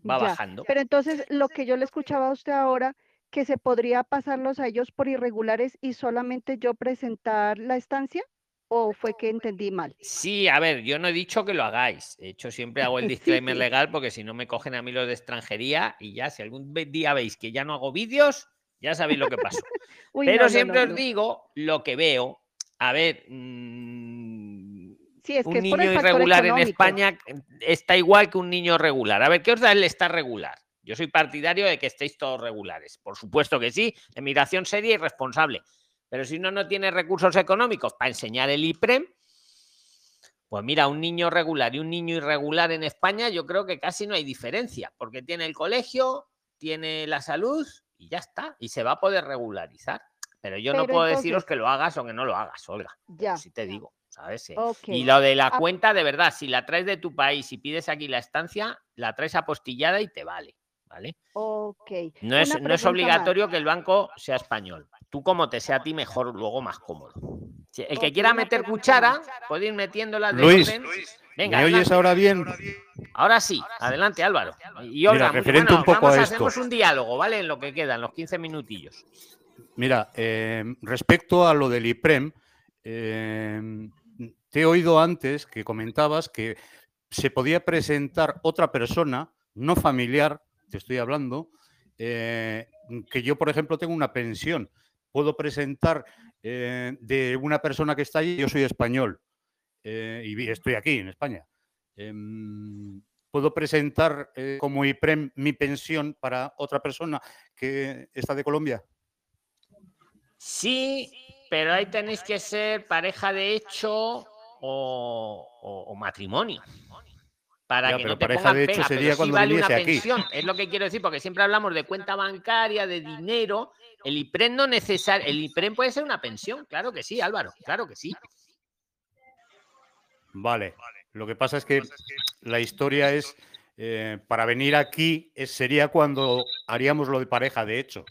Va Ya, bajando. Pero entonces lo que yo le escuchaba a usted ahora, que se podría pasarlos a ellos por irregulares y solamente yo presentar la estancia, o fue que entendí mal. Sí, a ver, yo no he dicho que lo hagáis. De hecho, siempre hago el [LAUGHS] disclaimer sí. legal porque si no me cogen a mí los de extranjería y ya, si algún día veis que ya no hago vídeos, ya sabéis lo que pasó. [LAUGHS] Uy, Pero no, siempre no, os digo lo que veo. A ver, mm, Sí, es que un niño irregular en. España está igual que un niño regular. A ver, ¿qué os da el estar regular? Yo soy partidario de que estéis todos regulares. Por supuesto que sí, emigración seria y responsable. Pero si uno no tiene recursos económicos para enseñar el IPREM, pues mira, un niño regular y un niño irregular en España, yo creo que casi no hay diferencia, porque tiene el colegio, tiene la salud y ya está, y se va a poder regularizar. Pero yo no puedo entonces- deciros que lo hagas o que no lo hagas, Olga. Ya. Si te digo, ¿sabes? Ok. Y lo de la Ah. cuenta, de verdad, si la traes de tu país y pides aquí la estancia, la traes apostillada y te vale, ¿vale? Ok. No es, no es obligatorio que el banco sea español. Tú como te sea a ti mejor, luego más cómodo. Si el que quiera meter cuchara, puede ir metiéndola de Luis, orden. Venga, ¿me oyes adelante. ahora bien? Ahora sí, adelante Álvaro. Y Mira, Olga, referente bueno, un poco vamos a a esto. hacemos un diálogo, ¿vale? En lo que quedan, los 15 minutillos. Mira, eh, respecto a lo del IPREM, eh, te he oído antes que comentabas que se podía presentar otra persona, no familiar, te estoy hablando, eh, que yo, por ejemplo, tengo una pensión. Puedo presentar de una persona que está allí, yo soy español y estoy aquí en España. Em, puedo presentar como IPREM mi pensión para otra persona que está de Colombia. Sí, pero ahí tenéis que ser pareja de hecho o, o- o matrimonio. Para Ya, que pero no te pareja pongan de hecho pega, sería pero sí cuando vale una aquí. pensión. Es lo que quiero decir, porque siempre hablamos de cuenta bancaria, de dinero. El IPREM no necesario. El IPREM puede ser una pensión, claro que sí, Álvaro, claro que sí. Vale. Lo que pasa es que la historia es, eh, para venir aquí es- sería cuando haríamos lo de pareja, de hecho.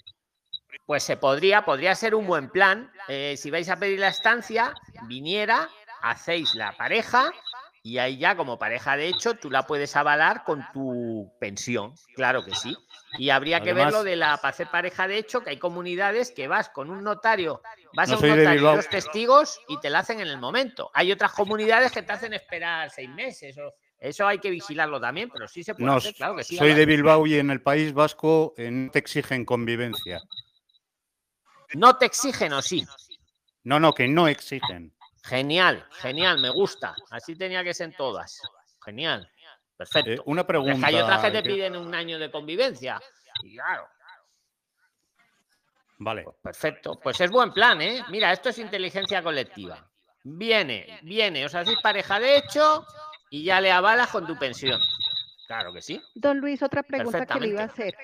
Pues se podría, podría ser un buen plan. eh, si vais a pedir la estancia, viniera, hacéis la pareja y ahí ya como pareja de hecho tú la puedes avalar con tu pensión, claro que sí. Y habría que ver lo de la para hacer pareja de hecho, que hay comunidades que vas con un notario, vas No a un notario y dos testigos y te la hacen en el momento. Hay otras comunidades que te hacen esperar seis meses. O, eso hay que vigilarlo también, pero sí se puede No, hacer, claro que sí. soy de. Bilbao y en el País Vasco no te exigen convivencia. No te exigen o sí. No, no, que no exigen. Genial, genial, me gusta. Así tenía que ser en todas. Genial. Perfecto. Eh, una que hay otras pregunta, que te piden un año de convivencia. Y claro, Vale. perfecto. Pues es buen plan, ¿eh? Mira, esto es inteligencia colectiva. Viene, viene, os hacéis pareja de hecho y ya le avalas con tu pensión. Claro que sí. Don Luis, otra pregunta que le iba a hacer.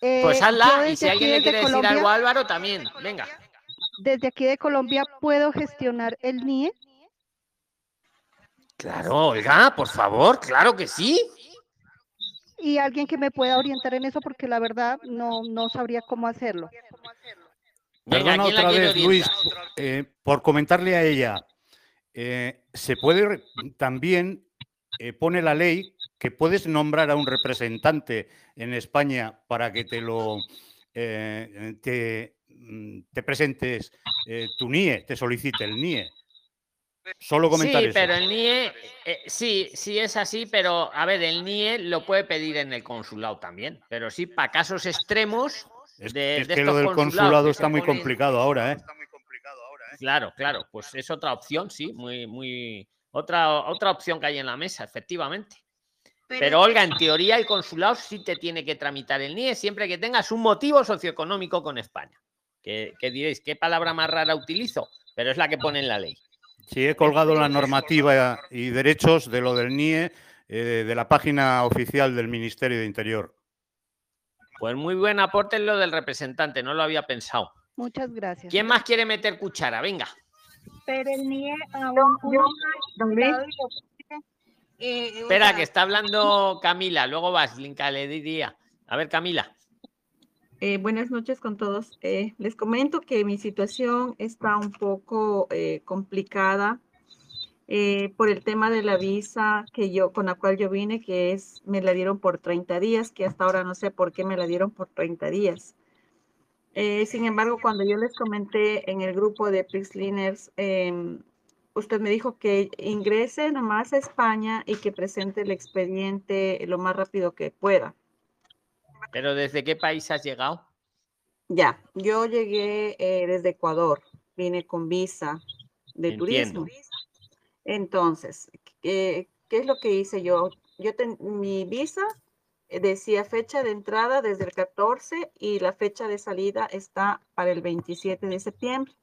Pues Eh, hazla yo y si alguien le quiere decir algo a Álvaro, también. Venga. Desde aquí de Colombia, ¿puedo gestionar el NIE? Claro, Olga, por favor, claro que sí. Y alguien que me pueda orientar en eso, porque la verdad no, no sabría cómo hacerlo. Venga, Perdona ¿quién la otra vez, Luis, eh, por comentarle a ella. eh, se puede también eh, pone la ley que puedes nombrar a un representante en España para que te lo eh, te, mm, te presentes eh, tu NIE, te solicite el NIE. Solo comentar sí, eso. pero el NIE, eh, sí, sí es así, pero a ver, el NIE lo puede pedir en el consulado también, pero sí para casos extremos Es, de, es de que lo del consulado está muy ponen- complicado ahora, ¿eh? Claro, claro, pues es otra opción, sí, muy, muy, otra, otra opción que hay en la mesa, efectivamente. Pero Olga, en teoría el consulado sí te tiene que tramitar el NIE siempre que tengas un motivo socioeconómico con España. Que, que diréis, ¿qué palabra más rara utilizo? Pero es la que pone en la ley. Sí, he colgado la normativa y derechos de lo del NIE eh, de la página oficial del Ministerio de Interior. Pues muy buen aporte en lo del representante, no lo había pensado. Muchas gracias. ¿Quién más quiere meter cuchara? Venga. Pero el NIE a Yo- un- yo- un don Luis. Eh, o Espera, sea, que está hablando Camila, luego vas, Linka, le diría. A ver, Camila. Eh, buenas noches con todos. Eh, les comento que mi situación está un poco eh, complicada eh, por el tema de la visa que yo, con la cual yo vine, que es, me la dieron por 30 días, que hasta ahora no sé por qué me la dieron por 30 días. Eh, sin embargo, cuando yo les comenté en el grupo de PRIXLINERS, em, usted me dijo que ingrese nomás a España y que presente el expediente lo más rápido que pueda. ¿Pero desde qué país has llegado? Ya, yo llegué eh, desde Ecuador, vine con visa de Entiendo. turismo. Entonces, ¿qué, qué es lo que hice yo? yo ten- mi visa decía fecha de entrada desde el 14 y la fecha de salida está para el 27 de septiembre.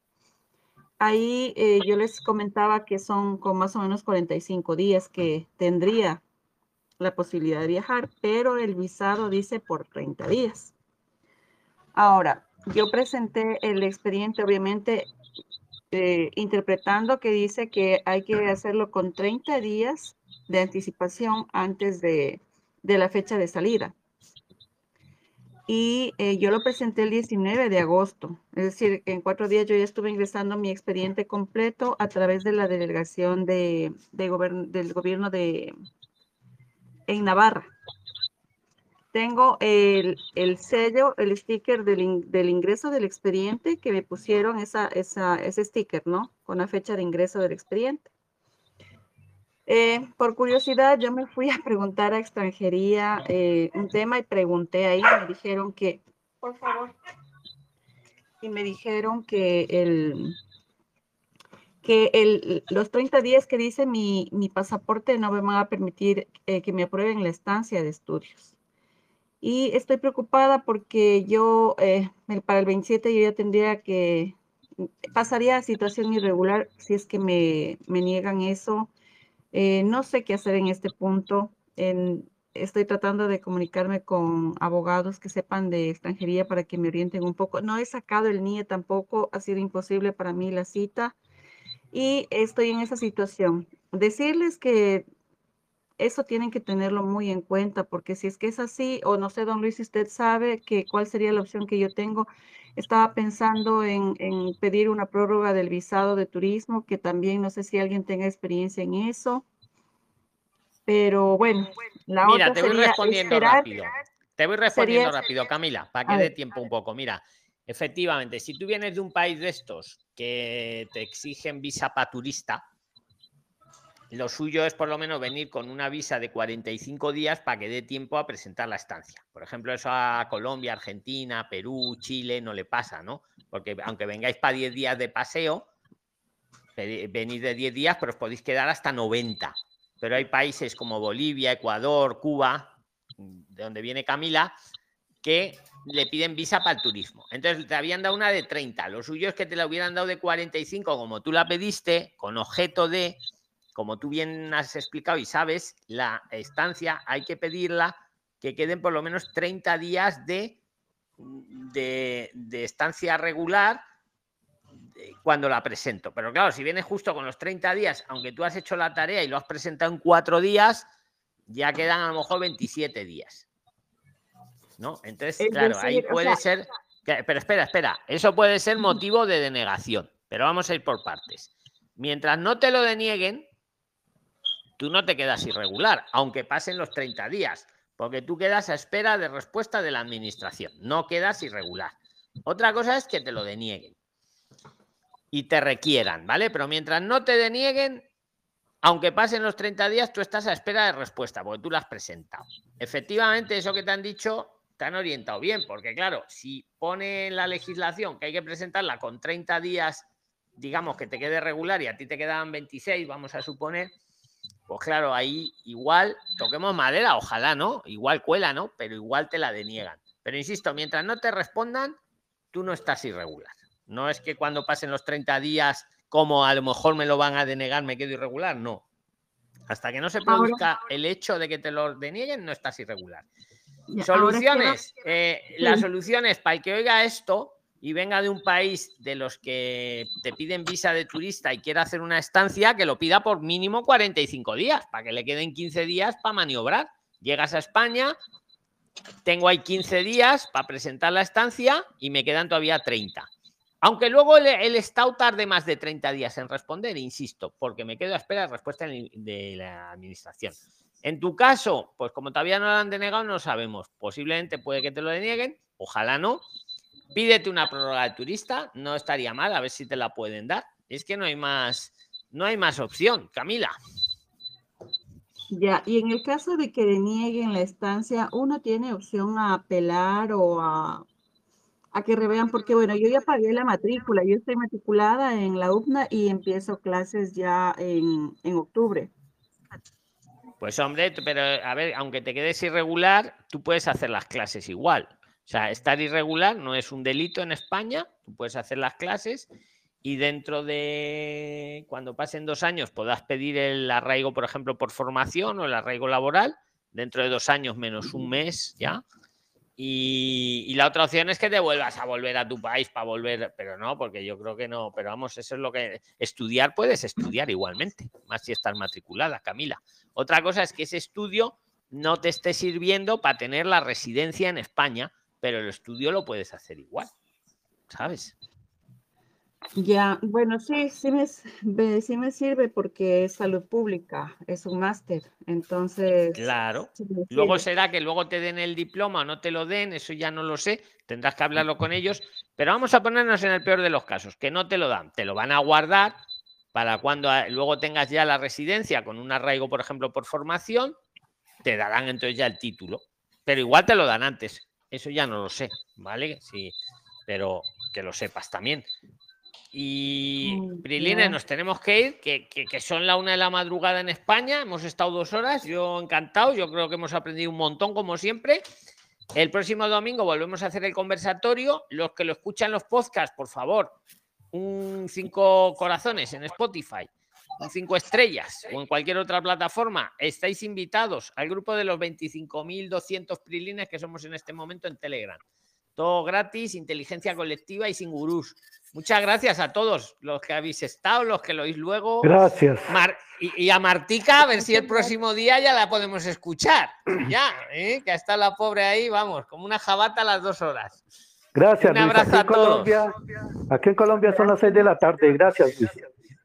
Ahí eh, yo les comentaba que son con más o menos 45 días que tendría la posibilidad de viajar, pero el visado dice por 30 días. Ahora, yo presenté el expediente, obviamente, eh, interpretando que dice que hay que hacerlo con 30 días de anticipación antes de, de la fecha de salida. Y eh, yo lo presenté el 19 de agosto, es decir, en cuatro días yo ya estuve ingresando mi expediente completo a través de la delegación de, de gobern- del gobierno de en Navarra. Tengo el, el sello, el sticker del, in- del ingreso del expediente que me pusieron esa, esa, ese sticker, ¿no? Con la fecha de ingreso del expediente. Eh, por curiosidad, yo me fui a preguntar a extranjería eh, un tema y pregunté ahí, me dijeron que, por favor, y me dijeron que el, que el, los 30 días que dice mi, mi pasaporte no me van a permitir eh, que me aprueben la estancia de estudios. Y estoy preocupada porque yo para el 27 yo ya tendría que, pasaría a situación irregular si es que me, me niegan eso. Eh, no sé qué hacer en este punto. Estoy tratando de comunicarme con abogados que sepan de extranjería para que me orienten un poco. No he sacado el NIE tampoco, ha sido imposible para mí la cita y estoy en esa situación. Decirles que eso tienen que tenerlo muy en cuenta, porque si es que es así, o no sé, don Luis, si usted sabe que cuál sería la opción que yo tengo, estaba pensando en, en pedir una prórroga del visado de turismo, que también no sé si alguien tenga experiencia en eso, pero bueno, la Mira, otra te voy sería respondiendo esperar. rápido. Te voy respondiendo sería- rápido, Camila, para que dé tiempo un poco. Mira, efectivamente, si tú vienes de un país de estos que te exigen visa para turista, lo suyo es por lo menos venir con una visa de 45 días para que dé tiempo a presentar la estancia. Por ejemplo, eso a Colombia, Argentina, Perú, Chile no le pasa, ¿no? Porque aunque vengáis para 10 días de paseo, venís de 10 días, pero os podéis quedar hasta 90. Pero hay países como Bolivia, Ecuador, Cuba, de donde viene Camila, que le piden visa para el turismo. Entonces te habían dado una de 30. Lo suyo es que te la hubieran dado de 45 como tú la pediste, con objeto de, como tú bien has explicado y sabes, la estancia hay que pedirla que queden por lo menos 30 días de, de, de estancia regular eh, cuando la presento. Pero claro, si vienes justo con los 30 días, aunque tú has hecho la tarea y lo has presentado en cuatro días, ya quedan a lo mejor 27 días. ¿No? Entonces, Es claro, ahí o puede sea- ser. Pero espera, espera. Eso puede ser motivo de denegación. Pero vamos a ir por partes. Mientras no te lo denieguen, tú no te quedas irregular, aunque pasen los 30 días, porque tú quedas a espera de respuesta de la administración. No quedas irregular. Otra cosa es que te lo denieguen y te requieran, ¿vale? Pero mientras no te denieguen, aunque pasen los 30 días, tú estás a espera de respuesta, porque tú la has presentado. Efectivamente, eso que te han dicho, te han orientado bien, porque claro, si pone la legislación que hay que presentarla con 30 días, digamos que te quede regular y a ti te quedan 26, vamos a suponer, pues claro, ahí igual, toquemos madera, ojalá no, igual cuela, ¿no? Pero igual te la deniegan. Pero insisto, mientras no te respondan, tú no estás irregular. No es que cuando pasen los 30 días, como a lo mejor me lo van a denegar, me quedo irregular, no. Hasta que no se Ahora- produzca el hecho de que te lo denieguen, no estás irregular. Soluciones. eh, La Sí. solución es para el que oiga esto y venga de un país de los que te piden visa de turista y quiera hacer una estancia, que lo pida por mínimo 45 días, para que le queden 15 días para maniobrar. Llegas a España, tengo ahí 15 días para presentar la estancia y me quedan todavía 30. Aunque luego el, Estado tarde más de 30 días en responder, insisto, porque me quedo a espera de respuesta de de la administración. En tu caso, pues como todavía no lo han denegado, no sabemos. Posiblemente puede que te lo denieguen, ojalá no. Pídete una prórroga de turista, no estaría mal, a ver si te la pueden dar. Es que no hay más, no hay más opción, Camila. Ya, y en el caso de que denieguen la estancia, uno tiene opción a apelar o a, a que revean, porque bueno, yo ya pagué la matrícula, yo estoy matriculada en la UPNA y empiezo clases ya en, en octubre. Pues hombre, pero a ver, aunque te quedes irregular, tú puedes hacer las clases igual. O sea, estar irregular no es un delito en España, tú puedes hacer las clases y dentro de cuando pasen dos años podrás pedir el arraigo, por ejemplo, por formación o el arraigo laboral, dentro de dos años menos un mes ya. Y, y la otra opción es que te vuelvas a volver a tu país para volver, pero no, porque yo creo que no, pero vamos, eso es lo que estudiar puedes estudiar igualmente, más si estás matriculada, Camila. Otra cosa es que ese estudio no te esté sirviendo para tener la residencia en España, pero el estudio lo puedes hacer igual, ¿sabes? Ya, bueno, sí, sí me, sí me sirve porque es salud pública, es un máster, entonces Claro. sí Luego será que luego te den el diploma o no te lo den, eso ya no lo sé, tendrás que hablarlo con ellos, pero vamos a ponernos en el peor de los casos, que no te lo dan, te lo van a guardar para cuando ah, luego tengas ya la residencia con un arraigo, por ejemplo, por formación, te darán entonces ya el título, pero igual te lo dan antes, eso ya no lo sé, ¿vale? Sí, pero que lo sepas también. Y Prilines, ya. nos tenemos que ir, que, que- que son la una de la madrugada en España. Hemos estado dos horas, yo encantado, yo creo que hemos aprendido un montón, como siempre. El próximo domingo volvemos a hacer el conversatorio. Los que lo escuchan los podcasts, por favor, un cinco corazones en Spotify, un cinco estrellas o en cualquier otra plataforma. Estáis invitados al grupo de los 25.200 Prilines que somos en este momento en Telegram. Todo gratis, inteligencia colectiva y sin gurús. Muchas gracias a todos los que habéis estado, los que lo oís luego. Gracias. Mar- y, y a Martica, a ver si el próximo día ya la podemos escuchar. [CLEARS THROAT] Ya, ¿eh? que está la pobre ahí, vamos, como una jabata a las dos horas. Gracias, Un Luis. abrazo Aquí a en todos. Colombia, aquí en Colombia son las seis de la tarde. Gracias, Luis.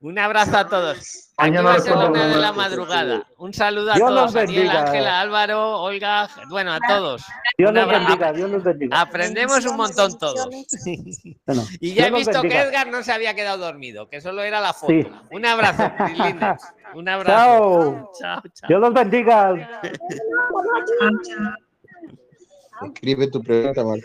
Un abrazo a todos. Aquí va a ser la recuerdo una de la abrazo. madrugada. Un saludo a Dios todos. Daniel, bendiga. Ángela, Álvaro, Olga, bueno, a todos. Dios los bendiga, Dios los bendiga. Aprendemos un montón todos. [LAUGHS] Bueno, Y ya he Dios visto que. Edgar no se había quedado dormido, que solo era la foto. Sí. Un abrazo. Un abrazo. Chao. Chao, chao. Dios los bendiga. Escribe tu pregunta, Martín.